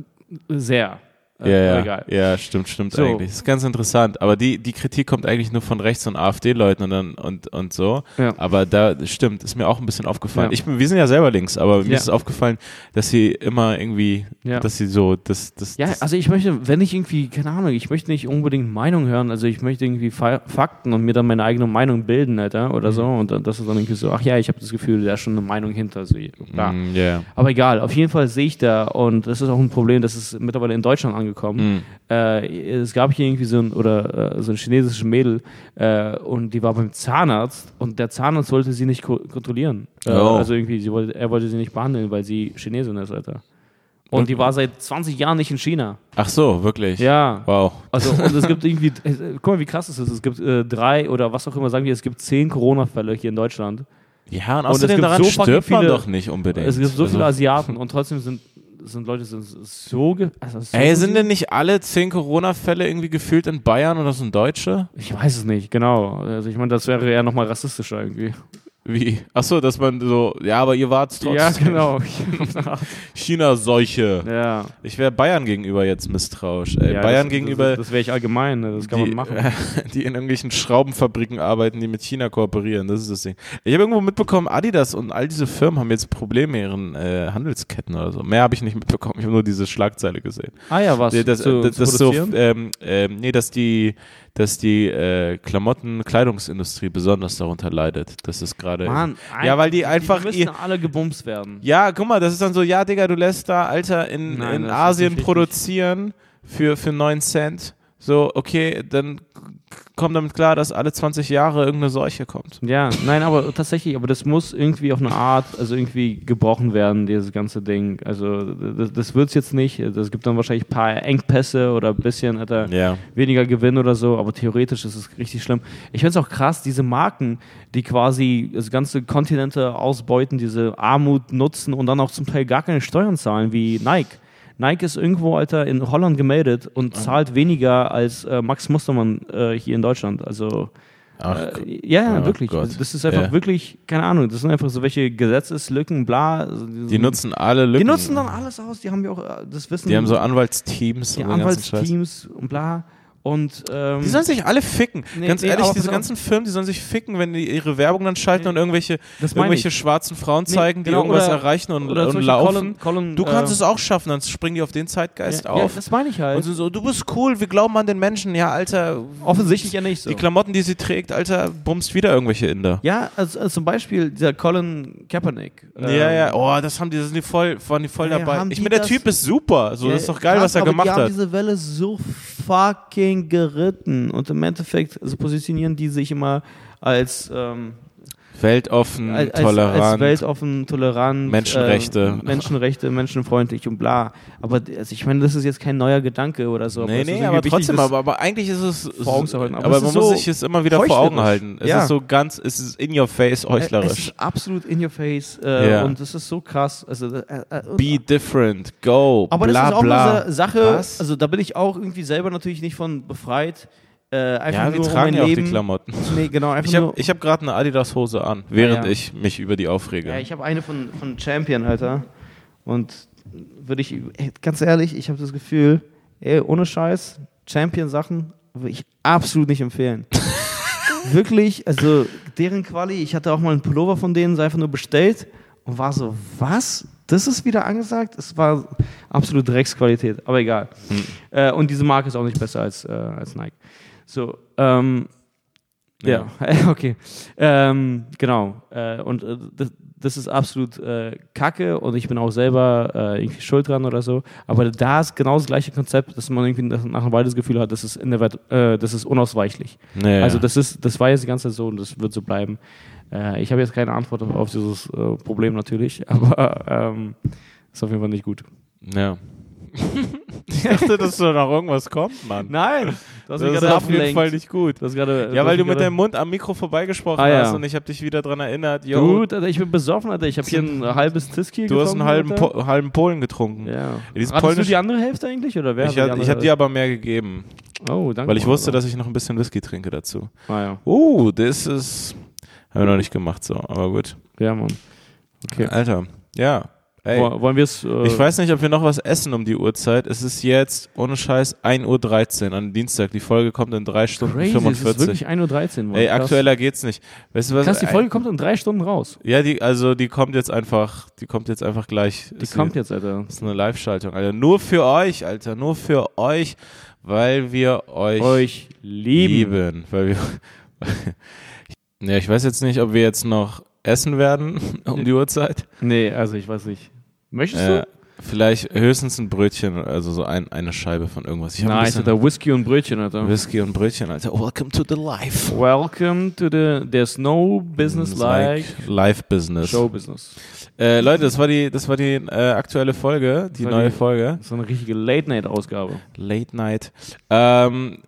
Sehr. Ja, ja, egal. ja, stimmt, stimmt So. eigentlich. Das ist ganz interessant. Aber die, die Kritik kommt eigentlich nur von rechts und AfD-Leuten und, dann- und, und so. Ja. Aber da stimmt, ist mir auch ein bisschen aufgefallen. Ja. Ich bin, wir sind ja selber links, aber mir Ja. ist es aufgefallen, dass sie immer irgendwie, Ja. dass sie so, das, das, Ja, das also ich möchte, wenn ich irgendwie, keine Ahnung, ich möchte nicht unbedingt Meinung hören, also ich möchte irgendwie Fa Fakten und mir dann meine eigene Meinung bilden, Alter, oder so. Und dann, das ist dann irgendwie so, ach ja, ich habe das Gefühl, da ist schon eine Meinung hinter. So, klar. Mm, ja. Aber egal, auf jeden Fall sehe ich da, und das ist auch ein Problem, das ist mittlerweile in Deutschland angekommen. Mm. Äh, es gab hier irgendwie so ein, oder, äh, so ein chinesisches Mädel äh, und die war beim Zahnarzt und der Zahnarzt wollte sie nicht ko kontrollieren. Äh, Oh. Also irgendwie, wollte, er wollte sie nicht behandeln, weil sie Chinesin ist, Alter. Und die war seit 20 Jahren nicht in China. Ach so, wirklich? Ja. Wow. Also, und es gibt irgendwie, guck mal, wie krass es ist. Es gibt äh, drei oder was auch immer, sagen wir, es gibt zehn Corona-Fälle hier in Deutschland. Ja, und es außerdem gibt daran so stirbt man viele- doch nicht unbedingt. Es gibt so viele Also- Asiaten und trotzdem sind, sind Leute sind so. ge- Also so Ey, sind denn nicht alle zehn Corona-Fälle irgendwie gefühlt in Bayern oder sind Deutsche? Ich weiß es nicht, genau. Also, ich meine, das wäre eher nochmal rassistischer irgendwie. Wie? Ach so, dass man so, ja, aber ihr wart's trotzdem. Ja, genau. China-Seuche. ja. Ich wäre Bayern gegenüber jetzt misstrauisch. Ey. ja, Bayern das, gegenüber, Das, das wäre ich allgemein, ne? das kann die, man machen. die in irgendwelchen Schraubenfabriken arbeiten, die mit China kooperieren. Das ist das Ding. Ich habe irgendwo mitbekommen, Adidas und all diese Firmen haben jetzt Probleme mit ihren äh, Handelsketten oder so. Mehr habe ich nicht mitbekommen. Ich habe nur diese Schlagzeile gesehen. Ah ja, was? das, zu, das, zu das so, ähm, ähm, nee, dass die, dass die äh, Klamotten-Kleidungsindustrie besonders darunter leidet. Das ist gerade. Mann, ja, weil die einfach Die müssen ihr- alle gebumst werden. Ja, guck mal, das ist dann so, ja, Digga, du lässt da, Alter, in, Nein, in Asien produzieren für, für 9 Cent. So, okay, dann komm damit klar, dass alle 20 Jahre irgendeine Seuche kommt. Ja, nein, aber tatsächlich, aber das muss irgendwie auf eine Art, also irgendwie gebrochen werden, dieses ganze Ding. Also das, das wird es jetzt nicht. Es gibt dann wahrscheinlich ein paar Engpässe oder ein bisschen Alter, Ja. weniger Gewinn oder so, aber theoretisch ist es richtig schlimm. Ich finde es auch krass, diese Marken, die quasi das ganze Kontinente ausbeuten, diese Armut nutzen und dann auch zum Teil gar keine Steuern zahlen, wie Nike. Nike ist irgendwo, Alter, in Holland gemeldet und zahlt weniger als äh, Max Mustermann äh, hier in Deutschland. Also Ach, äh, ja, oh wirklich. Gott. Also das ist einfach Ja. wirklich, keine Ahnung, das sind einfach so welche Gesetzeslücken, bla. Die nutzen alle Lücken. die nutzen dann alles aus, die haben ja auch äh, das Wissen. Die haben so Anwaltsteams die. Anwaltsteams und bla. Und ähm, Die sollen sich alle ficken. Nee, Ganz nee, ehrlich, diese ganzen Firmen, die sollen sich ficken, wenn die ihre Werbung dann schalten Nee, und irgendwelche, irgendwelche ich. schwarzen Frauen Nee, zeigen, die genau, irgendwas oder- erreichen und, oder und laufen. Colin, Colin, du kannst äh, es auch schaffen, dann springen die auf den Zeitgeist ja, auf. Ja, das meine ich halt. und so, du bist cool, wir glauben an den Menschen. Ja, Alter, Offensichtlich ja nicht so. die Klamotten, die sie trägt, Alter, bummst wieder irgendwelche Inder. ja, also, also zum Beispiel dieser Colin Kaepernick. Ja, ähm, ja, oh, das haben die, das sind die voll, waren die voll Ja, dabei. Ich meine, der Typ ist super, so, Ja, das ist doch geil, krass, was er gemacht die haben hat. diese Welle so fucking geritten. Und im Endeffekt also positionieren die sich immer als ähm, Weltoffen, als, tolerant. als weltoffen, tolerant, Menschenrechte. äh, Menschenrechte, menschenfreundlich und bla. Aber also ich meine, das ist jetzt kein neuer Gedanke oder so. Nee, ist nee, aber trotzdem, das- aber, aber eigentlich ist es, vor Augen zu halten. Aber aber, man ist muss so sich es immer wieder vor Augen halten. Es Ja. ist so ganz, es ist in your face, Äh, heuchlerisch. Es ist absolut in your face äh, Ja. und es ist so krass. Also, äh, äh, Be different, go, aber bla das ist auch bla. eine Sache, Was? also da bin ich auch irgendwie selber natürlich nicht von befreit. Äh, einfach ja, wir nur um tragen mein ja auch die. Klamotten. Nee, genau, einfach Ich habe hab gerade eine Adidas-Hose an, während Ja. ich mich über die aufrege. ja, ich habe eine von, von Champion, Alter. Und würde ich, ganz ehrlich, ich habe das Gefühl, ey, ohne Scheiß, Champion-Sachen, würde ich absolut nicht empfehlen. Wirklich, also deren Quali, ich hatte auch mal einen Pullover von denen, sei einfach nur bestellt und war so, was? Das ist wieder angesagt? Es war absolut Drecksqualität, aber egal. Äh, und diese Marke ist auch nicht besser als, äh, als Nike. So, ähm, ja, okay. Ähm, genau. Äh, und äh, das, das ist absolut äh, kacke und ich bin auch selber äh, irgendwie schuld dran oder so. Aber da ist genau das gleiche Konzept, dass man irgendwie nach einer Weile das Gefühl hat, das ist in der Welt, äh, das ist unausweichlich. Ja, Also ja. das ist, das war jetzt die ganze Zeit so und das wird so bleiben. Äh, ich habe jetzt keine Antwort auf, auf dieses äh, Problem natürlich, aber ähm, ist auf jeden Fall nicht gut. ja. ich dachte, dass da noch irgendwas kommt, Mann. Nein, du hast Das ist auf jeden Fall nicht gut. Du gerade, Ja, weil du mit deinem Mund am Mikro vorbeigesprochen Ah, ja. hast und ich habe dich wieder dran erinnert. Yo, Gut, Alter, ich bin besoffen, Alter. Ich habe hier ein halbes Tiski du hast einen halben, po halben Polen getrunken. Ja. Hattest du polnisch- die andere Hälfte eigentlich? Oder wer Ich, habe andere dir aber mehr gegeben, Oh, danke. weil ich wusste, dass ich noch ein bisschen Whisky trinke dazu. Ah, ja. Uh, das ist. Haben wir noch nicht gemacht, so, aber gut. Ja, Mann. Okay. Alter, ja. Ey. Wo- Wollen wir es. Äh, Ich weiß nicht, ob wir noch was essen um die Uhrzeit. Es ist jetzt, ohne Scheiß, 1.13 Uhr an Dienstag. Die Folge kommt in 3 Stunden Crazy, es ist 45. wirklich 1.13 Uhr, Mann. Ey, Krass. aktueller geht's nicht. Weißt du was? Krass, die Folge kommt in drei Stunden raus. Ja, die, also die kommt jetzt einfach, die kommt jetzt einfach gleich. Die Ist kommt jetzt, Alter. Das ist eine Live-Schaltung, Alter. Nur für euch, Alter. Nur für euch, weil wir euch, Euch lieben. lieben. Weil wir. ja, ich weiß jetzt nicht, ob wir jetzt noch essen werden um die Uhrzeit. Nee, also ich weiß nicht. Möchtest Äh, du? vielleicht höchstens ein Brötchen, also so ein, eine Scheibe von irgendwas. Ich hab ein Nice, bisschen Alter. Whisky und Brötchen, Alter. Whisky und Brötchen, Alter. Welcome to the life. Welcome to the There's no business It's like Live Business. Show Business. Äh, Leute, das war die, das war die äh, aktuelle Folge, die neue die- Folge. So eine richtige Late-Night-Ausgabe. Late Night. Ähm,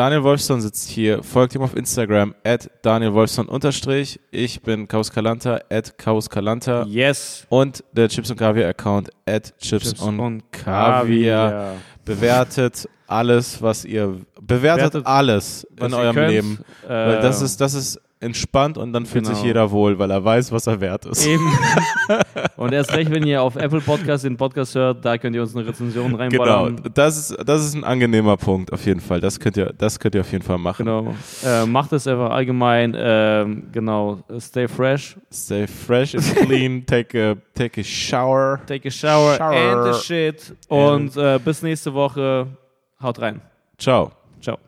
Daniel Wolfson sitzt hier. Folgt ihm auf Instagram at Daniel Wolfson unterstrich. Ich bin Chaos Kalanta at Chaos Kalanta. Yes. Und der Chips und Kaviar Account at Chips, und, Kaviar. Bewertet alles, was ihr bewertet, Bewertet, alles in eurem könnt. Leben. Weil Äh, das ist, das ist entspannt und dann fühlt genau. sich jeder wohl, weil er weiß, was er wert ist. Eben. Und erst recht, wenn ihr auf Apple Podcast den Podcast hört, da könnt ihr uns eine Rezension Genau, reinballern. das ist, das ist ein angenehmer Punkt auf jeden Fall. Das könnt ihr, das könnt ihr auf jeden Fall machen. Genau. Äh, macht es einfach allgemein. Ähm, genau. Stay fresh. Stay fresh and clean, take a, take a shower. Take a shower, Shower. and the shit. Und äh, bis nächste Woche. Haut rein. Ciao. Ciao.